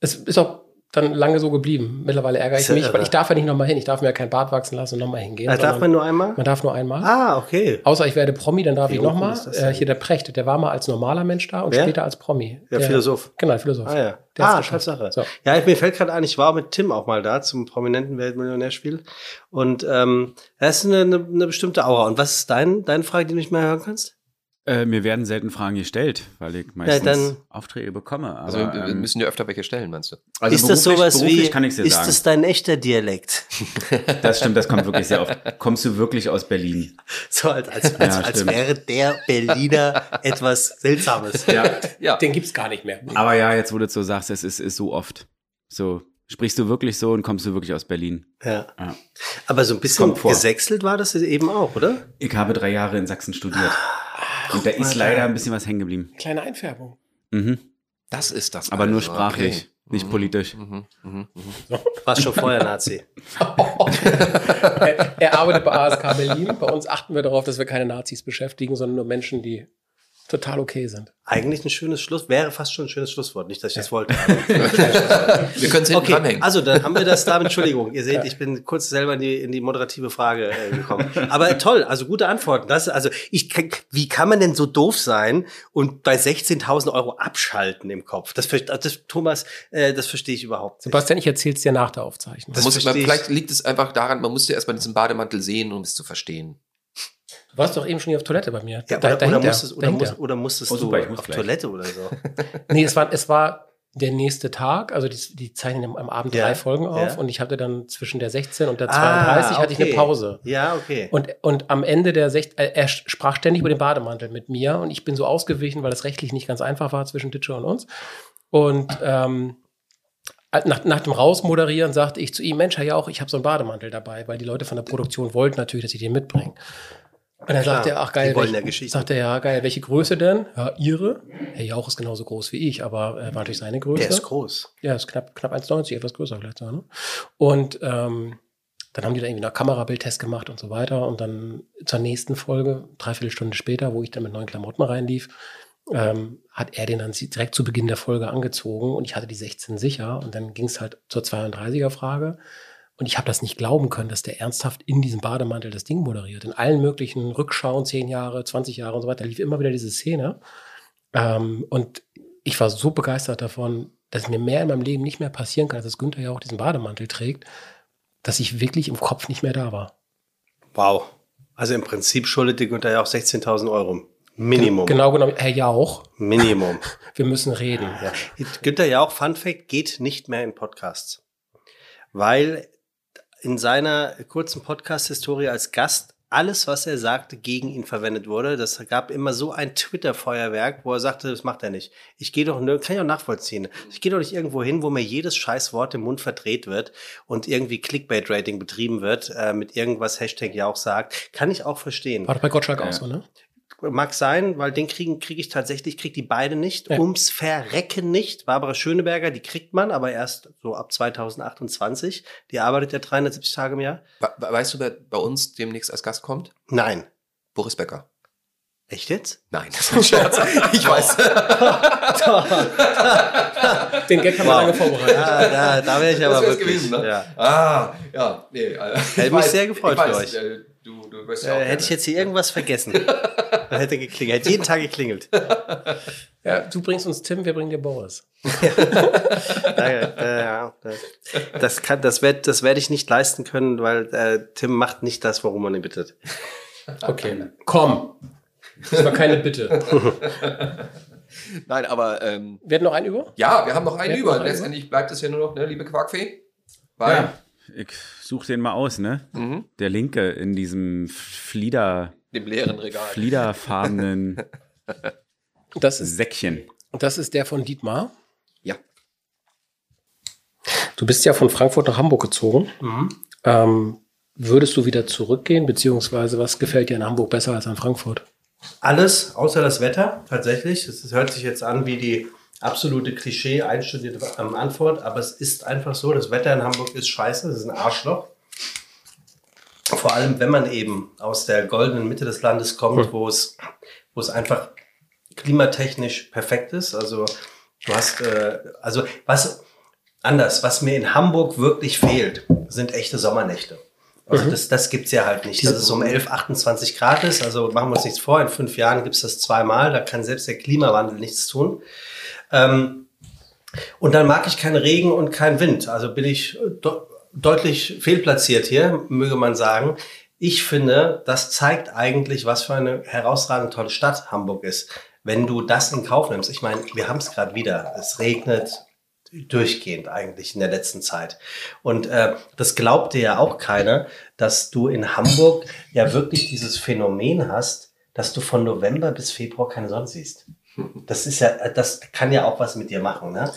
Es ist auch dann lange so geblieben. Mittlerweile ärgere ich mich, weil ich darf ja nicht nochmal hin. Ich darf mir ja kein Bart wachsen lassen und nochmal hingehen. Da darf man nur einmal? man darf nur einmal. Ah, okay. Außer ich werde Promi, dann darf Wie ich nochmal. Äh, hier der Precht, der war mal als normaler Mensch da und Wer? später als Promi. Der Philosoph. Genau, der Philosoph. Ah ja. Der ah. Tatsache. So. Ja, ich, mir fällt gerade ein, ich war mit Tim auch mal da zum prominenten Weltmillionärspiel. Und ähm, das ist eine, eine, eine bestimmte Aura. Und was ist dein, deine Frage, die du nicht mehr hören kannst? Äh, mir werden selten Fragen gestellt, weil ich meistens dann- Aufträge bekomme. Aber, Also wir ähm, müssen dir öfter welche stellen, meinst du? also ist das sowas wie, kann ich dir ist sagen. das dein echter Dialekt? das stimmt, das kommt wirklich sehr oft. Kommst du wirklich aus Berlin? So als, als, als, Ja, als wäre der Berliner etwas Seltsames. Ja. Ja. Den gibt's gar nicht mehr. Aber ja, jetzt wo du es so sagst, es ist, ist so oft. So, sprichst du wirklich so und kommst du wirklich aus Berlin? Ja. Ja. Aber so ein bisschen gesächselt war das eben auch, oder? Ich habe drei Jahre in Sachsen studiert. Und da ist leider ein bisschen was hängen geblieben. Kleine Einfärbung. Mhm. Das ist das. Aber nur also, sprachlich, okay. nicht politisch. Mhm, mhm, mhm. Warst schon vorher Nazi. er, er arbeitet bei ASK Berlin. Bei uns achten wir darauf, dass wir keine Nazis beschäftigen, sondern nur Menschen, die total okay sind. Eigentlich ein schönes Schluss, wäre fast schon ein schönes Schlusswort. Nicht, dass ich das wollte. Wir können es hinten Okay, dranhängen. also dann haben wir das damit. Entschuldigung, ihr seht, ich bin kurz selber in die, in die moderative Frage äh, gekommen. Aber toll, also gute Antworten. Das, also ich, kann- wie kann man denn so doof sein und bei 16.000 Euro abschalten im Kopf? Das, das Thomas, äh, das verstehe ich überhaupt nicht. Sebastian, ich erzähl's dir nach der Aufzeichnung. Das muss, man, vielleicht liegt es einfach daran, man musste erstmal diesen Bademantel sehen, um es zu verstehen. Du warst doch eben schon hier auf Toilette bei mir. Ja, Da- oder, oder, dahinter, musstest, oder, musst, oder musstest Oh, super, du ich muss auf gleich. Toilette oder so? Nee, es war, es war der nächste Tag, also die, die zeichnen am- am Abend Ja, drei Folgen auf ja. und ich hatte dann zwischen der 16 und der Ah, 32 hatte ich eine okay. Pause. Ja, okay. Und, und am Ende der 16, äh, er sprach ständig über den Bademantel mit mir und ich bin so ausgewichen, weil das rechtlich nicht ganz einfach war zwischen Ditsche und uns. Und ähm, nach, nach dem Rausmoderieren sagte ich zu ihm, Mensch, Herr Jauch, ich habe so einen Bademantel dabei, weil die Leute von der Produktion wollten natürlich, dass ich den mitbringe. Und dann Klar, sagte er, ach geil, welche- sagte er, ja geil, welche Größe denn? Ja, ihre. Herr Jauch ist genauso groß wie ich, aber äh, war natürlich seine Größe. Der ist groß. Ja, ist knapp, knapp 1,90, etwas größer vielleicht. Ne? Und ähm, dann haben die da irgendwie einen Kamerabildtest gemacht und so weiter. Und dann zur nächsten Folge, dreiviertel Stunde später, wo ich dann mit neuen Klamotten reinlief, ähm, hat er den dann direkt zu Beginn der Folge angezogen und ich hatte die 16 sicher. Und dann ging es halt zur 32er-Frage. Und ich habe das nicht glauben können, dass der ernsthaft in diesem Bademantel das Ding moderiert. In allen möglichen Rückschauen, 10 Jahre, 20 Jahre und so weiter, lief immer wieder diese Szene. Ähm, und ich war so begeistert davon, dass mir mehr in meinem Leben nicht mehr passieren kann, als dass Günther ja auch diesen Bademantel trägt, dass ich wirklich im Kopf nicht mehr da war. Wow. Also im Prinzip schuldet dir Günther ja auch 16.000 Euro. Minimum. Genau genommen, Herr Jauch, Minimum. wir müssen reden. Ja. Günther Jauch, Fun Fact, geht nicht mehr in Podcasts. Weil in seiner kurzen Podcast-Historie als Gast alles, was er sagte, gegen ihn verwendet wurde. Das gab immer so ein Twitter-Feuerwerk, wo er sagte, das macht er nicht. Ich gehe doch, kann ich auch nachvollziehen. Ich gehe doch nicht irgendwo hin, wo mir jedes Scheißwort im Mund verdreht wird und irgendwie Clickbait-Rating betrieben wird, äh, mit irgendwas Hashtag Jauch sagt. Kann ich auch verstehen. War doch bei Gottschalk auch so, ne? Mag sein, weil den kriegen kriege ich tatsächlich, krieg die beide nicht. Ja. Ums Verrecken nicht. Barbara Schöneberger, die kriegt man, aber erst so ab 2028. Die arbeitet ja 370 Tage im Jahr. We- we- Weißt du, wer bei uns demnächst als Gast kommt? Nein. Boris Becker. Echt jetzt? Nein, das ist ein Scherz. Ich weiß. Den Gag haben wir lange vorbereitet. Ja, da, da wäre ich aber wär's wirklich. gewesen, ne? ja. Ah, ja, nee. äh, mich ich weiß, sehr gefreut ich für euch. Äh, Du, wirst ja auch Äh, hätte ich jetzt hier irgendwas vergessen, dann hätte geklingelt. Hätte jeden Tag geklingelt. Ja, du bringst uns Tim, wir bringen dir Boris. Ja, äh, das kann, das werde das werd ich nicht leisten können, weil äh, Tim macht nicht das, worum man ihn bittet. Okay, komm. Das war keine Bitte. Nein, aber ähm, Wir hatten noch einen über? ja, wir haben noch einen Wir über. noch einen Letztendlich bleibt es ja nur noch, ne, liebe Quarkfee. Weil, Ja, ich suche den mal aus, ne? Mhm. Der linke in diesem Flieder, dem leeren Regal. fliederfarbenen Das ist, Säckchen. das ist der von Dietmar. Ja. Du bist ja von Frankfurt nach Hamburg gezogen. Ähm, würdest du wieder zurückgehen, beziehungsweise was gefällt dir in Hamburg besser als in Frankfurt? Alles, außer das Wetter, tatsächlich. Es hört sich jetzt an wie die absolute Klischee einstudierte Antwort, aber es ist einfach so, das Wetter in Hamburg ist scheiße, es ist ein Arschloch. Vor allem, wenn man eben aus der goldenen Mitte des Landes kommt, wo es, wo es einfach klimatechnisch perfekt ist. Also du hast, äh, also was anders, was mir in Hamburg wirklich fehlt, sind echte Sommernächte. Also das, das gibt's ja halt nicht, dass es um 11, 28 Grad ist. Also machen wir uns nichts vor, in fünf Jahren gibt's das zweimal, da kann selbst der Klimawandel nichts tun. Ähm, und dann mag ich keinen Regen und keinen Wind. Also bin ich de deutlich fehlplatziert hier, möge man sagen. Ich finde, das zeigt eigentlich, was für eine herausragend tolle Stadt Hamburg ist. Wenn du das in Kauf nimmst. Ich meine, wir haben es gerade wieder. Es regnet durchgehend eigentlich in der letzten Zeit. Und äh, das glaubte ja auch keiner, dass du in Hamburg ja wirklich dieses Phänomen hast, dass du von November bis Februar keine Sonne siehst. Das ist ja, das kann ja auch was mit dir machen. Ne?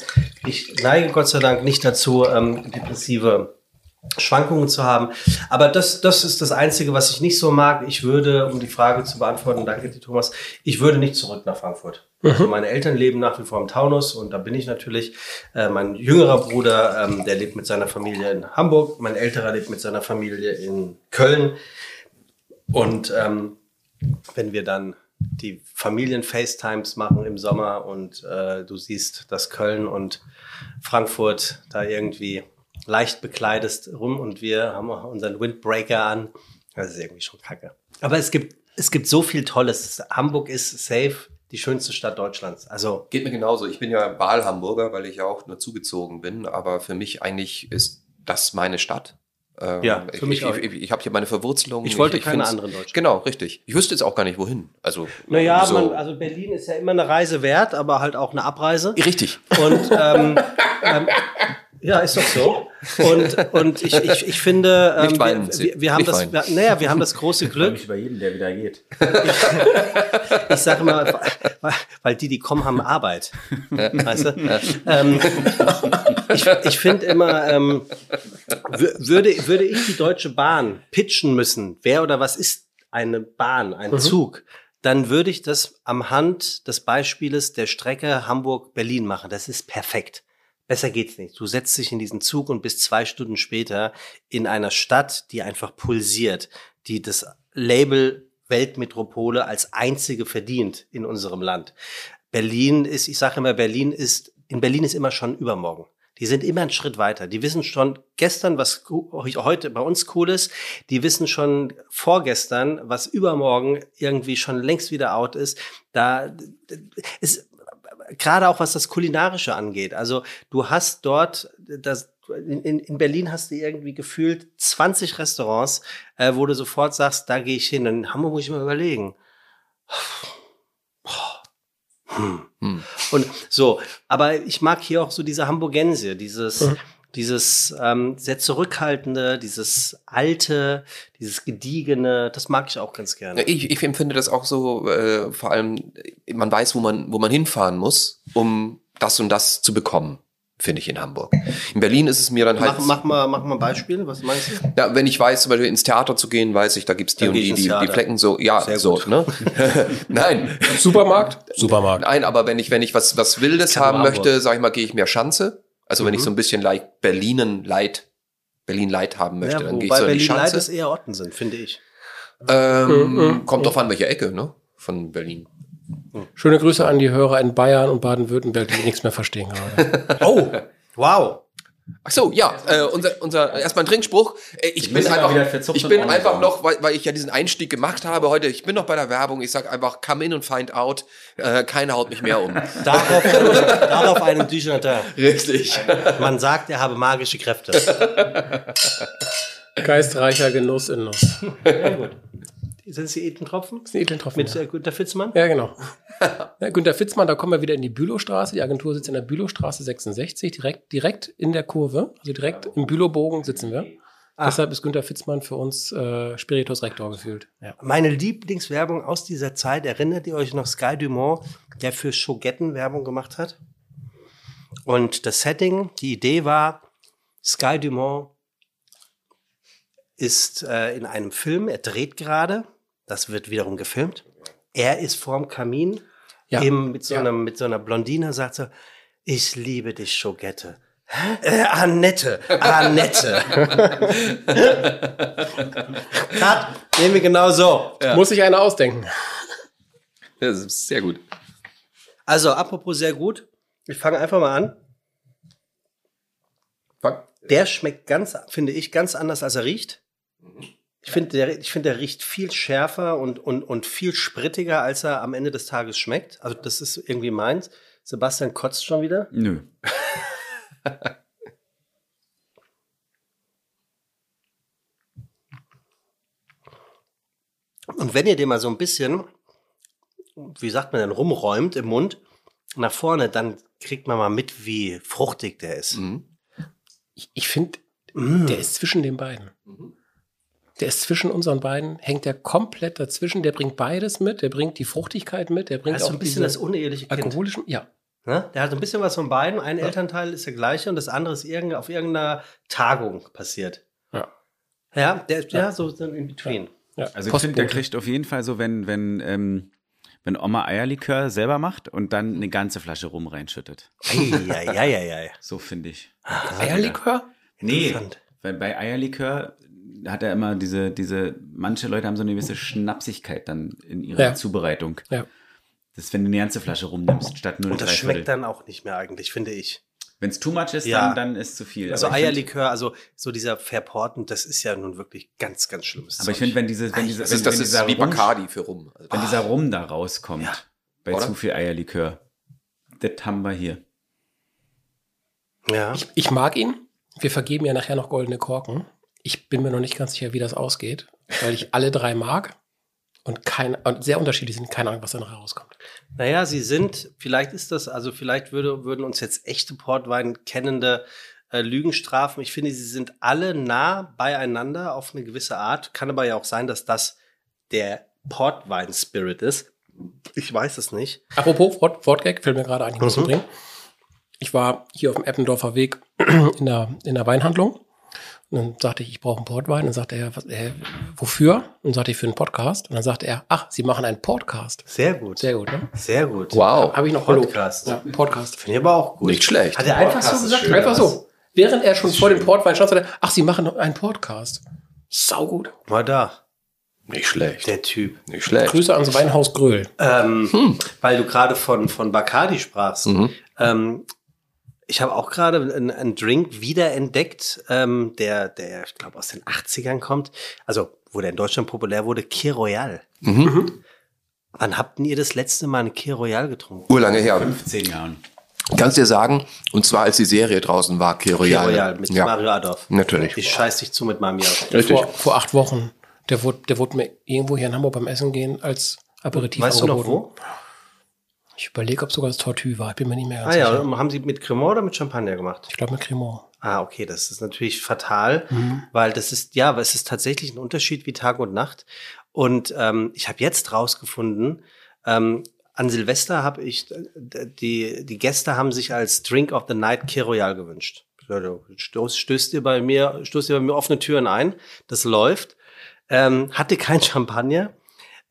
Ich neige Gott sei Dank nicht dazu, ähm, depressive Schwankungen zu haben. Aber das, das ist das Einzige, was ich nicht so mag. Ich würde, um die Frage zu beantworten, danke dir, Thomas, ich würde nicht zurück nach Frankfurt. Also meine Eltern leben nach wie vor im Taunus und da bin ich natürlich. Äh, mein jüngerer Bruder, ähm, der lebt mit seiner Familie in Hamburg. Mein älterer lebt mit seiner Familie in Köln. Und ähm, wenn wir dann die Familien-FaceTimes machen im Sommer und äh, du siehst, dass Köln und Frankfurt da irgendwie leicht bekleidest rum und wir haben auch unseren Windbreaker an. Das ist irgendwie schon kacke. Aber es gibt, es gibt so viel Tolles. Hamburg ist safe die schönste Stadt Deutschlands. Also Geht mir genauso. Ich bin ja Wahlhamburger, weil ich ja auch nur zugezogen bin, aber für mich eigentlich ist das meine Stadt. Ähm, Ja, für ich, mich ich, auch. ich, ich habe hier meine Verwurzelung. Ich wollte keine find's- anderen Deutschen. Genau, richtig. Ich wüsste jetzt auch gar nicht, wohin. Also, Naja, so. man, also Berlin ist ja immer eine Reise wert, aber halt auch eine Abreise. Richtig. Und ähm, ähm, ja, ist doch so. Und, und ich, ich, ich finde, ähm, Nicht weinen, wir, wir, wir haben nicht das, wir, naja, wir haben das große Ich freue Glück. mich über jeden, der wieder geht. Ich sage immer, weil, weil die, die kommen, haben Arbeit. Weißt du? Ähm, ich ich finde immer, ähm, wür- würde, würde ich die Deutsche Bahn pitchen müssen, wer oder was ist eine Bahn, ein Zug, dann würde ich das am Hand des Beispieles der Strecke Hamburg-Berlin machen. Das ist perfekt. Besser geht's nicht. Du setzt dich in diesen Zug und bist zwei Stunden später in einer Stadt, die einfach pulsiert, die das Label Weltmetropole als einzige verdient in unserem Land. Berlin ist, ich sage immer, Berlin ist, in Berlin ist immer schon übermorgen. Die sind immer einen Schritt weiter. Die wissen schon gestern, was heute bei uns cool ist. Die wissen schon vorgestern, was übermorgen irgendwie schon längst wieder out ist. Da ist gerade auch was das Kulinarische angeht. Also du hast dort das in, in in Berlin hast du irgendwie gefühlt 20 Restaurants, äh, wo du sofort sagst, da gehe ich hin. In Hamburg muss ich mal überlegen. Hm. Und so, aber ich mag hier auch so diese Hamburgensie, dieses, Mhm. dieses ähm, sehr zurückhaltende, dieses alte, dieses gediegene, das mag ich auch ganz gerne. Ich, ich empfinde das auch so, äh, vor allem, man weiß, wo man, wo man hinfahren muss, um das und das zu bekommen, finde ich in Hamburg. In Berlin ist es mir dann halt. Mach, mach, mal, mach mal ein Beispiel, was meinst du? Ja, wenn ich weiß, zum Beispiel ins Theater zu gehen, weiß ich, da gibt's die Dann und die, die, die. Flecken so, ja, Sehr so, gut. ne? Nein, Supermarkt? Supermarkt. nein, aber wenn ich, wenn ich was, was Wildes haben möchte, sag ich mal, gehe ich mehr Schanze. Also wenn ich Mhm. so ein bisschen like Berlinen Light, Berlin Light haben möchte, Ja, dann gehe ich so in die Berlin Schanze. ist eher Otten sind, finde ich. Ähm, Mhm. kommt drauf an, welche Ecke, ne? Von Berlin. Schöne Grüße an die Hörer in Bayern und Baden-Württemberg, die nichts mehr verstehen gerade. Oh, wow. Ach so, ja, äh, unser, unser erstmal ein Trinkspruch. Äh, ich Ich bin einfach, ich bin einfach noch, weil, weil ich ja diesen Einstieg gemacht habe heute. Ich bin noch bei der Werbung. Ich sag einfach, come in und find out. Äh, keiner haut mich mehr um. Darauf, darauf einen Dujardin. Richtig. Man sagt, er habe magische Kräfte. Geistreicher Genuss in Nuss. Sind es die Edentropfen? Das ein Edentropfen, Mit ja. äh, Günter Fitzmann? Ja, genau. Ja, Günter Fitzmann, da kommen wir wieder in die Bülowstraße. Die Agentur sitzt in der Bülowstraße 66, direkt, direkt in der Kurve. Also direkt im Bülowbogen sitzen wir. Deshalb ist Günter Fitzmann für uns äh, Spiritus Rector gefühlt. Ja. Meine Lieblingswerbung aus dieser Zeit, erinnert ihr euch noch Sky Dumont, der für Schogetten Werbung gemacht hat? Und das Setting, die Idee war, Sky Dumont ist äh, in einem Film, er dreht gerade, das wird wiederum gefilmt. Er ist vorm Kamin, Ja. eben mit so, Ja. einem, mit so einer Blondine, sagt so, ich liebe dich, Schogette. Äh, Annette, Annette. Cut, nehmen wir genau so. Muss sich einer ausdenken. Das ist sehr gut. Also, apropos sehr gut. Ich fange einfach mal an. Fuck. Der schmeckt ganz, finde ich, ganz anders, als er riecht. Ich finde, der, ich finde, der riecht viel schärfer und, und, und viel sprittiger, als er am Ende des Tages schmeckt. Also, das ist irgendwie meins. Sebastian kotzt schon wieder. Nö. Und wenn ihr den mal so ein bisschen, wie sagt man denn, rumräumt im Mund, nach vorne, dann kriegt man mal mit, wie fruchtig der ist. Mhm. Ich, ich finde, Mm. der ist zwischen den beiden. Der ist zwischen unseren beiden, hängt der komplett dazwischen. Der bringt beides mit. Der bringt die Fruchtigkeit mit. Der bringt Das ist auch so ein bisschen das uneheliche Kind. alkoholischen. Ja, Ne? Der hat so ein bisschen was von beiden. Ein Elternteil ist der gleiche und das andere ist irgend, auf irgendeiner Tagung passiert. Ja. Ja, der, ja, so so in between. ja. Also ich finde, der kriegt auf jeden Fall so, wenn, wenn, ähm, wenn Oma Eierlikör selber macht und dann eine ganze Flasche rum reinschüttet. Eieieiei. So finde ich. Eierlikör? Nee, weil bei Eierlikör hat er immer diese, diese, manche Leute haben so eine gewisse Schnapsigkeit dann in ihrer Ja. Zubereitung. Ja. Das ist, wenn du eine ganze Flasche rumnimmst, statt nur Und das drei schmeckt dann auch nicht mehr eigentlich, finde ich. Wenn es too much ist, Ja. dann, dann ist zu viel. Also Aber Eierlikör, also so dieser Verporten, das ist ja nun wirklich ganz, ganz schlimmes Aber ich finde, wenn diese, wenn diese, Das wenn, ist, das wenn ist dieser wie Rum- Bacardi für rum. Also, wenn dieser Rum da rauskommt, Ja. bei Oder? zu viel Eierlikör, das haben wir hier. ja. Ich, ich mag ihn. Wir vergeben ja nachher noch goldene Korken. Ich bin mir noch nicht ganz sicher, wie das ausgeht, weil ich alle drei mag und, kein, und sehr unterschiedlich sind. Keine Ahnung, was da noch herauskommt. Naja, sie sind, vielleicht ist das, also vielleicht würde, würden uns jetzt echte Portwein kennende äh, Lügen strafen. Ich finde, sie sind alle nah beieinander auf eine gewisse Art. Kann aber ja auch sein, dass das der Portwein-Spirit ist. Ich weiß es nicht. Apropos Wort, Wortgag, fällt mir gerade ein, ich muss Mhm. bringen. Ich war hier auf dem Eppendorfer Weg in der, in der Weinhandlung. Und dann sagte ich, ich brauche einen Portwein. Und dann sagte er, was, äh, wofür? Und dann sagte ich, für einen Podcast. Und dann sagte er, ach, Sie machen einen Podcast. Sehr gut. Sehr gut, ne? Sehr gut. wow. Habe ich noch Podcast. Ja, Podcast. Finde ich aber auch gut. Nicht schlecht. Hat er einfach so Podcast ist gesagt? schön. Einfach so. Während er schon vor dem Portwein stand, sagte er, ach, Sie machen einen Podcast. Sau gut. War da. Nicht schlecht. Der Typ. Nicht schlecht. Grüße ans Weinhaus Gröhl. Ähm, Weil du gerade von, von Bacardi sprachst. Mhm. Ähm, ich habe auch gerade einen, einen Drink wiederentdeckt, ähm, der, der, ich glaube, aus den 80ern kommt. Also, wo der in Deutschland populär wurde, Kir Royal. Mhm. Wann habt ihr das letzte Mal einen Kir Royal getrunken? Urlange her. 15 Jahren. Kannst dir sagen, und zwar als die Serie draußen war, Kir Kir Royal. Royal mit ja. Mario Adolf. Natürlich. Ich scheiß dich zu mit Mami auf. Richtig. Vor, vor acht Wochen. Der wurde, der wurde mir irgendwo hier in Hamburg beim Essen gehen als Aperitif Weißt du noch angeboten. wo? Ich überlege, ob sogar das Tortue war. Ich bin mir nicht mehr ganz Ah ja, sicher. und haben sie mit Cremant oder mit Champagner gemacht? Ich glaube mit Cremant. Ah, okay, das ist natürlich fatal, weil das ist, ja, es ist tatsächlich ein Unterschied wie Tag und Nacht. Und ähm, ich habe jetzt rausgefunden, ähm, an Silvester habe ich, äh, die, die Gäste haben sich als Drink of the Night Kir Royal gewünscht. Stoß, stößt ihr bei mir, stoßt ihr bei mir offene Türen ein. Das läuft. Ähm, hatte kein Champagner.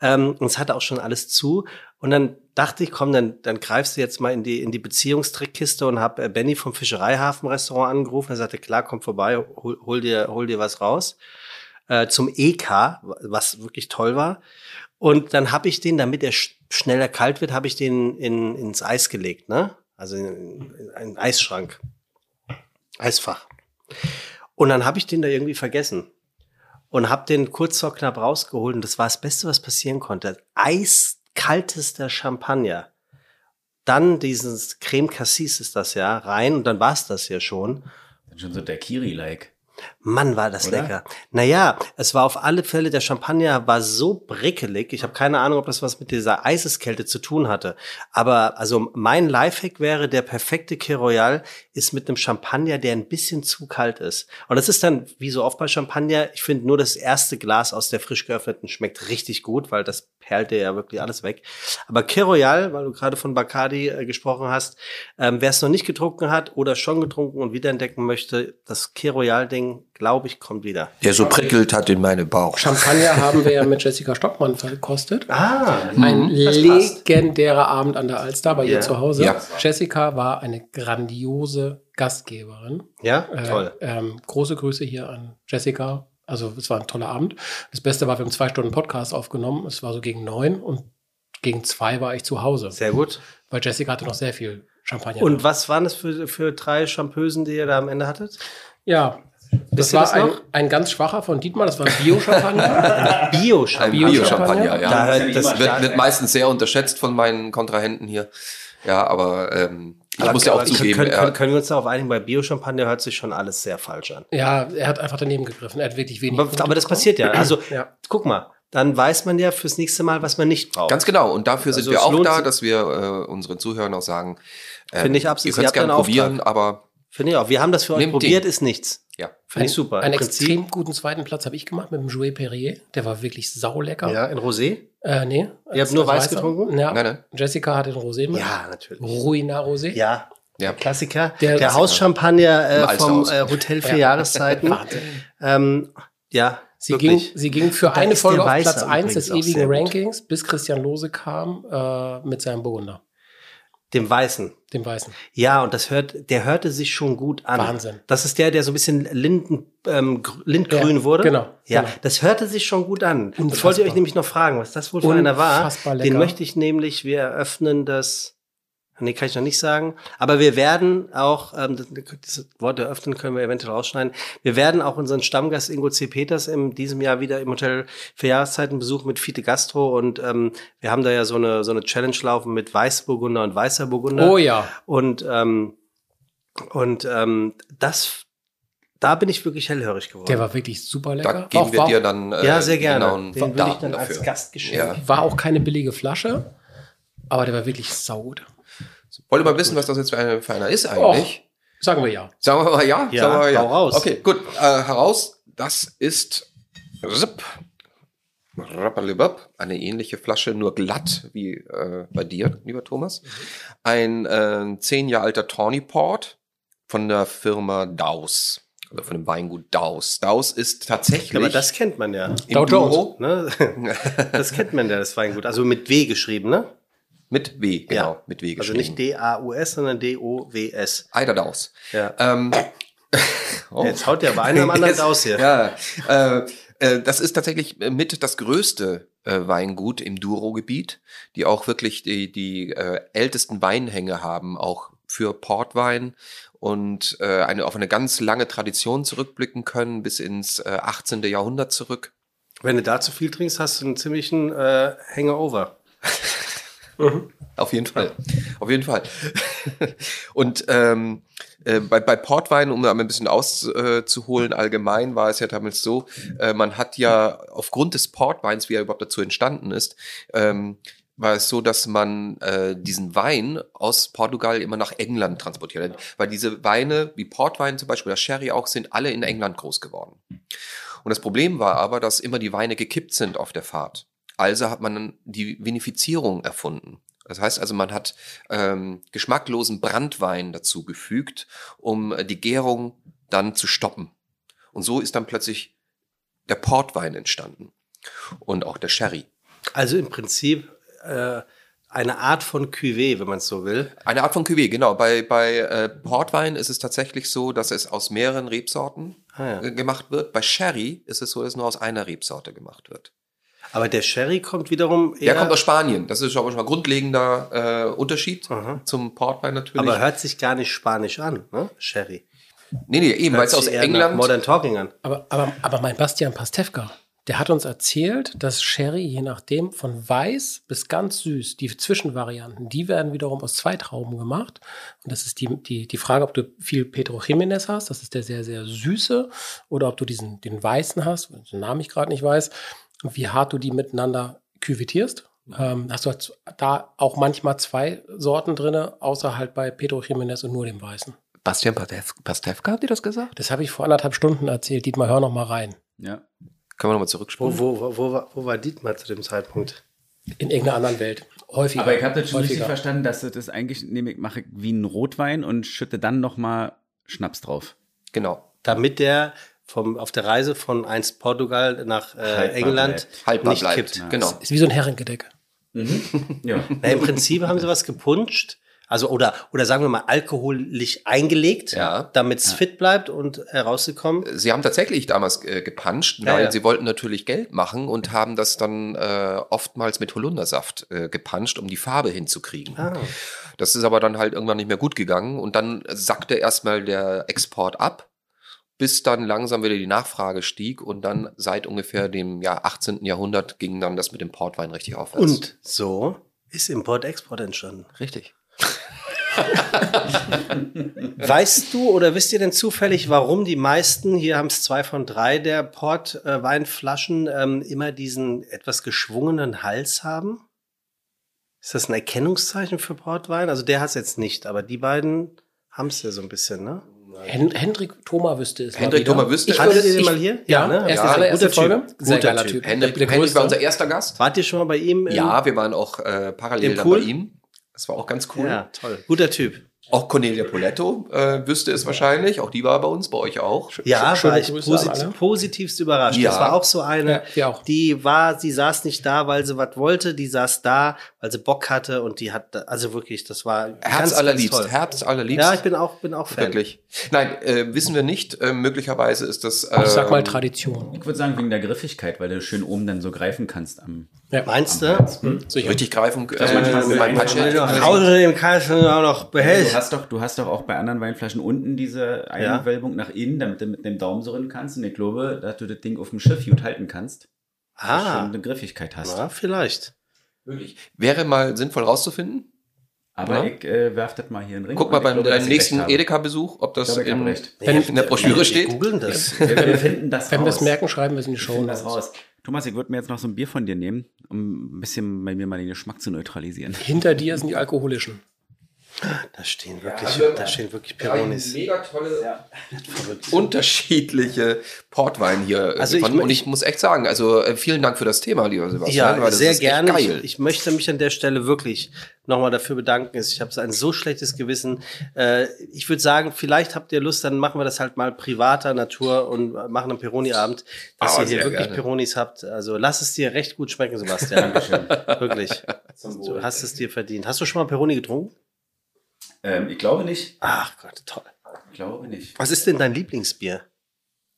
Ähm, und es hatte auch schon alles zu. Und dann dachte ich, komm, dann, dann greifst du jetzt mal in die, in die Beziehungstrickkiste und habe äh, Benny vom Fischereihafen-Restaurant angerufen. Er sagte, klar, komm vorbei, hol, hol, dir, hol dir was raus. Äh, zum EK, was wirklich toll war. Und dann habe ich den, damit er sch schneller kalt wird, habe ich den in, ins Eis gelegt, ne? Also in, in einen Eisschrank. Eisfach. Und dann habe ich den da irgendwie vergessen und habe den kurz vor knapp rausgeholt und das war das Beste, was passieren konnte. Eiskaltester Champagner. Dann dieses Creme Cassis ist das ja rein und dann war es das ja schon. Dann schon so der Kiri-like. Mann, war das Oder? lecker. Naja, es war auf alle Fälle, der Champagner war so brickelig. Ich habe keine Ahnung, ob das was mit dieser Eiseskälte zu tun hatte. Aber also mein Lifehack wäre, der perfekte Kir Royal ist mit einem Champagner, der ein bisschen zu kalt ist. Und das ist dann, wie so oft bei Champagner, ich finde nur das erste Glas aus der frisch geöffneten schmeckt richtig gut, weil das perlt dir ja wirklich alles weg. Aber Kir Royal, weil du gerade von Bacardi äh, gesprochen hast, ähm, wer es noch nicht getrunken hat oder schon getrunken und wiederentdecken möchte, das Kir Royal-Ding, glaube ich, kommt wieder. Der so prickelt hat in meine Bauch. Champagner haben wir ja mit Jessica Stockmann verkostet. Ah, Ein legendärer Abend an der Alster bei Ja. ihr zu Hause. Ja. Jessica war eine grandiose Gastgeberin. Ja, Äh, toll. Ähm, große Grüße hier an Jessica. Also es war ein toller Abend. Das Beste war, wir haben zwei Stunden Podcast aufgenommen. Es war so gegen neun und gegen zwei war ich zu Hause. Sehr gut. Weil Jessica hatte noch sehr viel Champagner. Und was waren das für, für drei Champösen, die ihr da am Ende hattet? ja, das war das ein, noch? ein ganz schwacher von Dietmar. Das war ein Bio-Champagner. Ein Bio-Champagner. Bio-Champagner, ja. Da das- wird, wird meistens sehr unterschätzt von meinen Kontrahenten hier. Ja, aber ähm, ich Aber- muss ja auch zugeben, Können, können, können wir uns darauf einigen, bei Bio-Champagner hört sich schon alles sehr falsch an. ja, er hat einfach daneben gegriffen. Er hat wirklich wenig. Aber, aber das bekommen. passiert ja. Also, Ja. guck mal, dann weiß man ja fürs nächste Mal, was man nicht braucht. ganz genau. Und dafür sind Also wir auch da, dass wir äh, unseren Zuhörern auch sagen, ähm, Finde ich absolut. ihr könnt es gerne einen Auftrag. probieren, aber Finde ich auch. Wir haben das für euch probiert, den. ist nichts. Ja. Finde ich super. Einen Prinzip- extrem guten zweiten Platz habe ich gemacht mit dem Jouet Perrier. Der war wirklich saulecker. Ja, in Rosé? Äh, nee. Ihr habt nur weiß getrunken? Ja. Nein, nein. Jessica hatte den Rosé mit. Ja, natürlich. Ruina Rosé. Ja. Ja. Klassiker. Der- Der, Hauschampagner äh, vom äh, Hotel für Ja. Jahreszeiten. Ähm, ja, Sie ging, wirklich. sie ging für Da eine Folge auf Platz 1 des ewigen. Rankings, bis Christian Lose kam äh, mit seinem Burgunder, Dem Weißen. dem Weißen. Ja, und das hört, der hörte sich schon gut an. Wahnsinn. Das ist der, der so ein bisschen Linden, ähm, gr- lindgrün Ja, wurde. genau, Ja, genau. das hörte sich schon gut an. Das Unfassbar. wollte ich euch nämlich noch fragen, was das wohl für einer war. Unfassbar Den lecker. möchte ich nämlich, wir eröffnen das, nee, kann ich noch nicht sagen, aber wir werden auch, ähm, das, Wort eröffnen können wir eventuell rausschneiden, wir werden auch unseren Stammgast Ingo C. Peters in diesem Jahr wieder im Hotel für Jahreszeiten besuchen mit Fiete Gastro und ähm, wir haben da ja so eine, so eine Challenge laufen mit Weißburgunder und Weißer Burgunder. Oh ja. Und, ähm, und ähm, das, da bin ich wirklich hellhörig geworden. Der war wirklich super lecker. Da geben auch, wir dir dann äh, ja, sehr gerne. genauen Den würde ich dann dafür. als Gastgeschenk. Ja. war auch keine billige Flasche, aber der war wirklich saugut. Wollt ihr mal wissen, was das jetzt für, eine, für einer ist eigentlich? Sagen wir ja. Sagen wir mal ja? Ja, Sagen wir mal ja. hau raus. Okay, gut. Äh, heraus, das ist eine ähnliche Flasche, nur glatt wie äh, bei dir, lieber Thomas. Ein äh, zehn Jahre alter Tawny Port von der Firma Daus. Oder von dem Weingut Daus. Daus ist tatsächlich Aber das kennt man ja. im Dow Jones. Ne? Das kennt man ja, das Weingut. Also mit W geschrieben, ne? Mit W, genau, Ja. mit W Also geschrieben. nicht D-A-U-S, sondern D-O-W-S. Eider Daus. Ja. Ähm, oh. Jetzt haut der aber einer am anderen aus hier. Ja, äh, äh, das ist tatsächlich mit das größte äh, Weingut im Douro-Gebiet, die auch wirklich die, die äh, ältesten Weinhänge haben, auch für Portwein und äh, eine, auf eine ganz lange Tradition zurückblicken können, bis ins äh, 18. Jahrhundert zurück. Wenn du da zu viel trinkst, hast du einen ziemlichen äh, Hangover. Auf jeden Fall. Auf jeden Fall. Und ähm, äh, bei, bei Portwein, um da ein bisschen auszuholen, allgemein war es ja damals so, äh, man hat ja aufgrund des Portweins, wie er überhaupt dazu entstanden ist, ähm, war es so, dass man äh, diesen Wein aus Portugal immer nach England transportiert hat. Weil diese Weine, wie Portwein zum Beispiel, das Sherry auch, sind alle in England groß geworden. Und das Problem war aber, dass immer die Weine gekippt sind auf der Fahrt. Also hat man dann die Vinifizierung erfunden. Das heißt also, man hat ähm, geschmacklosen Brandwein dazu gefügt, um äh, die Gärung dann zu stoppen. Und so ist dann plötzlich der Portwein entstanden und auch der Sherry. Also im Prinzip äh, eine Art von Cuvée, wenn man es so will. Eine Art von Cuvée, genau. Bei, bei äh, Portwein ist es tatsächlich so, dass es aus mehreren Rebsorten Ah, ja. äh, gemacht wird. Bei Sherry ist es so, dass nur aus einer Rebsorte gemacht wird. Aber der Sherry kommt wiederum eher. Der kommt aus Spanien. Das ist schon mal ein grundlegender äh, Unterschied Aha. zum Portwein natürlich. aber hört sich gar nicht spanisch an, ne? Sherry. nee, nee, eben, weil es aus England. Modern Talking an. Aber, aber, aber mein Bastian Pastewka, der hat uns erzählt, dass Sherry je nachdem von weiß bis ganz süß, die Zwischenvarianten, die werden wiederum aus zwei Trauben gemacht. Und das ist die, die, die Frage, ob du viel Pedro Jimenez hast, das ist der sehr, sehr süße, oder ob du diesen, den weißen hast, den Namen ich gerade nicht weiß, wie hart du die miteinander küvetierst. Ähm, hast du halt da auch manchmal zwei Sorten drinne, außer halt bei Pedro Jimenez und nur dem weißen. Bastian Pastewka, habt ihr das gesagt? Das habe ich vor anderthalb Stunden erzählt. Dietmar, hör noch mal rein. Ja. Können wir nochmal Wo, zurückspulen? wo, wo, wo, war, wo war Dietmar zu dem Zeitpunkt? In irgendeiner anderen Welt. Häufiger. Aber ich habe das schon richtig Häufiger. verstanden, dass du das eigentlich nehme ich, mache wie einen Rotwein und schütte dann noch mal Schnaps drauf. Genau. Damit der vom, auf der Reise von einst Portugal nach äh, England. Haltbar nicht bleibt. kippt. Genau. Ist wie so ein Heringedeck. Ja. Na, Im Prinzip haben sie was gepuncht. Also, oder, oder sagen wir mal, alkoholisch eingelegt, Ja. damit es fit bleibt und herauszukommen. Sie haben tatsächlich damals äh, gepuncht, Ja, weil ja. sie wollten natürlich Geld machen und haben das dann äh, oftmals mit Holundersaft äh, gepuncht, um die Farbe hinzukriegen. Ah. Das ist aber dann halt irgendwann nicht mehr gut gegangen und dann sackte erstmal der Export ab, bis dann langsam wieder die Nachfrage stieg und dann seit ungefähr dem Jahr 18. Jahrhundert ging dann das mit dem Portwein richtig aufwärts. Und so ist Import-Export entstanden. Richtig. Weißt du oder wisst ihr denn zufällig, warum die meisten, hier haben es zwei von drei der Portweinflaschen, ähm, immer diesen etwas geschwungenen Hals haben? Ist das ein Erkennungszeichen für Portwein? Also der hat es jetzt nicht, aber die beiden haben es ja so ein bisschen, ne? Hen Hendrik Thoma wüsste es. Hendrik. Thoma wüsste es. Hattet ihr den mal hier? Ja, Ja, ne? erst die Ja, allererste guter Folge. Typ. Sehr Guter geiler Typ. Typ. Hendrik, Der- der Hendrik war unser erster Gast. Wart ihr schon mal bei ihm? Ja, wir waren auch äh, parallel dann bei ihm. Das war auch ganz cool. Ja, toll. Guter Typ. Auch Cornelia Poletto äh, wüsste es wahrscheinlich. Auch die war bei uns, bei euch auch. Ja, Schöne war ich posit alle. positivst überrascht. Ja. Das war auch so eine, Ja, auch. die war, sie saß nicht da, weil sie was wollte, die saß da, weil sie Bock hatte und die hat, also wirklich, das war ganz, Herz ganz allerliebst. toll. Herz allerliebst. Ja, ich bin auch, bin auch Fan. Wirklich. Nein, äh, wissen wir nicht. Äh, möglicherweise ist das. Äh, Ich sag mal Tradition. Ich würde sagen wegen der Griffigkeit, weil du schön oben dann so greifen kannst am Ja. Meinst am du? Hals. Sicher. richtig greifen. Das Äh, manchmal mit meinem einfach- Punch- Nach Hause nehmen kannst du auch noch behältst. Hast doch, du hast doch auch bei anderen Weinflaschen unten diese Einwölbung nach innen, damit du mit dem Daumen so rin kannst. Und ich glaube, dass du das Ding auf dem Schiff gut halten kannst. Schon Ah, eine Griffigkeit hast. na, vielleicht. Wirklich. Wäre mal sinnvoll rauszufinden. Aber Ja. ich äh, werf das mal hier in den Ring. Guck mal beim glaube, dass deinem nächsten. Edeka-Besuch, ob das glaube, in. Wenn- in der Broschüre Wir steht. googeln das. Wir, wir finden das Wenn wir es merken, schreiben wir es in die Show. finden das raus. Thomas, ich würde mir jetzt noch so ein Bier von dir nehmen, um ein bisschen bei mir mal den Geschmack zu neutralisieren. Hinter dir sind die alkoholischen. Da stehen wirklich, also, da stehen wirklich Peronis. mega tolle, Verrückt. unterschiedliche Portwein hier. Also Also ich und ich muss echt sagen, also äh, vielen Dank für das Thema, lieber Sebastian. Ja, weil das sehr ist gerne. Ich, ich möchte mich an der Stelle wirklich nochmal dafür bedanken. Ich habe so ein so schlechtes Gewissen. Äh, ich würde sagen, vielleicht habt ihr Lust, dann machen wir das halt mal privater Natur und machen einen Peroni-Abend, dass Ah, ihr hier wirklich gerne. Peronis habt. Also lass es dir recht gut schmecken, Sebastian. Dankeschön. wirklich. Du hast es dir verdient. Hast du schon mal Peroni getrunken? Ähm, ich glaube nicht. Ach Gott, toll. Ich glaube nicht. Was ist denn dein Lieblingsbier?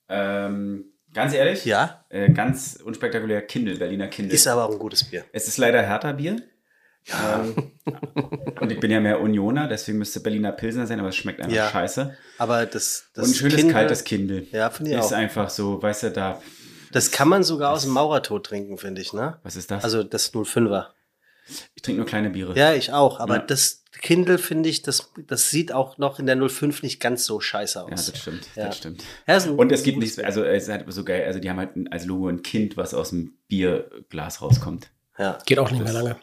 Ähm, ganz ehrlich? Ja, Äh, ganz unspektakulär Kindle, Berliner Kindle. ist aber auch ein gutes Bier. es ist leider härter Bier. Ja, Und ich bin ja mehr Unioner, deswegen müsste Berliner Pilsner sein, aber es schmeckt einfach Ja. scheiße. aber das, das Und ein schönes Kindle- kaltes Kindle. Ja, finde ich Ist auch. einfach so, weißt du, da. Das kann man sogar aus dem Maurertod trinken, finde ich, ne? Was ist das? Also das 05er. ich trinke nur kleine Biere. Ja, ich auch. Aber Ja. das Kindle finde ich, das, das sieht auch noch in der 05 nicht ganz so scheiße Ja, aus. das stimmt. Ja. Das stimmt. Ja, Und es gibt nichts, also es ist halt so geil, also die haben halt ein- als Logo ein Kind, was aus dem Bierglas rauskommt. Ja. Geht auch nicht mehr lange.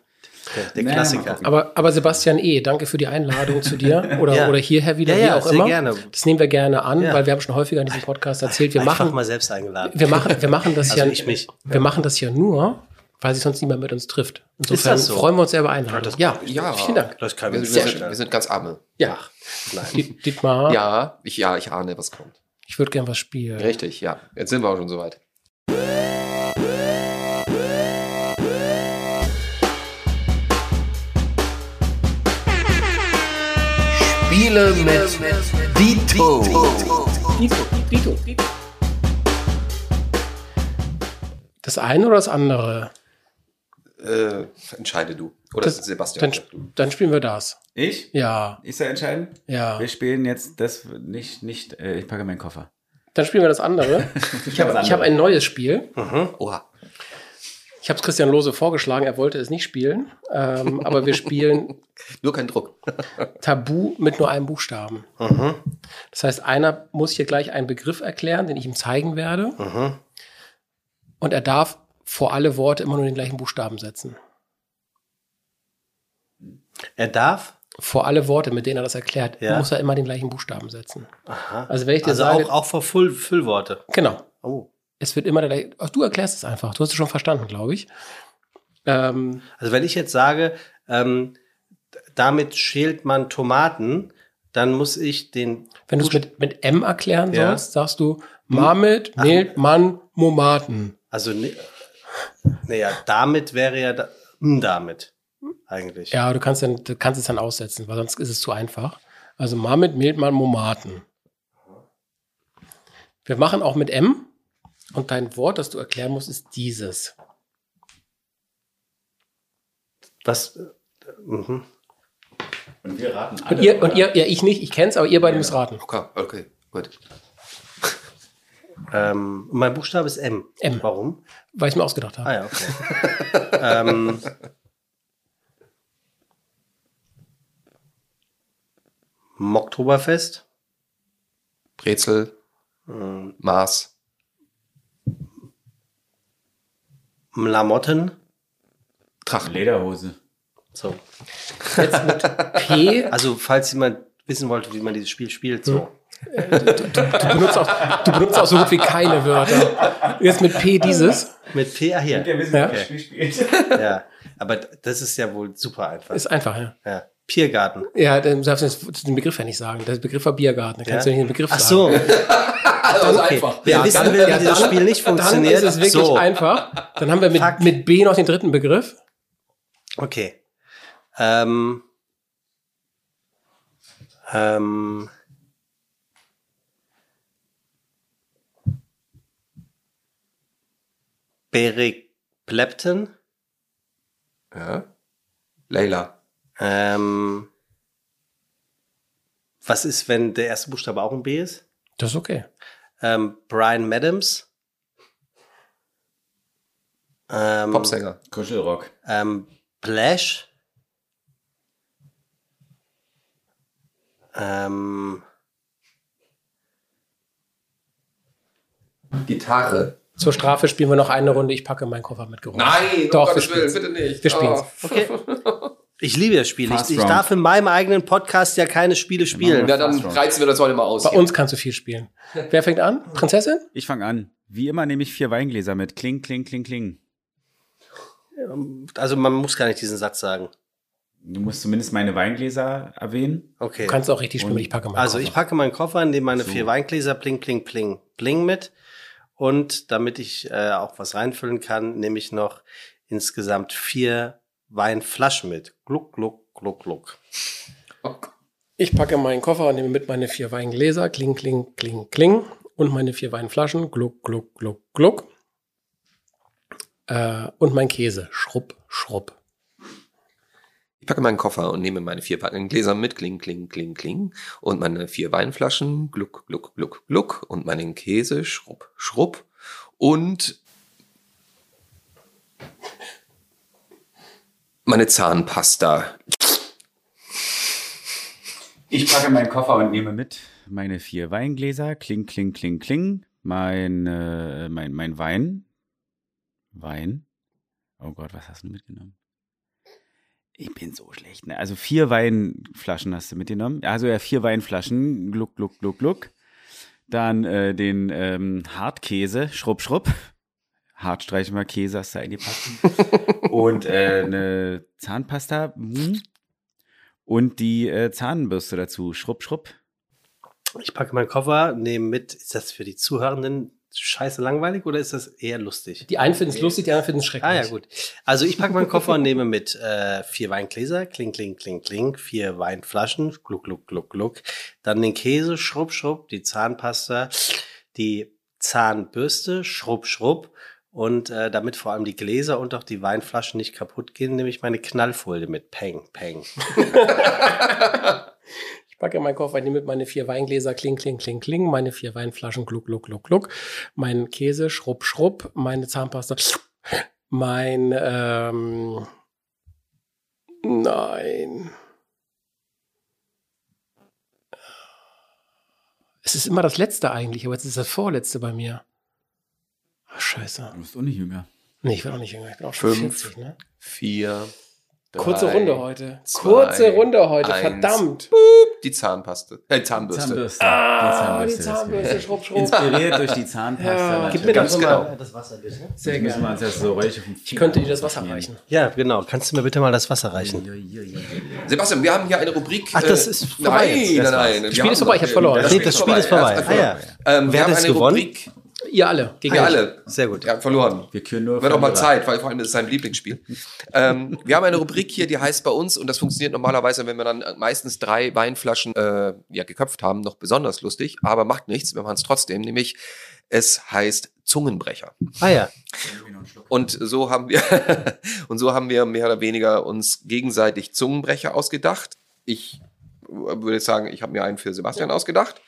Der, der Naja, Klassiker. Aber, aber Sebastian E., danke für die Einladung zu dir oder, Ja. oder hierher wieder, Ja, wie ja, auch sehr immer. gerne. Das nehmen wir gerne an, Ja. weil wir haben schon häufiger in diesem Podcast erzählt, wir Einfach machen, mal selbst eingeladen. wir machen, wir machen das Also ja, ich mich. wir machen das ja nur, weil sich sonst niemand mit uns trifft. Insofern das so? freuen wir uns sehr über Einladung. Ja, Ja. vielen Dank. Das kann Wir, wir, sind, wir sind ganz arme. Ja, Nein. Diet- Dietmar, Ja, ich, ja, ich ahne, was kommt. ich würde gern was spielen. Richtig, ja. Jetzt sind wir auch schon soweit. Spiele mit Dito. Dito, Dito, Dito. Das eine oder das andere? Äh, entscheide du. Oder Das- Sebastian. Dann, dann spielen wir das. Ich? Ja, Ich soll entscheiden? ja. Wir spielen jetzt das nicht, nicht, äh, ich packe meinen Koffer. Dann spielen wir das andere. Ich habe hab ein neues Spiel. Oha. Ich habe es Christian Lose vorgeschlagen, er wollte es nicht spielen. Ähm, aber wir spielen Nur kein Druck. Tabu mit nur einem Buchstaben. Mhm. Das heißt, einer muss hier gleich einen Begriff erklären, den ich ihm zeigen werde. Mhm. Und er darf vor alle Worte immer nur den gleichen Buchstaben setzen. Er darf, Vor alle Worte, mit denen er das erklärt, Ja. muss er immer den gleichen Buchstaben setzen. aha. Also wenn ich dir also sage, auch, auch vor Full, Füllworte. genau, Oh. es wird immer der gleiche. Ach, du erklärst es einfach. Du hast es schon verstanden, glaube ich. Ähm, Also wenn ich jetzt sage, ähm, damit schält man Tomaten, dann muss ich den. wenn du es mit, mit M erklären Ja. sollst, sagst du Marmit, Mehl, Mann, Momaten. Also, ne- naja, damit wäre ja da, m, damit eigentlich. Ja, du kannst, dann, du kannst es dann aussetzen, weil sonst ist es zu einfach. Also Marmit, Mehl, Mann, Momaten. Wir machen auch mit M. Und dein Wort, das du erklären musst, ist dieses. Was? äh, Mhm. Und wir raten Und ihr, und ihr, ja, ich nicht, ich kenn's, aber ihr beide müsst raten. Okay, okay, gut. Ähm, und mein Buchstabe ist M. M. Warum? Weil ich mir ausgedacht habe. Ah ja, okay. ähm, Oktoberfest. Brezel, Ähm, Maß, Lamotten. Trachten. Lederhose. So. Jetzt mit P. Also, falls jemand wissen wollte, wie man dieses Spiel spielt, so. Du benutzt auch, du benutzt auch so gut wie keine Wörter. Jetzt mit P dieses. Mit P, ah, hier. wissen, Ja. wie das Spiel spielt. Ja. Aber das ist ja wohl super einfach. Ist einfach, ja. Ja. Piergarten. Ja, dann darfst du jetzt den Begriff ja nicht sagen. Der Begriff war Biergarten. Da kannst Ja? du nicht den Begriff Ach sagen. so. Also Okay. einfach. Wer Ja, wissen dann- will, wie ja, dieses dann- Spiel nicht Dann funktioniert. ist es wirklich so. einfach. Dann haben wir mit, Fuck. mit B noch den dritten Begriff. Okay. Ähm, ähm, Beric Plepton. Ja. Leila. Ähm, was ist, wenn der erste Buchstabe auch ein B ist? Das ist okay. Ähm, Brian Madams. Ähm, Popsänger. Kuschelrock. Ähm, Blash. Ähm, Gitarre. Zur Strafe spielen wir noch eine Runde. Ich packe meinen Koffer mit Geräusch. Nein, Doch, um wir Willen, bitte nicht. Wir spielen's. Oh. okay. Ich liebe das Spiel. Ich, ich darf in meinem eigenen Podcast ja keine Spiele spielen. Ja, dann reizen wir das heute mal aus. Bei hier. uns kannst du viel spielen. Wer fängt an? Prinzessin? Ich fange an. Wie immer nehme ich vier Weingläser mit. Kling, kling, kling, kling. Also man muss gar nicht diesen Satz sagen. Du musst zumindest meine Weingläser erwähnen. Okay. Du kannst auch richtig spielen. Und- Ich packe meinen Also Koffer. ich packe meinen Koffer, nehme meine So. vier Weingläser, pling, pling, pling, pling mit. Und damit ich äh, auch was reinfüllen kann, nehme ich noch insgesamt vier Weinflaschen mit. Gluck, gluck, gluck, gluck. Ich packe meinen Koffer und nehme mit meine vier Weingläser. Kling, kling, kling, kling. Und meine vier Weinflaschen. Gluck, gluck, gluck, gluck. Äh, und mein Käse. Schrupp, schrupp. Ich packe meinen Koffer und nehme meine vier Packungen Gläser mit, kling, kling, kling, kling. Und meine vier Weinflaschen, gluck, gluck, gluck, gluck. Und meinen Käse, schrupp, schrupp. Und meine Zahnpasta. Ich packe meinen Koffer und nehme mit meine vier Weingläser. Kling, kling, kling, kling. Mein, äh, mein, mein Wein. Wein. Oh Gott, was hast du mitgenommen? Ich bin so schlecht. Ne? Also vier Weinflaschen hast du mitgenommen. Also ja, vier Weinflaschen. Gluck, gluck, gluck, gluck. Dann äh, den ähm, Hartkäse, Schrupp, Schrupp. Hartstreichmer Käse hast du eingepackt. Und äh, eine Zahnpasta. mm. Und die äh, Zahnbürste dazu. Schrupp, Schrupp. Ich packe meinen Koffer, nehme mit. Ist das für die Zuhörenden scheiße langweilig oder ist das eher lustig? Die einen finden es lustig, die anderen finden es schrecklich. Ah ja, gut. Also ich packe meinen Koffer und nehme mit äh, vier Weingläser, kling, kling, kling, kling, vier Weinflaschen, gluck, gluck, gluck, gluck. Dann den Käse, schrupp, schrupp, die Zahnpasta, die Zahnbürste, schrupp, schrupp. Und äh, damit vor allem die Gläser und auch die Weinflaschen nicht kaputt gehen, nehme ich meine Knallfolie mit. Peng, peng. Packe meinen Koffer, ich nehme mit meine vier Weingläser, kling, kling, kling, kling, meine vier Weinflaschen, gluck, gluck, gluck, gluck, mein Käse, schrupp, schrupp, meine Zahnpasta, mein, ähm, nein. Es ist immer das Letzte eigentlich, aber jetzt ist das Vorletzte bei mir. Ach, scheiße. Du bist auch nicht jünger. Nee, ich bin auch nicht jünger, ich bin auch schon Fünf. 40, ne? Vier. Kurze drei, Runde heute. zwei, Kurze Runde heute, eins. verdammt. Die Zahnpaste. Äh, Zahnbürste. Zahnbürste. Ah, die Zahnbürste, geht. schrupp, schrupp. Inspiriert durch die Zahnpasta. Ja, gib mir Ganz genau. mal Das Wasser bitte. Sehr gerne. jetzt so Ich könnte dir das Wasser reichen. Ja, genau. Kannst du mir bitte mal das Wasser reichen? Sebastian, wir haben hier eine Rubrik. Ach, das äh, ist vorbei Nein, jetzt. nein, Das nein. Das Spiel ist vorbei, ich hab verloren. Das Spiel ist vorbei. Ah, ja. Ähm, wir Wer hat haben es eine gewonnen? Rubrik. Ihr alle. Gegen Wir mich. alle. Sehr gut. Wir haben verloren. Wir können nur Wird auch mal. Zeit, weil vor allem das ist sein Lieblingsspiel. ähm, wir haben eine Rubrik hier, die heißt bei uns, und das funktioniert normalerweise, wenn wir dann meistens drei Weinflaschen äh, ja, geköpft haben, noch besonders lustig, aber macht nichts, wir machen es trotzdem, nämlich es heißt Zungenbrecher. Ah ja. Und so haben wir und so haben wir mehr oder weniger uns gegenseitig Zungenbrecher ausgedacht. Ich würde sagen, ich habe mir einen für Sebastian ausgedacht.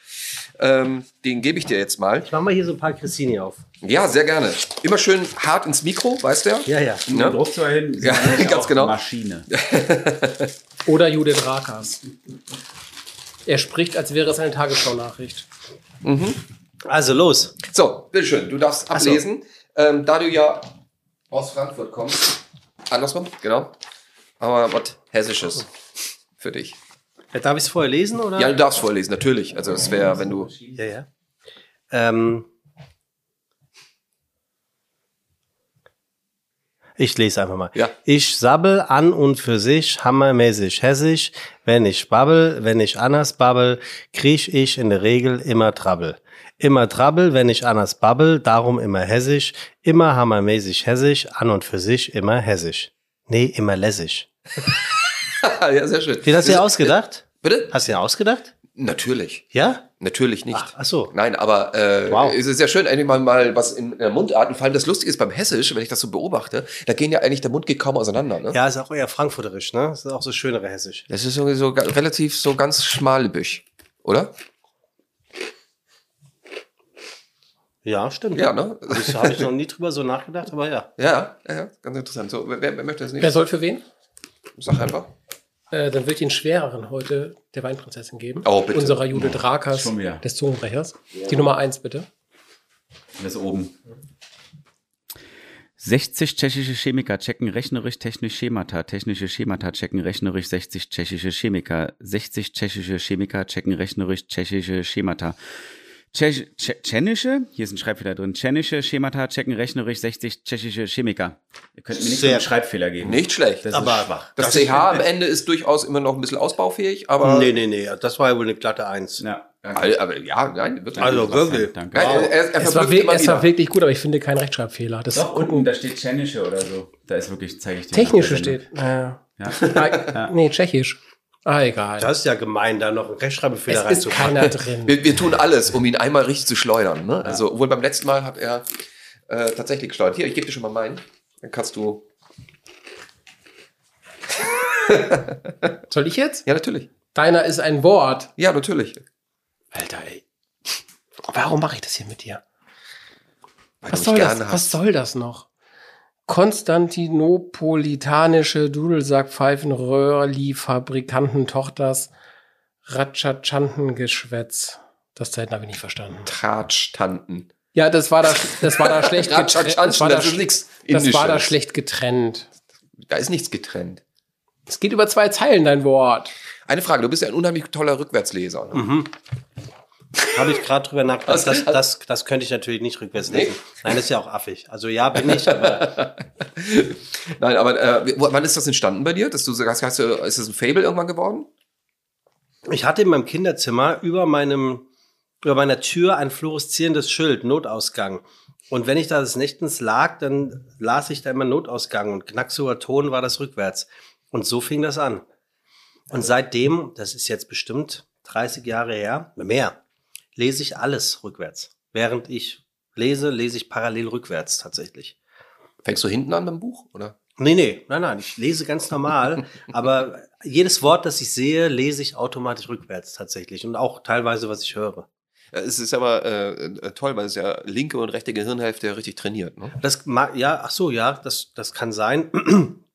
Ähm, den gebe ich dir jetzt mal. Ich mach mal hier so ein paar Cressini auf. Ja, sehr gerne. Immer schön hart ins Mikro, weißt du ja? Ja, ja. Um Ja. den Druck zu erhöhen, sind Ja, ganz auch genau. Maschine. Oder Judith Rakas. Er spricht, als wäre es eine Tagesschau-Nachricht. Also los. So, bitteschön, du darfst so. ablesen. Ähm, da du ja aus Frankfurt kommst, andersrum, genau. Aber was Hessisches für dich. Ja, Darf ich es vorher lesen oder? Ja, du darfst vorlesen, natürlich. Also es wäre, wenn du. Ja, ja. Ähm, ich lese einfach mal. Ja. Ich sabbel an und für sich hammermäßig hessisch. Wenn ich babbel, wenn ich anders babbel, krieg ich in der Regel immer Trouble. Immer Trouble, wenn ich anders babbel, darum immer hessisch. Immer hammermäßig hessisch, an und für sich immer hessisch. Nee, immer lässig. ja, sehr schön. Wie hast du dir ausgedacht? Bitte? Hast du dir ausgedacht? Natürlich. Ja? Natürlich nicht. Ach, ach so. Nein, aber äh, Wow. es ist ja schön, eigentlich mal, mal was in der Mundart. Und vor allem das Lustige ist beim Hessisch, wenn ich das so beobachte, da gehen ja eigentlich der Mund geht kaum auseinander. Ne? Ja, ist auch eher frankfurterisch, ne? Das ist auch so schönere Hessisch. Das ist so, so relativ so ganz schmalebüch, oder? Ja, stimmt. Ja, ne? Das habe ich noch nie drüber so nachgedacht, aber ja. Ja, ja, ja, ganz interessant. So, wer, wer möchte das nicht? Wer soll für wen? Sag einfach. Äh, dann würde ich den schwereren heute der Weinprinzessin geben. Oh, bitte. Unserer Judith Rakas Schon wieder. des Zungenbrechers. Die Nummer eins, bitte. Das oben. 60 tschechische Chemiker checken rechnerisch technisch Schemata. Technische Schemata checken rechnerisch 60 tschechische Chemiker. 60 tschechische Chemiker checken rechnerisch tschechische Schemata. Tschech- Tsch- Tschechische, hier ist ein Schreibfehler drin. Tschechische Schemata checken rechnerisch 60 tschechische Chemiker. Ihr könnt mir nicht so Sehr- einen Schreibfehler geben. Nicht schlecht. Das Aber- ist schwach. Das, CH am Ende ist durchaus immer noch ein bisschen ausbaufähig, aber. nee, nee, nee. Das war ja wohl eine glatte Eins. Ja, Aber, aber ja, nein, wirklich. Also wirklich. Danke. Nein, er, er, er Es war, es war wirklich gut, aber ich finde keinen Rechtschreibfehler. Das Doch, unten unten, da steht Tschechische oder so. Da ist wirklich, zeige ich dir. technische steht. Äh, Ja. ah, Nee, tschechisch. Ah, egal. Das ist ja gemein, da noch einen Rechtschreibfehler es ist reinzupacken. keiner drin. Wir, wir tun alles, um ihn einmal richtig zu schleudern. Ne? Also, obwohl beim letzten Mal hat er äh, tatsächlich geschleudert. Hier, ich gebe dir schon mal meinen. Dann kannst du. Soll ich jetzt? Ja, natürlich. Deiner ist ein Wort. Ja, natürlich. Alter, ey. Warum mache ich das hier mit dir? Weil Was du soll, das, gerne was hast. soll das noch? Konstantinopolitanische Dudelsack-Pfeifenröhrli-Fabrikanten-Tochters Ratschatschantengeschwätz. Das Zeiten habe ich nicht verstanden. Tratschtanten. Ja, das war da, das war da schlecht getrennt. Das war da, das ist nichts das war da schlecht getrennt. Da ist nichts getrennt. Es geht über zwei Zeilen, dein Wort. Eine Frage, du bist ja ein unheimlich toller Rückwärtsleser. Ne? Habe ich gerade drüber nachgedacht. Das, das, das könnte ich natürlich nicht rückwärts lesen. Nein, das ist ja auch affig. Also ja, bin ich, aber Nein, aber äh, wann ist das entstanden bei dir? Dass du sagst, hast du, ist das ein Fable irgendwann geworden? ich hatte in meinem Kinderzimmer über meinem, über meiner Tür ein fluoreszierendes Schild, Notausgang. Und wenn ich da des Nächtens lag, dann las ich da immer Notausgang und knacksuger Ton war das rückwärts. Und so fing das an. Und seitdem, das ist jetzt bestimmt 30 Jahre her, mehr, lese ich alles rückwärts. Während ich lese, lese ich parallel rückwärts tatsächlich. Fängst du hinten an beim Buch? Oder? Nee, nee, nein, nein, ich lese ganz normal, aber jedes Wort, das ich sehe, lese ich automatisch rückwärts tatsächlich und auch teilweise, was ich höre. Es ist aber äh, äh, toll, weil es ja linke und rechte Gehirnhälfte ja richtig trainiert. Ne? Das ja, ach so, ja, das das kann sein.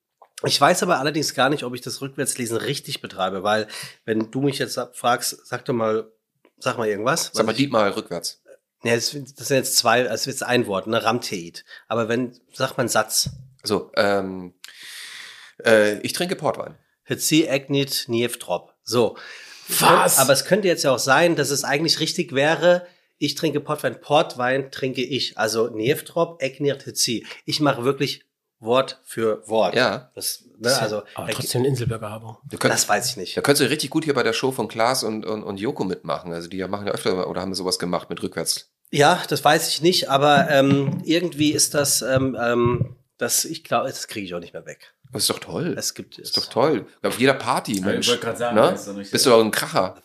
Ich weiß aber allerdings gar nicht, ob ich das Rückwärtslesen richtig betreibe, weil wenn du mich jetzt fragst, sag doch mal, sag mal irgendwas. Sag mal Dietmar rückwärts. Ja, das, das sind jetzt zwei, das ist jetzt ein Wort, ne, Ramteid. Aber wenn, sag mal einen Satz. So, ähm, äh, ich trinke Portwein. Hetzi Egnit Nievtrop. So. Was? Aber es könnte jetzt ja auch sein, dass es eigentlich richtig wäre, ich trinke Portwein, Portwein trinke ich. Also Nievtrop, Egnit Hetzi. Ich mache wirklich Wort für Wort. Ja. Das, ne, also, Aber trotzdem eine Inselbegabung. Du das weiß ich nicht. da könntest du richtig gut hier bei der Show von Klaas und, und, und Joko mitmachen. Also die ja machen ja öfter oder haben sowas gemacht mit rückwärts. Ja, das weiß ich nicht, aber ähm, irgendwie ist das, ähm, ähm, das, ich glaube, das kriege ich auch nicht mehr weg. Das ist doch toll. Es gibt Das ist doch toll. Auf jeder Party, ich Mensch. wollte grad sagen, ne? richtig. Bist du doch ein Kracher.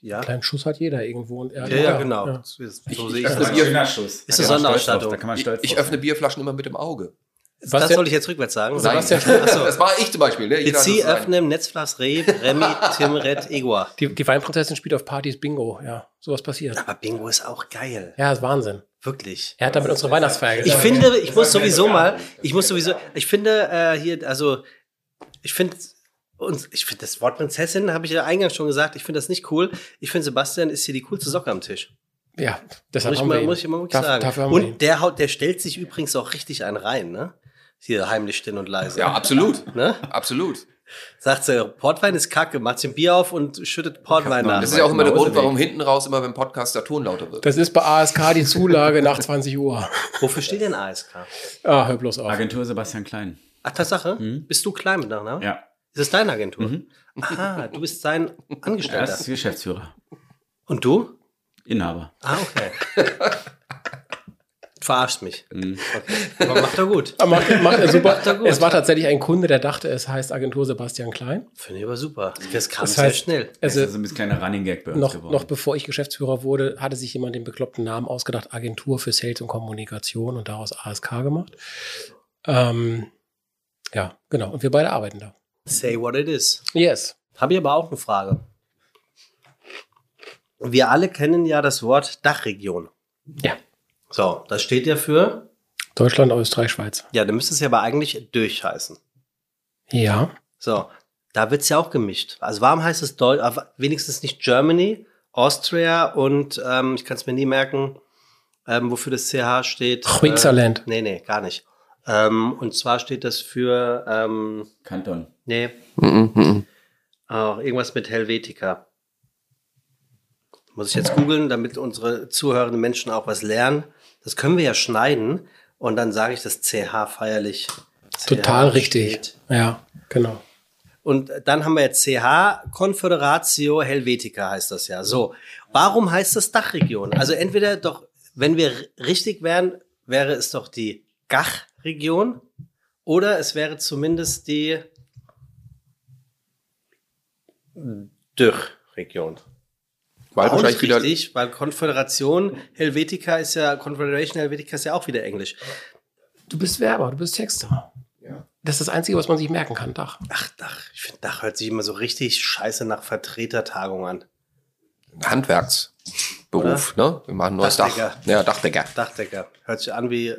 ja. Einen kleinen Schuss hat jeder irgendwo. Und er Ja, ja, genau. Ja. So Ich- ich sehe ich öffne das. Ist eine Sonderausstattung. Ich, ich öffne. Bierflaschen immer mit dem Auge. Das Sebastian- soll ich jetzt rückwärts sagen? Sebastian- Nein. Ach so. Das war ich zum Beispiel. Ne? Das sein. öffnen, Netzflas Reh, Remy, Tim, Red, Egor. Die, die Weinprinzessin spielt auf Partys Bingo. Ja, sowas passiert. Aber Bingo ist auch geil. Ja, ist Wahnsinn. Wirklich. Er hat damit unsere Weihnachtsfeier Ich gefeiert. finde, ich muss sowieso mal, ich muss sowieso, ich finde äh, hier, also ich finde und ich finde das Wort Prinzessin habe ich ja eingangs schon gesagt. Ich finde das nicht cool. Ich finde Sebastian ist hier die coolste Socke am Tisch. Ja, deshalb Muss ich mal, muss ich mal wirklich Darf- sagen. Und der haut, der stellt sich übrigens auch richtig einen rein, ne? Hier heimlich still und leise. Ja, absolut. Ne? Absolut. Sagt sie, Portwein ist kacke, macht sich ein Bier auf und schüttet Portwein nach. Das ist ja auch immer der Mauseweg. Grund, warum hinten raus immer beim Podcast der Ton lauter wird. Das ist bei ASK die Zulage nach 20 Uhr. Wofür steht denn ASK? Ah, hör bloß auf. Agentur Sebastian Klein. Ach, Tatsache? Mhm. Bist du klein mit Nachnamen? Ja. Ist das deine Agentur? Aha, du bist sein Er Angestellter. ist Geschäftsführer. Und du? Inhaber. Ah, okay. Du Verarscht mich. Mhm. Okay. Aber macht er gut. Ah, Macht, macht er super. Macht er gut. Es war tatsächlich ein Kunde, der dachte, es heißt Agentur Sebastian Klein. Finde ich aber super. Das kam Das sehr heißt, schnell. Das Also ist so ein bisschen kleiner Running Gag bei uns noch, geworden. noch bevor ich Geschäftsführer wurde, hatte sich jemand den bekloppten Namen ausgedacht, Agentur für Sales und Kommunikation und daraus ASK gemacht. Ähm, ja, genau. Und wir beide arbeiten da. Say what it is. Yes. Habe ich aber auch eine Frage. Wir alle kennen ja das Wort Dachregion. Ja. So, das steht ja für, Deutschland, Österreich, Schweiz. ja, dann müsste es ja aber eigentlich durch heißen. Ja. So, da wird's ja auch gemischt. Also warum heißt es Deu äh, wenigstens nicht Germany, Austria und ähm, ich kann es mir nie merken, ähm, wofür das CH steht. Switzerland. Äh, nee, nee, gar nicht. Ähm, und zwar steht das für, ähm, Kanton. nee, auch irgendwas mit Helvetica. Muss ich jetzt googeln, damit unsere zuhörenden Menschen auch was lernen. Das können wir ja schneiden und dann sage ich das CH feierlich. Total CH richtig. steht. Ja, genau. Und dann haben wir jetzt CH, Confederatio Helvetica heißt das ja. So, warum heißt das Dachregion? Also entweder doch, wenn wir richtig wären, wäre es doch die Gach-Region oder es wäre zumindest die Dürr-Region. Weil Auch nicht wahrscheinlich wieder. richtig, weil Konföderation Helvetica ist ja, Confederation Helvetica ist ja auch wieder Englisch. Du bist Werber, du bist Texter. Das ist das Einzige, was man sich merken kann. Dach. Ach, Dach, ich finde, Dach hört sich immer so richtig scheiße nach Vertretertagung an. Handwerksberuf, ne? Wir machen ein neues Dach. Dachdecker. Ja, Dachdecker. Dachdecker. Hört sich an wie.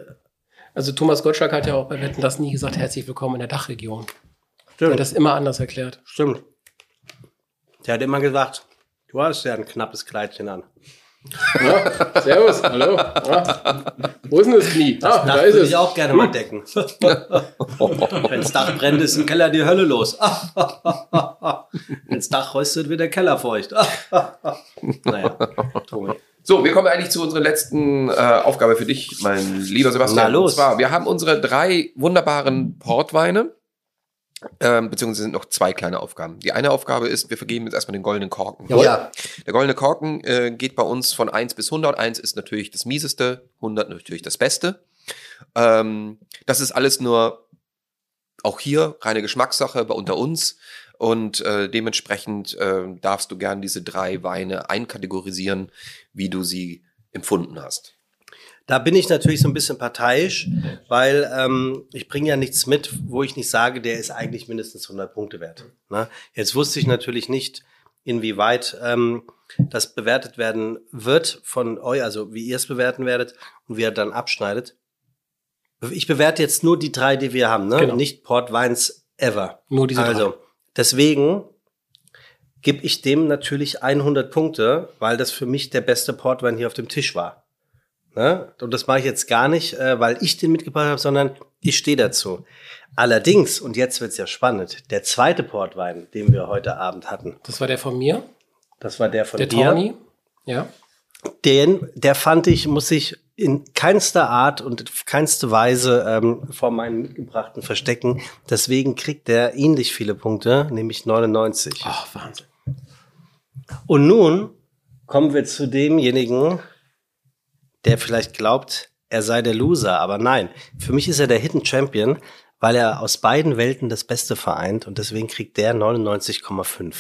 Also Thomas Gottschalk hat ja auch bei Wetten das nie gesagt, herzlich willkommen in der Dachregion. Der hat das immer anders erklärt. Stimmt. Der hat immer gesagt, du hast ja ein knappes Kleidchen an. Ja, servus, hallo. Ja. Wo ist denn das Knie? Ah, da Dach ist würde es. ich auch gerne mal decken. Wenn das Dach brennt, ist im Keller die Hölle los. Wenn das Dach röstet, wird der Keller feucht. naja, Tobi. So, wir kommen eigentlich zu unserer letzten äh, Aufgabe für dich, mein lieber Sebastian. Na los. Und zwar, wir haben unsere drei wunderbaren Portweine, ähm, beziehungsweise sind noch zwei kleine Aufgaben. Die eine Aufgabe ist, wir vergeben jetzt erstmal den goldenen Korken. Ja. Der goldene Korken äh, geht bei uns von 1 bis 100. 1 ist natürlich das mieseste, 100 natürlich das Beste. Ähm, das ist alles nur auch hier reine Geschmackssache bei unter uns. Und äh, dementsprechend äh, darfst du gern diese drei Weine einkategorisieren, wie du sie empfunden hast. Da bin ich natürlich so ein bisschen parteiisch, weil ähm, ich bringe ja nichts mit, wo ich nicht sage, der ist eigentlich mindestens 100 Punkte wert. Ne? Jetzt wusste ich natürlich nicht, inwieweit ähm, das bewertet werden wird von euch, also wie ihr es bewerten werdet und wie ihr dann abschneidet. Ich bewerte jetzt nur die drei, die wir haben, ne? Genau. nicht Port Weins ever. Nur diese also, drei. deswegen gebe ich dem natürlich 100 Punkte, weil das für mich der beste Portwein hier auf dem Tisch war. Ne? Und das mache ich jetzt gar nicht, äh, weil ich den mitgebracht habe, sondern ich stehe dazu. Allerdings, und jetzt wird's ja spannend, der zweite Portwein, den wir heute Abend hatten, Das war der von mir, das war der von der dir. Tawny. Ja. Den, der fand ich, muss ich in keinster Art und keinste Weise ähm, vor meinen Mitgebrachten verstecken. Deswegen kriegt der ähnlich viele Punkte, nämlich 99. Ach, Wahnsinn. Und nun kommen wir zu demjenigen, der vielleicht glaubt, er sei der Loser, aber nein. Für mich ist er der Hidden Champion, weil er aus beiden Welten das Beste vereint und deswegen kriegt der 99,5.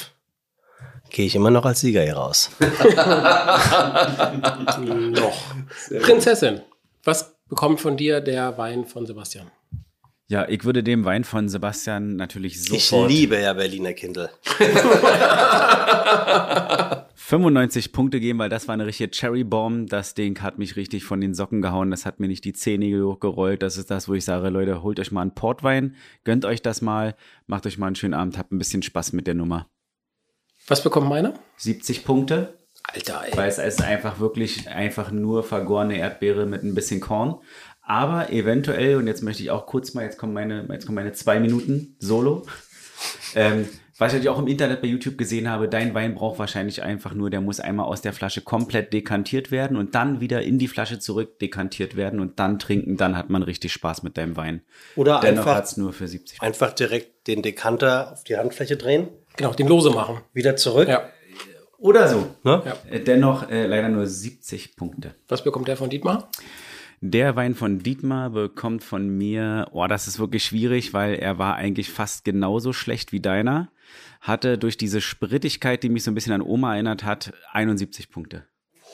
Gehe ich immer noch als Sieger hier raus. Noch. Prinzessin, was bekommt von dir der Wein von Sebastian? Ja, ich würde dem Wein von Sebastian natürlich Ich sofort liebe ja Berliner Kindle. 95 Punkte geben, weil das war eine richtige Cherry Bomb. Das Ding hat mich richtig von den Socken gehauen. Das hat mir nicht die Zähne hochgerollt. Das ist das, wo ich sage, Leute, holt euch mal einen Portwein, gönnt euch das mal, macht euch mal einen schönen Abend, habt ein bisschen Spaß mit der Nummer. Was bekommt meiner? 70 Punkte, Alter, ey. weil es ist einfach wirklich einfach nur vergorene Erdbeere mit ein bisschen Korn. Aber eventuell, und jetzt möchte ich auch kurz mal, jetzt kommen meine, jetzt kommen meine zwei Minuten Solo. Ähm, was ich auch im Internet bei YouTube gesehen habe, dein Wein braucht wahrscheinlich einfach nur, der muss einmal aus der Flasche komplett dekantiert werden und dann wieder in die Flasche zurück dekantiert werden und dann trinken, dann hat man richtig Spaß mit deinem Wein. Oder Dennoch einfach, hat's nur für 70. einfach direkt den Dekanter auf die Handfläche drehen, Genau, den Lose machen. wieder zurück. Ja. Oder so. Ne? Ja. Äh, Dennoch äh, leider nur 70 Punkte. Was bekommt der von Dietmar? Der Wein von Dietmar bekommt von mir, oh, das ist wirklich schwierig, weil er war eigentlich fast genauso schlecht wie deiner. Hatte durch diese Sprittigkeit, die mich so ein bisschen an Oma erinnert hat, 71 Punkte.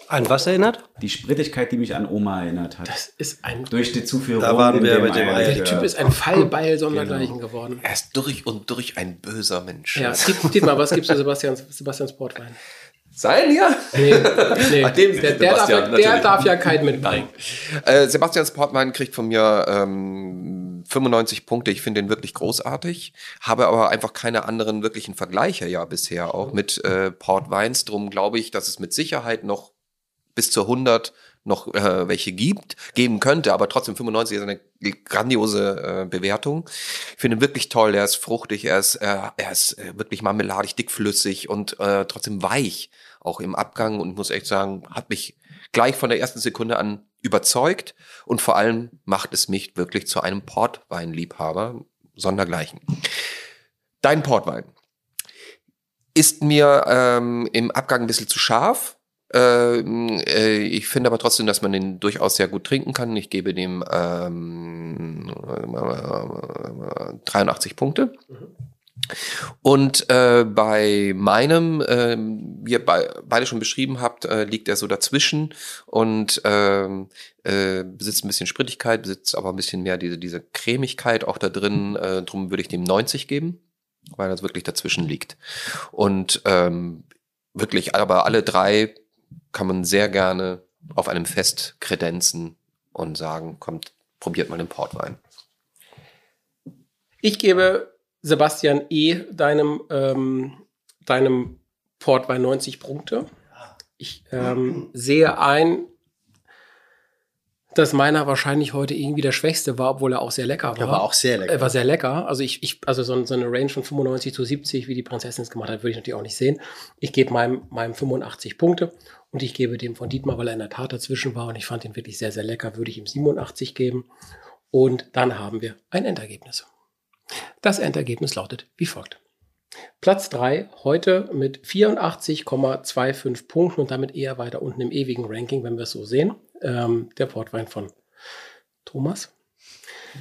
An was erinnert? Die Sprittigkeit, die mich an Oma erinnert hat. Das ist ein. durch die Zuführung. Da waren wir mit dem. Der Typ ist ein Fallbeil sondergleichen geworden. Er ist durch und durch ein böser Mensch. Ja, Diet- Dietmar, was gibst du Sebastians, Sebastians Portwein? Sein ja? Nee, nee. Dem der, der, darf, Sebastian, ja- der darf ja keinen mitbringen. Äh, Sebastians Portwein kriegt von mir ähm, 95 Punkte. Ich finde den wirklich großartig. Habe aber einfach keine anderen wirklichen Vergleiche ja bisher auch mit äh, Portweins. Drum glaube ich, dass es mit Sicherheit noch bis zu 100 noch äh, welche gibt, geben könnte, aber trotzdem 95 ist eine grandiose äh, Bewertung. Ich finde ihn wirklich toll, er ist fruchtig, er ist, äh, er ist äh, wirklich marmeladig, dickflüssig und äh, trotzdem weich, auch im Abgang und muss echt sagen, hat mich gleich von der ersten Sekunde an überzeugt und vor allem macht es mich wirklich zu einem Portweinliebhaber sondergleichen. Dein Portwein ist mir ähm, im Abgang ein bisschen zu scharf. Ähm, äh, ich finde aber trotzdem, dass man den durchaus sehr gut trinken kann. Ich gebe dem ähm, 83 Punkte. Und äh, bei meinem, ähm, wie ihr bei, beide schon beschrieben habt, äh, liegt er so dazwischen und ähm, äh, besitzt ein bisschen Sprittigkeit, besitzt aber ein bisschen mehr diese, diese Cremigkeit auch da drin. Äh, drum würde ich dem 90 geben, weil das wirklich dazwischen liegt. Und ähm, wirklich, aber alle drei kann man sehr gerne auf einem Fest kredenzen und sagen, kommt, probiert mal den Portwein. Ich gebe Sebastian E. deinem, ähm, deinem Portwein 90 Punkte. Ich ähm, sehe ein, dass meiner wahrscheinlich heute irgendwie der schwächste war, obwohl er auch sehr lecker war. Der war auch sehr lecker. Er war sehr lecker. Also ich, ich also so, so eine Range von 95 zu 70, wie die Prinzessin es gemacht hat, würde ich natürlich auch nicht sehen. Ich gebe meinem, meinem 85 Punkte und ich gebe dem von Dietmar, weil er in der Tat dazwischen war und ich fand ihn wirklich sehr, sehr lecker, würde ich ihm 87 geben. Und dann haben wir ein Endergebnis. Das Endergebnis lautet wie folgt. Platz 3 heute mit 84,25 Punkten und damit eher weiter unten im ewigen Ranking, wenn wir es so sehen. Ähm, der Portwein von Thomas.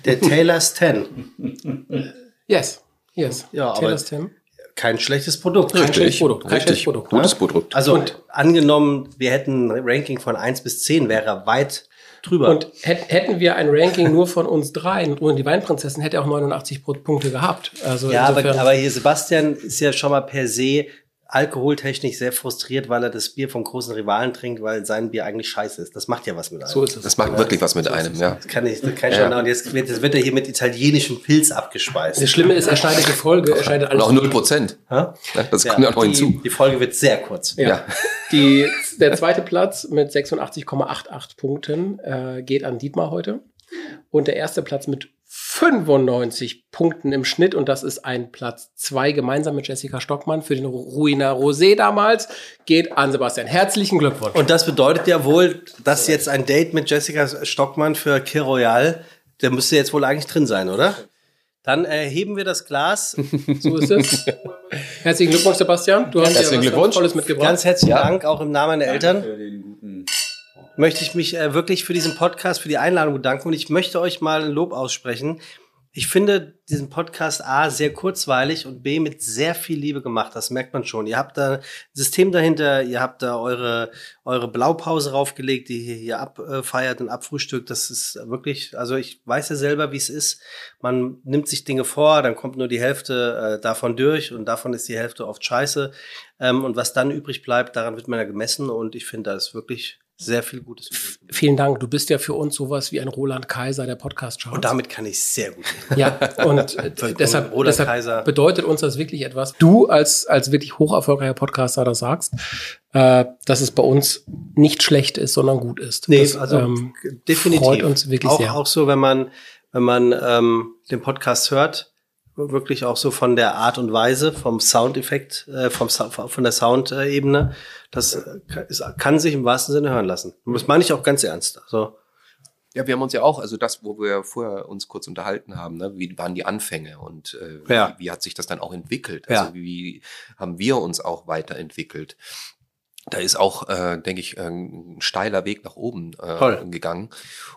Der Taylor's 10. Yes, yes. Ja, Taylor's Tim. Kein schlechtes Produkt. Kein schlechtes Produkt. Kein schlechtes Produkt. Gutes Produkt. Also Und- angenommen, wir hätten ein Ranking von 1 bis 10, wäre er weit drüber. Und hätt, hätten wir ein Ranking nur von uns dreien und ohne die Weinprinzessin, hätte er auch 89 Pro- Punkte gehabt. Also ja, aber, aber hier Sebastian ist ja schon mal per se alkoholtechnisch sehr frustriert, weil er das Bier vom großen Rivalen trinkt, weil sein Bier eigentlich scheiße ist. Das macht ja was mit einem. so ist es. Das macht wirklich was mit einem, ja. Das kann ich, das kann ich schon. Und jetzt wird, das wird er hier mit italienischem Pilz abgespeist. Das Schlimme ist, er schneidet die Folge, er schneidet Und alles. auch 0 Prozent. Ja? Das Ja, kommt ja noch die, hinzu. die Folge wird sehr kurz. Ja. Ja. Die, der zweite Platz mit 86,88 Punkten äh, geht an Dietmar heute. Und der erste Platz mit 95 Punkten im Schnitt. Und das ist ein Platz zwei gemeinsam mit Jessica Stockmann für den Ruina Rosé damals. Geht an Sebastian. Herzlichen Glückwunsch. Und das bedeutet ja wohl, dass jetzt ein Date mit Jessica Stockmann für Kir Royal, der müsste jetzt wohl eigentlich drin sein, oder? Dann erheben wir das Glas. so ist es. Herzlichen Glückwunsch, Sebastian. Du hast ja Herzlichen was Glückwunsch. Tolles mitgebracht. Ganz herzlichen Ja. Dank, auch im Namen der Eltern. Möchte ich mich äh, wirklich für diesen Podcast, für die Einladung bedanken und ich möchte euch mal ein Lob aussprechen. Ich finde diesen Podcast A sehr kurzweilig und B mit sehr viel Liebe gemacht. Das merkt man schon. Ihr habt da ein System dahinter, ihr habt da eure, eure Blaupause raufgelegt, die ihr hier abfeiert und abfrühstückt. Das ist wirklich, also ich weiß ja selber, wie es ist. Man nimmt sich Dinge vor, dann kommt nur die Hälfte äh, davon durch und davon ist die Hälfte oft scheiße. Ähm, und was dann übrig bleibt, daran wird man ja gemessen und ich finde, da ist wirklich sehr viel Gutes. Vielen Dank. Du bist ja für uns sowas wie ein Roland Kaiser der Podcast-Charts. Und damit kann ich sehr gut leben. Ja, und äh, deshalb, Roland deshalb Kaiser. bedeutet uns das wirklich etwas. Du als, als wirklich hoch erfolgreicher Podcaster das sagst, äh, dass es bei uns nicht schlecht ist, sondern gut ist. Nee, das, also ähm, definitiv. freut uns wirklich auch, sehr. Auch so, wenn man, wenn man ähm, den Podcast hört, wirklich auch so von der Art und Weise, vom Soundeffekt, äh, vom von der Soundebene, das äh, kann- sich im wahrsten Sinne hören lassen. Und das meine ich auch ganz ernst. Also, Ja, wir haben uns ja auch, also das, wo wir vorher uns kurz unterhalten haben, ne, wie waren die Anfänge und äh, Ja. wie, wie hat sich das dann auch entwickelt? Ja. Also wie haben wir uns auch weiterentwickelt? Da ist auch, äh, denke ich, ein steiler Weg nach oben äh, Toll. gegangen.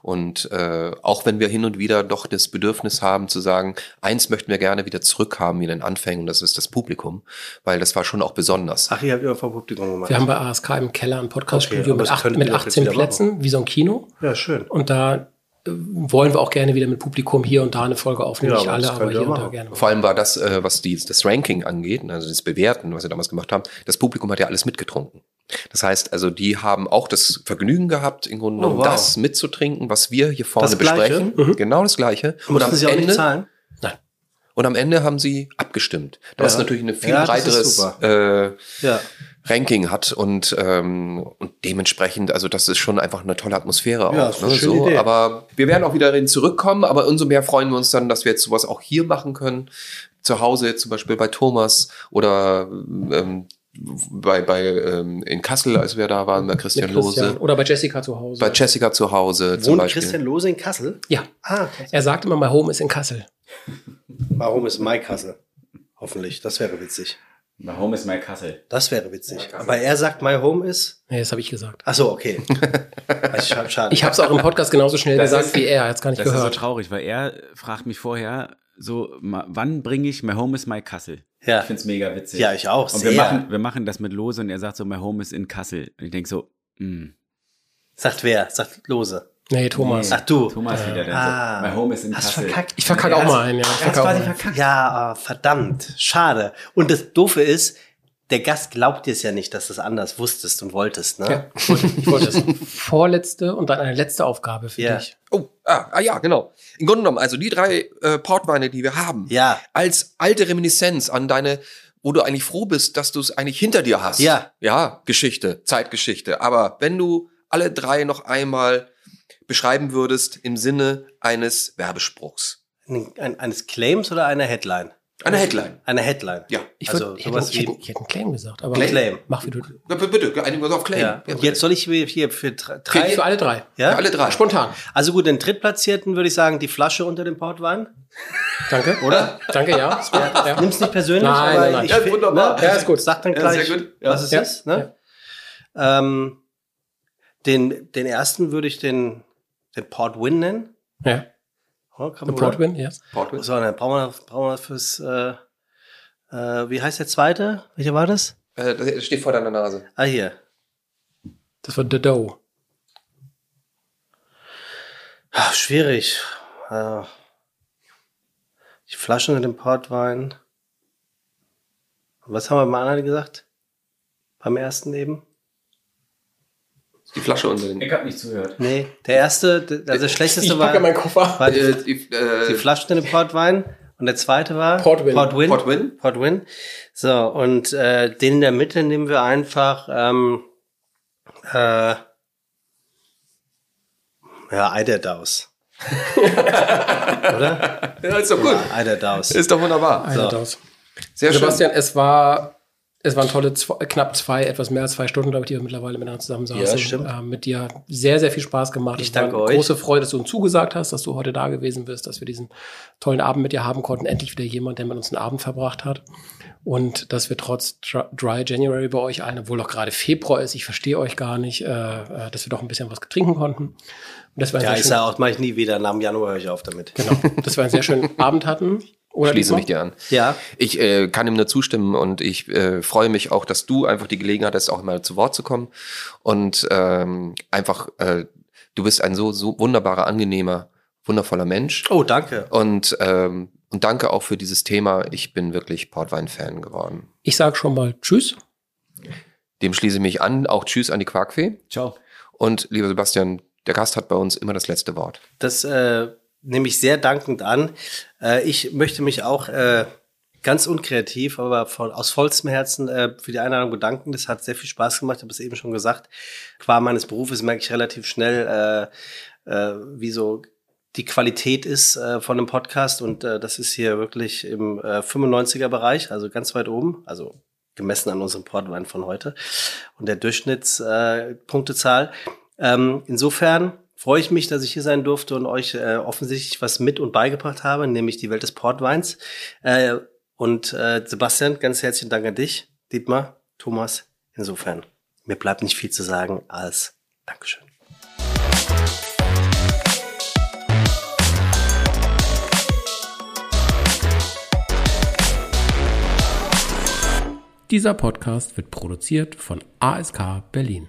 Und äh, auch wenn wir hin und wieder doch das Bedürfnis haben zu sagen, eins möchten wir gerne wieder zurückhaben wie in den Anfängen, und das ist das Publikum, weil das war schon auch besonders. ach, ihr habt immer vom Publikum gemacht. wir haben bei ASK im Keller ein Podcaststudio Okay, mit, acht, mit ihr doch jetzt 18 wieder Plätzen, wie so ein Kino. ja, schön. Und da äh, wollen wir auch gerne wieder mit Publikum hier und da eine Folge aufnehmen. Ja, Nicht alle, aber hier und da gerne. Vor allem war das, äh, was die, das Ranking angeht, also das Bewerten, was wir damals gemacht haben, das Publikum hat ja alles mitgetrunken. Das heißt, also die haben auch das Vergnügen gehabt, im Grunde Oh, genommen wow. das mitzutrinken, was wir hier vorne Das besprechen. Genau das Gleiche. Und Mussten am, Sie auch nicht Ende, zahlen? und am Ende haben sie abgestimmt. Was Ja. natürlich ein viel Ja, das breiteres äh, Ja. Ranking hat und, ähm, und dementsprechend, also das ist schon einfach eine tolle Atmosphäre Ja, auch. Ne? So, Idee. aber wir werden auch wieder dahin zurückkommen, aber umso mehr freuen wir uns dann, dass wir jetzt sowas auch hier machen können. Zu Hause, zum Beispiel bei Thomas oder ähm, bei, bei ähm, in Kassel, als wir da waren, bei Christian, Mit Christian. Lose. Oder bei Jessica zu Hause. Bei Jessica zu Hause zum Wohnt Beispiel. Christian Lose in Kassel? ja, Ah, er sagt immer, mein Home ist in Kassel. warum ist Mai Kassel? Hoffentlich. Das wäre witzig. My home is my Kassel. Das wäre witzig. Aber er sagt, my home is. Nee, das habe ich gesagt. Ach so, okay. Also, schade. Ich habe es auch im Podcast genauso schnell Das gesagt ist- wie er. Er hat es gar nicht Das ist so gehört. traurig, weil er fragt mich vorher so, wann bringe ich My Home is my Kassel? Ja. Ich find's mega witzig. Ja, ich auch. Und wir sehr. machen, wir machen das mit Lose und er sagt so, My Home is in Kassel. Und ich denk so, hm. Sagt wer? Sagt Lose. Nee, Thomas. Ach du. Thomas wieder, der Ah. My Home is in Hast Kassel. verkackt. Ich verkacke auch mal einen, ja. Ich Er verkacke auch quasi mal einen. verkackt. Ja, ah, verdammt. Schade. Und das Doofe ist, der Gast glaubt dir es ja nicht, dass du es anders wusstest und wolltest, ne? Ja, ich wollte, ich wollte das. Vorletzte und dann eine letzte Aufgabe für Ja. dich. Oh, ah, ah ja, genau. Im Grunde genommen, also die drei äh, Portweine, die wir haben, Ja. als alte Reminiszenz an deine wo du eigentlich froh bist, dass du es eigentlich hinter dir hast. Ja. Ja, Geschichte, Zeitgeschichte. Aber wenn du alle drei noch einmal beschreiben würdest im Sinne eines Werbespruchs. Ein, ein, eines Claims oder einer Headline? Eine Headline. Eine Headline. Ja. Ich, Also würd, ich, hätte, sowas ich, hätte, wie- ich hätte einen Claim gesagt, aber Claim. Claim. mach wie du. Ja, b- Bitte, einigen wir uns auf Claim. Ja. Und jetzt soll ich hier für dr- Für, drei. für alle drei. Ja? Für alle drei. Spontan. Also gut, den Drittplatzierten würde ich sagen, die Flasche unter dem Portwein. Danke. Oder? Danke, ja. Gut. ja. Nimm's nicht persönlich, Nein, aber nein, nein. ich Ja, wunderbar. Ne? Ja, ist gut. Sag dann Ja, gleich, sehr gut. Ja. was es Ja. ist. Ne? Ähm, den, den ersten würde ich den, den Port Win nennen. Ja. Oh, man- Portwin, yes. Portwin. So, dann brauchen wir, brauchen wir fürs, äh, äh, wie heißt der zweite? Welcher war das? Äh, das steht vor deiner Nase. Ah, hier. Das war The Dough. Ah, schwierig. Äh, die Flaschen mit dem Portwein. Was haben wir beim anderen gesagt? Beim ersten eben? Die Flasche unter den. Ich habe nicht zugehört. Nee, der erste, also der schlechteste Ich war, packe meinen Koffer. war die, Äh, die, äh, die Flaschen in dem Portwein und der zweite war Portwin. Portwin. Portwin. Portwin. So, und äh, den in der Mitte nehmen wir einfach ähm, äh, ja, Eiderdaus. Oder? Ja, ist doch gut. Eiderdaus. Ist doch wunderbar. Einer So. Sehr schön. Sebastian, es war, es waren tolle zwei, knapp zwei, etwas mehr als zwei Stunden, glaube ich, die wir mittlerweile miteinander zusammen saßen. Ja, stimmt. Äh, mit dir sehr, sehr viel Spaß gemacht. Ich war danke euch. Große Freude, dass du uns zugesagt hast, dass du heute da gewesen bist, dass wir diesen tollen Abend mit dir haben konnten. Endlich wieder jemand, der mit uns einen Abend verbracht hat. Und dass wir trotz Dr- Dry January bei euch allen, obwohl doch gerade Februar ist, ich verstehe euch gar nicht, äh, äh, dass wir doch ein bisschen was trinken konnten. Und wir einen Ja, ich sage auch, mache ich nie wieder. Nach dem Januar höre ich auf damit. Genau, dass wir einen sehr schönen Abend hatten. Oder Schließe mich dir an. Ja, Ich äh, kann ihm nur zustimmen und ich äh, freue mich auch, dass du einfach die Gelegenheit hast, auch mal zu Wort zu kommen. Und ähm, einfach, äh, du bist ein so, so wunderbarer, angenehmer, wundervoller Mensch. Oh, danke. Und, ähm, und danke auch für dieses Thema. Ich bin wirklich Portwein-Fan geworden. Ich sage schon mal Tschüss. Dem schließe ich mich an. Auch Tschüss an die Quarkfee. Ciao. Und lieber Sebastian, der Gast hat bei uns immer das letzte Wort. Das äh, nehme ich sehr dankend an. Äh, ich möchte mich auch äh, ganz unkreativ, aber von, aus vollstem Herzen äh, für die Einladung bedanken. Das hat sehr viel Spaß gemacht. Habe es eben schon gesagt. Qua meines Berufes merke ich relativ schnell, äh, äh, wie so die Qualität ist äh, von einem Podcast. Und äh, das ist hier wirklich im äh, 95er-Bereich, also ganz weit oben. Also gemessen an unserem Portwein von heute und der Durchschnittspunktezahl. Äh, ähm, insofern freue ich mich, dass ich hier sein durfte und euch äh, offensichtlich was mit und beigebracht habe, nämlich die Welt des Portweins. Äh, und äh, Sebastian, ganz herzlichen Dank an dich, Dietmar, Thomas. Insofern, mir bleibt nicht viel zu sagen als Dankeschön. Dieser Podcast wird produziert von ASK Berlin.